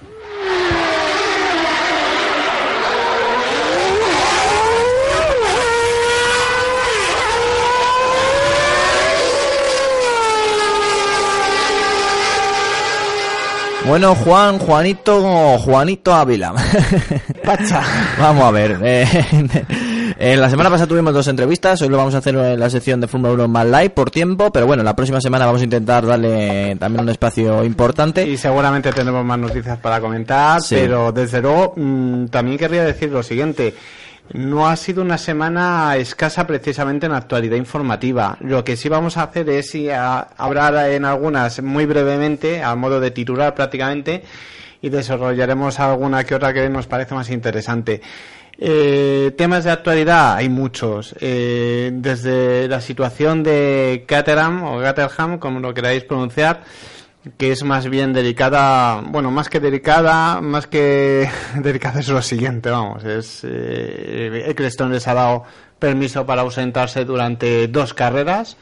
Bueno, Juan, Juanito, Juanito Ávila. Pacha. Vamos a ver. eh, Eh, la semana pasada tuvimos dos entrevistas, hoy lo vamos a hacer en la sección de Fórmula 1 más live por tiempo, pero bueno, la próxima semana vamos a intentar darle también un espacio importante. Y seguramente tendremos más noticias para comentar, Sí. pero desde luego mm, también querría decir lo siguiente. No ha sido una semana escasa precisamente en actualidad informativa. Lo que sí vamos a hacer es hablar en algunas muy brevemente, a modo de titular prácticamente, y desarrollaremos alguna que otra que nos parece más interesante. Eh, temas de actualidad hay muchos. Eh, desde la situación de Caterham o Caterham, como lo queráis pronunciar, que es más bien delicada, bueno, más que delicada, más que delicada es lo siguiente, vamos, es eh, Eccleston les ha dado permiso para ausentarse durante dos carreras.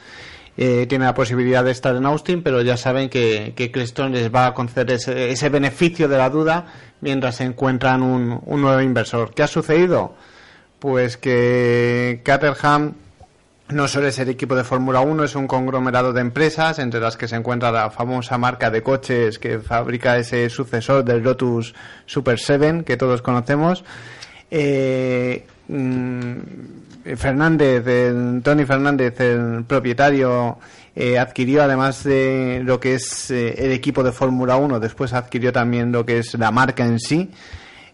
Eh, tiene la posibilidad de estar en Austin, pero ya saben que, que Eccleston les va a conceder ese, ese beneficio de la duda mientras encuentran un, un nuevo inversor. ¿Qué ha sucedido? Pues que Caterham no suele ser equipo de Fórmula 1, es un conglomerado de empresas, entre las que se encuentra la famosa marca de coches que fabrica ese sucesor del Lotus Super 7 que todos conocemos. Eh, mm, Fernández, Tony Fernández, el propietario, eh, adquirió además de lo que es eh, el equipo de Fórmula 1, después adquirió también lo que es la marca en sí.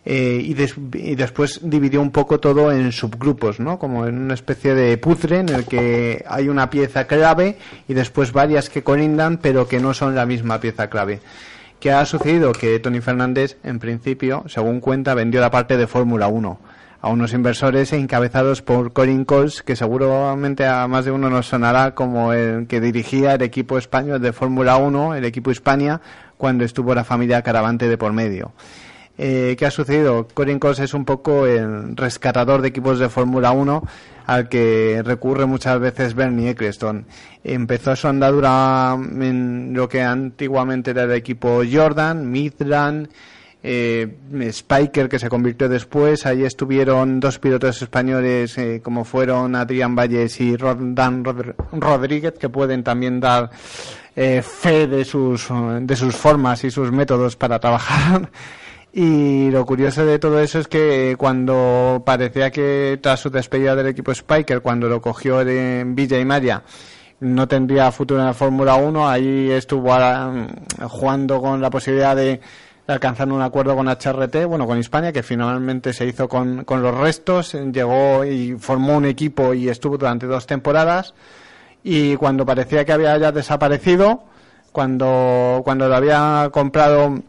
Eh, y, des- y después dividió un poco todo en subgrupos, ¿no? Como en una especie de puzzle en el que hay una pieza clave y después varias que colindan, pero que no son la misma pieza clave. ¿Qué ha sucedido? Que Tony Fernández, en principio, según cuenta, vendió la parte de Fórmula 1 a unos inversores encabezados por Colin Coles, que seguramente a más de uno nos sonará como el que dirigía el equipo español de Fórmula 1, el equipo Hispania, cuando estuvo la familia Caravante de por medio. Eh, ¿Qué ha sucedido? Colin Coles es un poco el rescatador de equipos de Fórmula 1 al que recurre muchas veces Bernie Eccleston. Empezó su andadura en lo que antiguamente era el equipo Jordan, Midland, eh, Spiker que se convirtió después. Ahí estuvieron dos pilotos españoles eh, como fueron Adrián Valles y Dan Rod- Rodríguez que pueden también dar eh, fe de sus, de sus formas y sus métodos para trabajar. Y lo curioso de todo eso es que cuando parecía que tras su despedida del equipo Spiker, cuando lo cogió en Villa y Maya, no tendría futuro en la Fórmula 1, ahí estuvo ah, jugando con la posibilidad de alcanzar un acuerdo con HRT, bueno, con Hispania, que finalmente se hizo con, con los restos, llegó y formó un equipo y estuvo durante dos temporadas, y cuando parecía que había ya desaparecido, cuando, cuando lo había comprado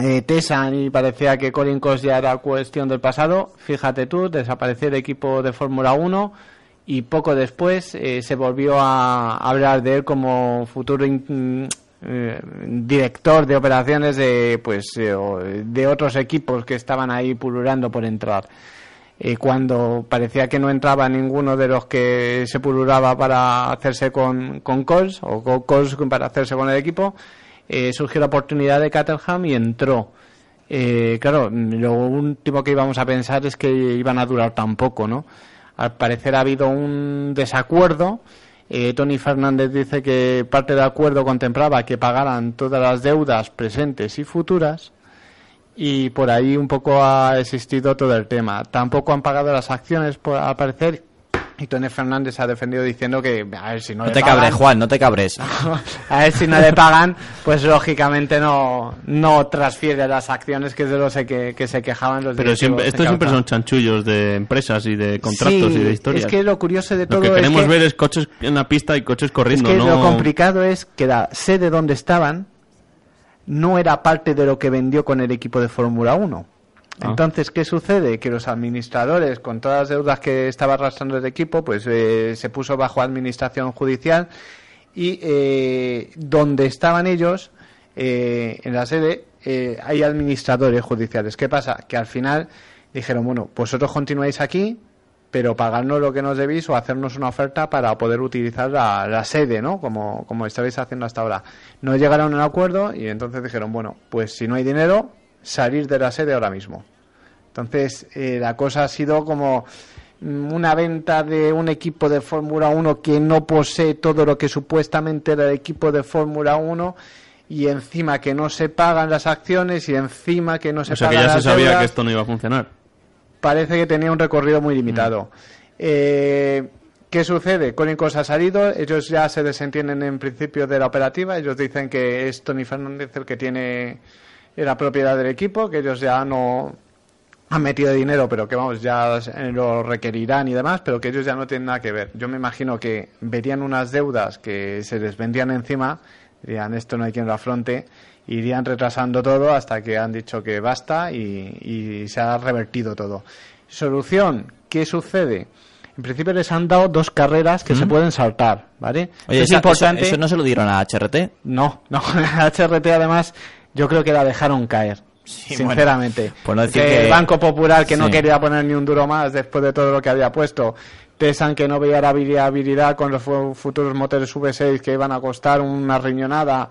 eh, Tesan y parecía que Colin Cos ya era cuestión del pasado, fíjate tú, desapareció el equipo de Fórmula 1 y poco después eh, se volvió a hablar de él como futuro mm, eh, director de operaciones de pues eh, de otros equipos que estaban ahí pululando por entrar. Eh, cuando parecía que no entraba ninguno de los que se pululaba para hacerse con, con Coles o con Coles para hacerse con el equipo, eh, surgió la oportunidad de Caterham y entró. Eh, claro, lo último que íbamos a pensar es que iban a durar tan poco, ¿no? Al parecer ha habido un desacuerdo. Eh, Tony Fernández dice que parte del acuerdo contemplaba que pagaran todas las deudas presentes y futuras y por ahí un poco ha existido todo el tema. Tampoco han pagado las acciones, por, al parecer, y Tony Fernández ha defendido diciendo que, a ver si no, No le te pagan- cabres, Juan, no te cabres. a ver si no le pagan, pues lógicamente no, no transfiere las acciones, que es de lo sé que, que se quejaban los Pero siempre, estos siempre son chanchullos de empresas y de contratos Sí, y de historias. Es que lo curioso de todo Lo que queremos es que, ver es coches en la pista y coches es corriendo, que no... lo complicado es que la sede donde estaban no era parte de lo que vendió con el equipo de Fórmula 1. Ah. Entonces, ¿qué sucede? Que los administradores, con todas las deudas que estaba arrastrando el equipo, pues eh, se puso bajo administración judicial y eh, donde estaban ellos, eh, en la sede, eh, hay administradores judiciales. ¿Qué pasa? Que al final dijeron, bueno, vosotros continuáis aquí, pero pagarnos lo que nos debéis o hacernos una oferta para poder utilizar la, sede, ¿no? Como, como estabais haciendo hasta ahora. No llegaron a un acuerdo y entonces dijeron, bueno, pues si no hay dinero, salir de la sede ahora mismo. Entonces, eh, la cosa ha sido como mm, una venta de un equipo de Fórmula 1 que no posee todo lo que supuestamente era el equipo de Fórmula 1 y encima que no se pagan las acciones y encima que no se O sea que pagan ya se sabía deudas. que esto no iba a funcionar. parece que tenía un recorrido muy limitado. Eh, ¿Qué sucede? Cónicos ha salido, ellos ya se desentienden en principio de la operativa, ellos dicen que es Tony Fernández el que tiene la propiedad del equipo, que ellos ya no han metido dinero, pero que vamos, ya lo requerirán y demás, pero que ellos ya no tienen nada que ver. Yo me imagino que verían unas deudas que se les vendían encima, dirían esto no hay quien lo afronte, irían retrasando todo hasta que han dicho que basta y, y se ha revertido todo. Solución, ¿qué sucede? En principio les han dado dos carreras que se pueden saltar, ¿vale? Oye, es esa- importante. eso, eso no se lo dieron a HRT. No, no, HRT además yo creo que la dejaron caer. sinceramente. bueno, por no decir Que que- el Banco Popular que no quería poner ni un duro más después de todo lo que había puesto. Pesan que no veía la viabilidad con los fu- futuros motores V6 que iban a costar una riñonada.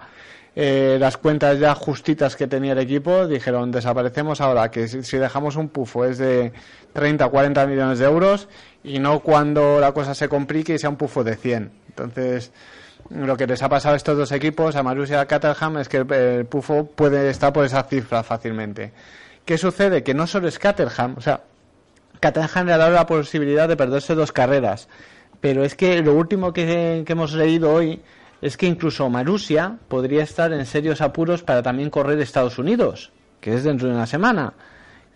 Eh, las cuentas ya justitas que tenía el equipo dijeron desaparecemos ahora que si, si dejamos un pufo es de 30 o 40 millones de euros y no cuando la cosa se complique y sea un pufo de 100 entonces lo que les ha pasado a estos dos equipos, a Marussia y a Caterham, es que el, el Pufo puede estar por esa cifra fácilmente. ¿Qué sucede? Que no solo es Caterham, o sea, Caterham le ha dado la posibilidad de perderse dos carreras, pero es que lo último que, que hemos leído hoy es que incluso Marussia podría estar en serios apuros para también correr Estados Unidos, que es dentro de una semana.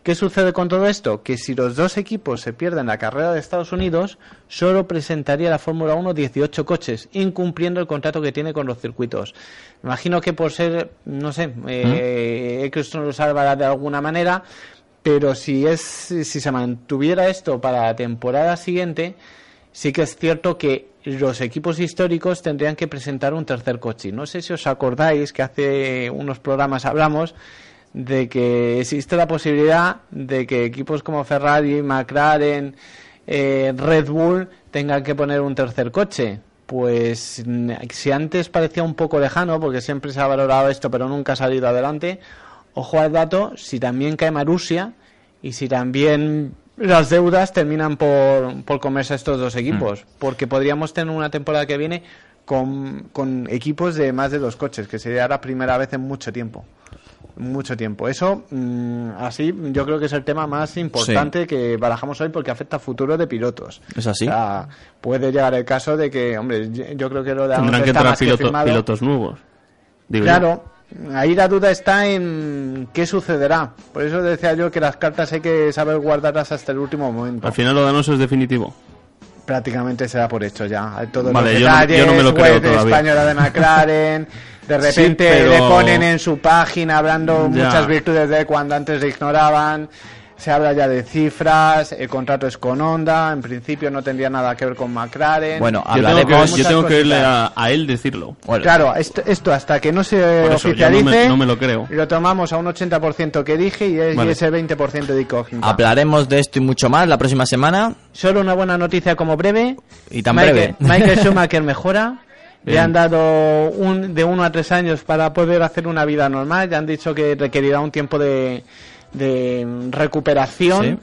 ¿Qué sucede con todo esto? Que si los dos equipos se pierden la carrera de Estados Unidos, solo presentaría la Fórmula 1 18 coches, incumpliendo el contrato que tiene con los circuitos. Imagino que por ser, no sé, eh, Eccleston lo salvará de alguna manera, pero si es si se mantuviera esto para la temporada siguiente, sí que es cierto que los equipos históricos tendrían que presentar un tercer coche. No sé si os acordáis que hace unos programas hablamos de que existe la posibilidad de que equipos como Ferrari, McLaren, eh, Red Bull tengan que poner un tercer coche. Pues mm, si antes parecía un poco lejano, porque siempre se ha valorado esto, pero nunca ha salido adelante, ojo al dato, si también cae Marussia y si también las deudas terminan por, por comerse a estos dos equipos, porque podríamos tener una temporada que viene con, con equipos de más de dos coches, que sería la primera vez en mucho tiempo. Mucho tiempo. Eso, mm, así, yo creo que es el tema más importante que barajamos hoy porque afecta al futuro de pilotos. ¿Es así? O sea, puede llegar el caso de que, hombre, yo creo que lo de Tendrán que entrar que pilotos nuevos. digo yo. Claro, ahí la duda está en qué sucederá. Por eso decía yo que las cartas hay que saber guardarlas hasta el último momento. Al final lo de Alonso es definitivo. Prácticamente se da por hecho ya. Hay Todos Vale, los yo no- detalles, yo no me lo creo web todavía. española de McLaren. De Sí, repente pero- le ponen en su página hablando Ya. muchas virtudes de cuando antes le ignoraban. Se habla ya de cifras, el contrato es con Honda, en principio no tendría nada que ver con McLaren. Bueno, Yo tengo que, yo tengo que irle a, a él decirlo. Claro, esto, esto hasta que no se Por eso, yo no me- oficialice, no me lo creo. lo tomamos a un 80% que dije y, es- y Vale. ese 20% de incógnita. Hablaremos de esto y mucho más la próxima semana. Solo una buena noticia como breve. Y tan Michael, breve. Michael Schumacher mejora. Le han dado un, de uno a tres años para poder hacer una vida normal. Ya han dicho que requerirá un tiempo de, de recuperación. Sí.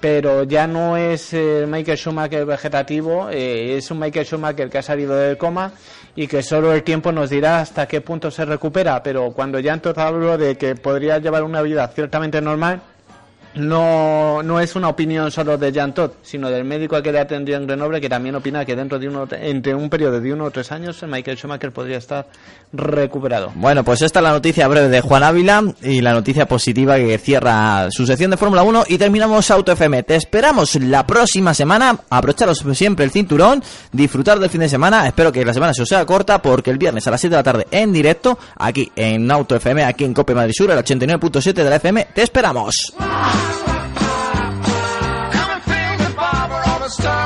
Pero ya no es eh, Michael Schumacher vegetativo, eh, es un Michael Schumacher que ha salido del coma y que solo el tiempo nos dirá hasta qué punto se recupera. Pero cuando ya entonces hablo de que podría llevar una vida ciertamente normal, no, no es una opinión solo de Jan Todd, sino del médico al que le atendió en Grenoble, que también opina que dentro de uno, entre un periodo de uno o tres años, Michael Schumacher podría estar recuperado. Bueno, pues esta es la noticia breve de Juan Ávila y la noticia positiva que cierra su sección de Fórmula 1 y terminamos Auto FM. Te esperamos la próxima semana. Abrocharos siempre el cinturón, disfrutar del fin de semana. Espero que la semana se os sea corta porque el viernes a las 7 de la tarde en directo, aquí en Auto FM, aquí en Cope Madrid Sur, el 89.7 de la FM. Te esperamos. Come and feel the barber of a star.